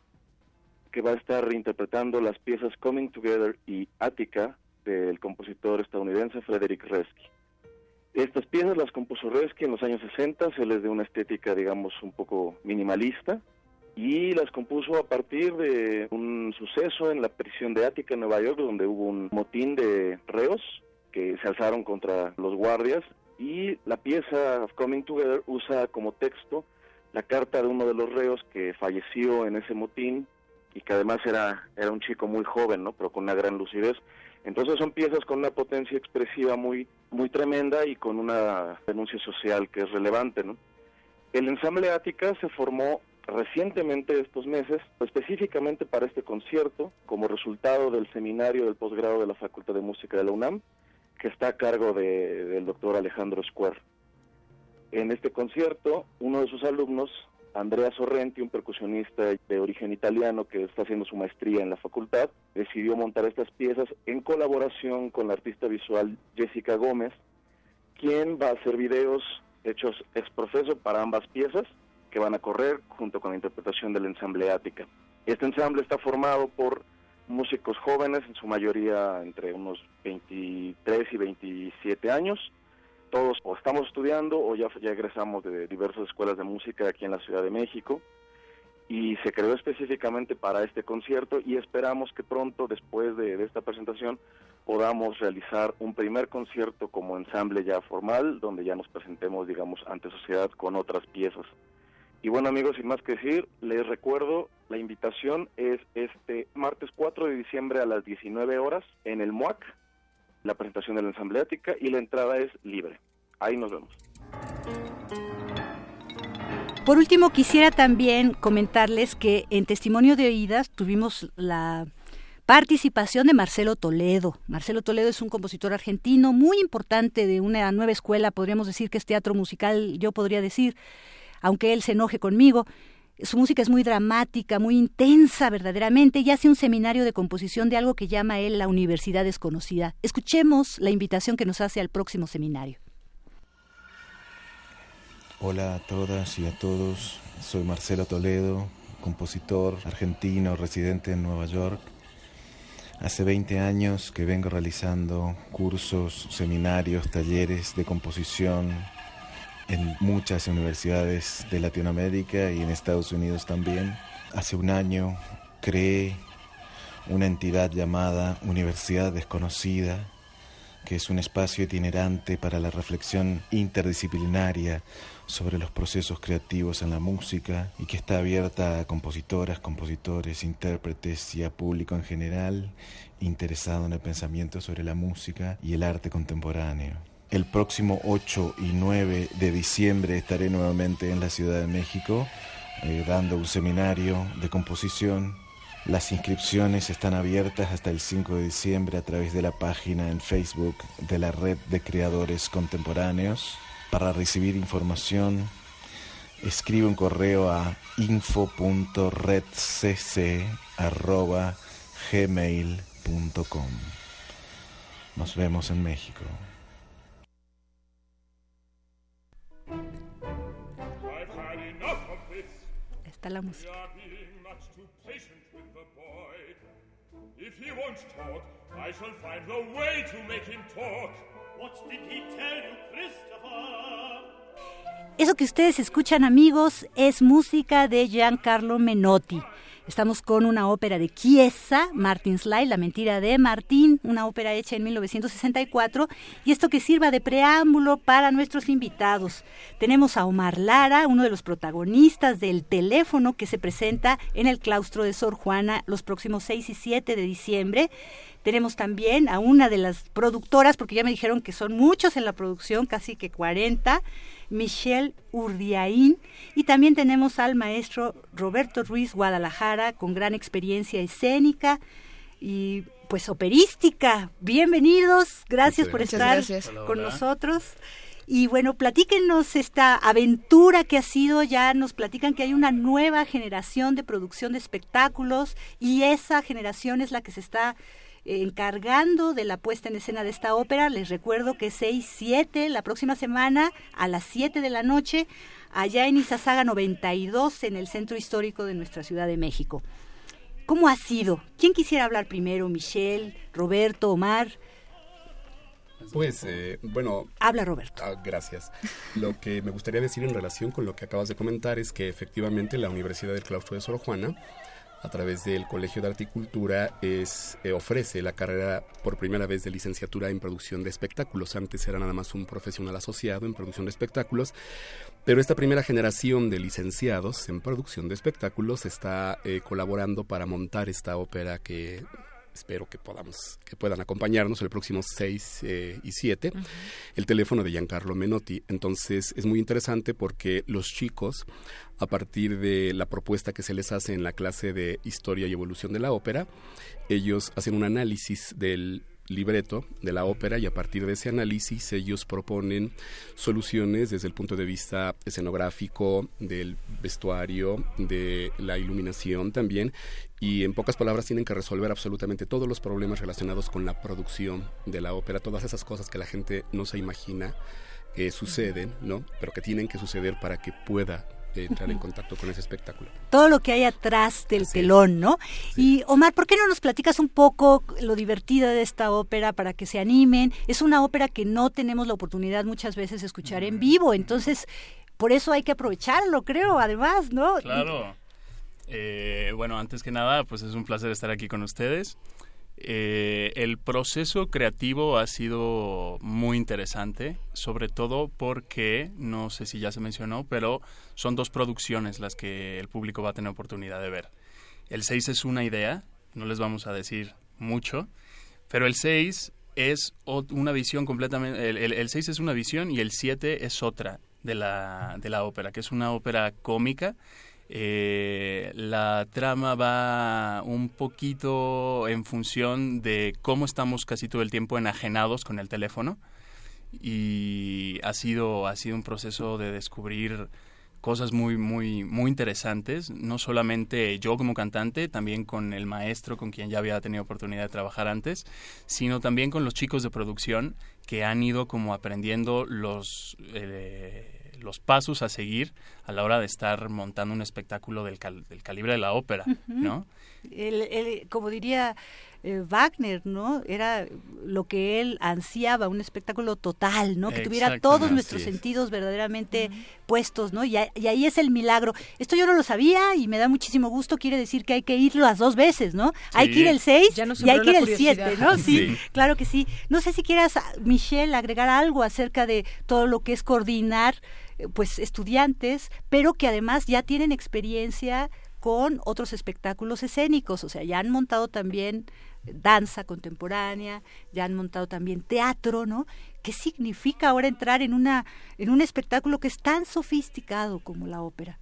que va a estar reinterpretando las piezas Coming Together y Ática del compositor estadounidense Frederick Resky. Estas piezas las compuso Resky en los años 60, se les dio una estética, digamos, un poco minimalista, y las compuso a partir de un suceso en la prisión de Ática en Nueva York donde hubo un motín de reos que se alzaron contra los guardias y la pieza Coming Together usa como texto la carta de uno de los reos que falleció en ese motín y que además era, era un chico muy joven, ¿no? pero con una gran lucidez. Entonces son piezas con una potencia expresiva muy, muy tremenda y con una denuncia social que es relevante. ¿no? El ensamble Ática se formó recientemente estos meses, específicamente para este concierto, como resultado del seminario del posgrado de la Facultad de Música de la UNAM, que está a cargo del doctor Alejandro Square. En este concierto, uno de sus alumnos, Andrea Sorrenti, un percusionista de origen italiano que está haciendo su maestría en la facultad, decidió montar estas piezas en colaboración con la artista visual Jessica Gómez, quien va a hacer videos hechos ex profeso para ambas piezas que van a correr junto con la interpretación del ensamble Ática. Este ensamble está formado por músicos jóvenes, en su mayoría entre unos 23 y 27 años. Todos o estamos estudiando o ya, ya egresamos de diversas escuelas de música aquí en la Ciudad de México y se creó específicamente para este concierto y esperamos que pronto, después de, de, esta presentación, podamos realizar un primer concierto como ensamble ya formal, donde ya nos presentemos, digamos, ante sociedad con otras piezas. Y bueno amigos, sin más que decir, les recuerdo, la invitación es este martes 4 de diciembre a las 19 horas en el MUAC, la presentación de la Ensambleática y la entrada es libre. Ahí nos vemos. Por último, quisiera también comentarles que en Testimonio de Oídas tuvimos la participación de Marcelo Toledo. Marcelo Toledo es un compositor argentino muy importante de una nueva escuela, podríamos decir que es teatro musical, yo podría decir, aunque él se enoje conmigo. Su música es muy dramática, muy intensa verdaderamente y hace un seminario de composición de algo que llama él la Universidad Desconocida. Escuchemos la invitación que nos hace al próximo seminario. Hola a todas y a todos, soy Marcelo Toledo, compositor argentino residente en Nueva York. Hace 20 años que vengo realizando cursos, seminarios, talleres de composición, en muchas universidades de Latinoamérica y en Estados Unidos también. Hace un año creé una entidad llamada Universidad Desconocida, que es un espacio itinerante para la reflexión interdisciplinaria sobre los procesos creativos en la música y que está abierta a compositoras, compositores, intérpretes y a público en general interesado en el pensamiento sobre la música y el arte contemporáneo. El próximo 8 y 9 de diciembre estaré nuevamente en la Ciudad de México eh, dando un seminario de composición. Las inscripciones están abiertas hasta el 5 de diciembre a través de la página en Facebook de la Red de Creadores Contemporáneos. Para recibir información, escribe un correo a info.redcc.gmail.com. Nos vemos en México. Está la música. If he won't talk, I shall find the way to make him talk. What did he tell you, Christopher? Eso que ustedes escuchan, amigos, es música de Giancarlo Menotti. Estamos con una ópera de Chiesa, Martin's Lie, La mentira de Martín, una ópera hecha en 1964, y esto que sirva de preámbulo para nuestros invitados. Tenemos a Omar Lara, uno de los protagonistas del teléfono que se presenta en el claustro de Sor Juana los próximos 6 y 7 de diciembre. Tenemos también a una de las productoras, porque ya me dijeron que son muchos en la producción, casi que 40, Michelle Urdiaín. Y también tenemos al maestro Roberto Ruiz Guadalajara, con gran experiencia escénica y pues operística. Bienvenidos, gracias por estar con nosotros. Y bueno, platíquenos esta aventura que ha sido, ya nos platican que hay una nueva generación de producción de espectáculos y esa generación es la que se está encargando de la puesta en escena de esta ópera. Les recuerdo que 6, 7, la próxima semana a las 7 de la noche, allá en Izazaga 92, en el centro histórico de nuestra Ciudad de México. ¿Cómo ha sido? ¿Quién quisiera hablar primero? Michelle, Roberto, Omar. Pues, eh, bueno. Habla Roberto. Ah, gracias. Lo que me gustaría decir en relación con lo que acabas de comentar es que efectivamente la Universidad del Claustro de Sor Juana a través del Colegio de Arte y Cultura es, eh, ofrece la carrera por primera vez de licenciatura en producción de espectáculos. Antes era nada más un profesional asociado en producción de espectáculos, pero esta primera generación de licenciados en producción de espectáculos está eh, colaborando para montar esta ópera que espero que podamos que puedan acompañarnos el próximo 6 eh, y 7 el teléfono de Giancarlo Menotti. Entonces es muy interesante porque los chicos a partir de la propuesta que se les hace en la clase de historia y evolución de la ópera ellos hacen un análisis del libreto de la ópera y a partir de ese análisis ellos proponen soluciones desde el punto de vista escenográfico, del vestuario, de la iluminación también y en pocas palabras tienen que resolver absolutamente todos los problemas relacionados con la producción de la ópera, todas esas cosas que la gente no se imagina que suceden, ¿no? Pero que tienen que suceder para que pueda entrar en contacto con ese espectáculo. Todo lo que hay atrás del telón, ¿no? Y Omar, ¿por qué no nos platicas un poco lo divertida de esta ópera para que se animen? Es una ópera que no tenemos la oportunidad muchas veces de escuchar en vivo, entonces por eso hay que aprovecharlo, creo, además, ¿no? Claro. Eh, bueno, antes que nada, pues es un placer estar aquí con ustedes. Eh, el proceso creativo ha sido muy interesante, sobre todo porque, no sé si ya se mencionó, pero son dos producciones las que el público va a tener oportunidad de ver. El 6 es una idea, no les vamos a decir mucho, pero el 6 es una visión completamente, el, el, 6 es una visión y el 7 es otra de la, de la ópera, que es una ópera cómica eh, la trama va un poquito en función de cómo estamos casi todo el tiempo enajenados con el teléfono. Y ha sido ha sido un proceso de descubrir cosas muy muy muy interesantes no solamente yo como cantante también con el maestro con quien ya había tenido oportunidad de trabajar antes sino también con los chicos de producción que han ido como aprendiendo los eh, los pasos a seguir a la hora de estar montando un espectáculo del, del calibre de la ópera, ¿no? El, como diría eh, Wagner, ¿no? Era lo que él ansiaba, un espectáculo total, ¿no? Que tuviera todos nuestros sentidos verdaderamente puestos, ¿no? Y, ahí es el milagro. Esto yo no lo sabía y me da muchísimo gusto, quiere decir que hay que ir las dos veces, ¿no? Hay que ir el 6 y hay que ir el 7, ¿no? Sí, claro que sí. No sé si quieras, Michelle, agregar algo acerca de todo lo que es coordinar pues estudiantes, pero que además ya tienen experiencia con otros espectáculos escénicos, o sea, ya han montado también danza contemporánea, ya han montado también teatro, ¿no? ¿Qué significa ahora entrar en una en un espectáculo que es tan sofisticado como la ópera?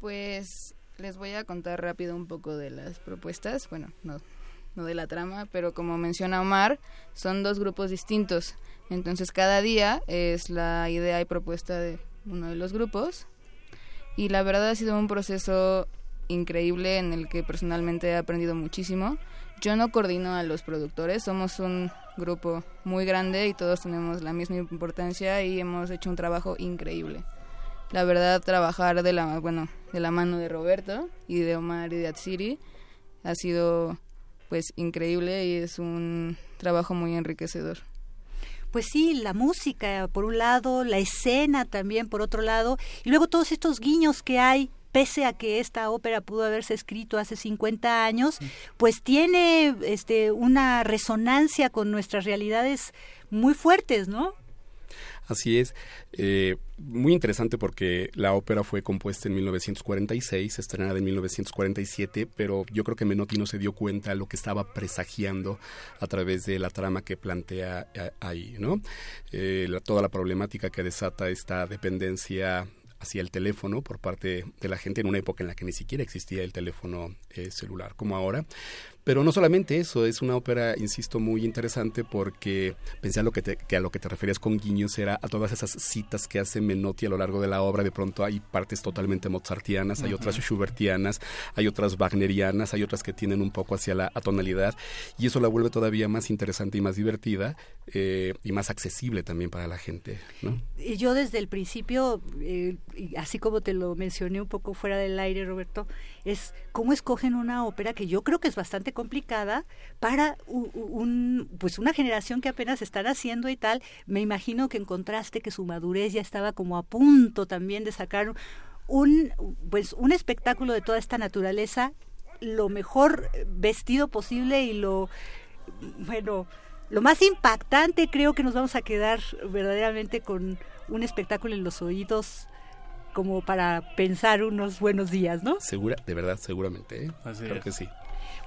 Pues les voy a contar rápido un poco de las propuestas, bueno, no de la trama, pero como menciona Omar, son dos grupos distintos. Entonces cada día es la idea y propuesta de uno de los grupos. Y la verdad ha sido un proceso increíble en el que personalmente he aprendido muchísimo. Yo no coordino a los productores, somos un grupo muy grande y todos tenemos la misma importancia y hemos hecho un trabajo increíble. La verdad, trabajar de la, bueno, de la mano de Roberto y de Omar y de Atsiri ha sido pues increíble y es un trabajo muy enriquecedor. Pues sí, la música por un lado, la escena también por otro lado, y luego todos estos guiños que hay pese a que esta ópera pudo haberse escrito hace 50 años, pues tiene este, una resonancia con nuestras realidades muy fuertes, ¿no? Así es. Eh, muy interesante porque la ópera fue compuesta en 1946, estrenada en 1947, pero yo creo que Menotti no se dio cuenta de lo que estaba presagiando a través de la trama que plantea eh, ahí, ¿no? Eh, toda la problemática que desata esta dependencia hacia el teléfono por parte de la gente en una época en la que ni siquiera existía el teléfono eh, celular como ahora. Pero no solamente eso, es una ópera, insisto, muy interesante porque pensé a lo que, te, a lo que te referías con guiños era a todas esas citas que hace Menotti a lo largo de la obra. De pronto hay partes totalmente mozartianas, hay otras schubertianas, hay otras wagnerianas, hay otras que tienen un poco hacia la atonalidad y eso la vuelve todavía más interesante y más divertida eh, y más accesible también para la gente. ¿no? Y yo desde el principio, eh, así como te lo mencioné un poco fuera del aire, Roberto, es cómo escogen una ópera que yo creo que es bastante complicada para un, pues una generación que apenas están haciendo y tal. Me imagino que encontraste que su madurez ya estaba como a punto también de sacar un pues un espectáculo de toda esta naturaleza lo mejor vestido posible y lo bueno lo más impactante creo que nos vamos a quedar verdaderamente con un espectáculo en los oídos como para pensar unos buenos días, ¿no? Segura, de verdad, seguramente, ¿eh? Creo que sí.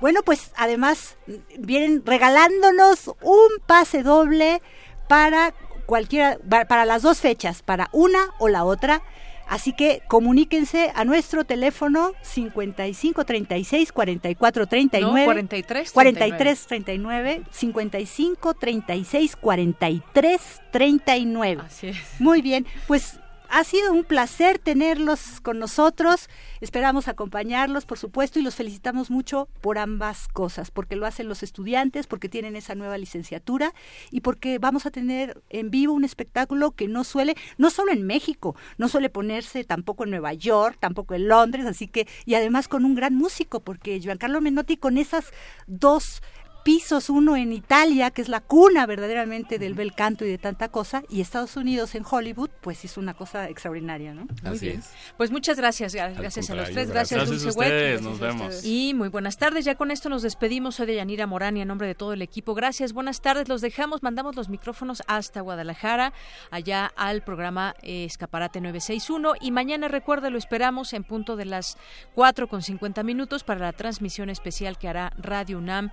Bueno, pues además vienen regalándonos un pase doble para cualquiera, para las dos fechas, para una o la otra. Así que comuníquense a nuestro teléfono 55 36 44 39 43 43 39 55 36 43 39. Así es. Muy bien, pues ha sido un placer tenerlos con nosotros. Esperamos acompañarlos, por supuesto, y los felicitamos mucho por ambas cosas, porque lo hacen los estudiantes, porque tienen esa nueva licenciatura y porque vamos a tener en vivo un espectáculo que no suele, no solo en México, no suele ponerse tampoco en Nueva York, tampoco en Londres, así que, y además con un gran músico, porque Giancarlo Menotti con esas dos pisos, uno en Italia, que es la cuna verdaderamente del bel canto y de tanta cosa, y Estados Unidos en Hollywood, pues es una cosa extraordinaria, ¿no? Así es. Pues muchas gracias, gracias a los tres, gracias, Dulce ustedes, nos vemos. Y muy buenas tardes, ya con esto nos despedimos, soy de Yanira Morán y en nombre de todo el equipo, gracias, buenas tardes, los dejamos, mandamos los micrófonos hasta Guadalajara, allá al programa eh, Escaparate 961, y mañana recuerda, lo esperamos en punto de las 4 con 50 minutos para la transmisión especial que hará Radio UNAM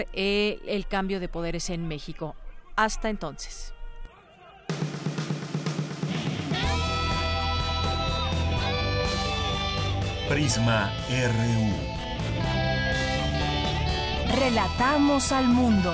por eh, el cambio de poderes en México. Hasta entonces. Prisma RU. Relatamos al mundo.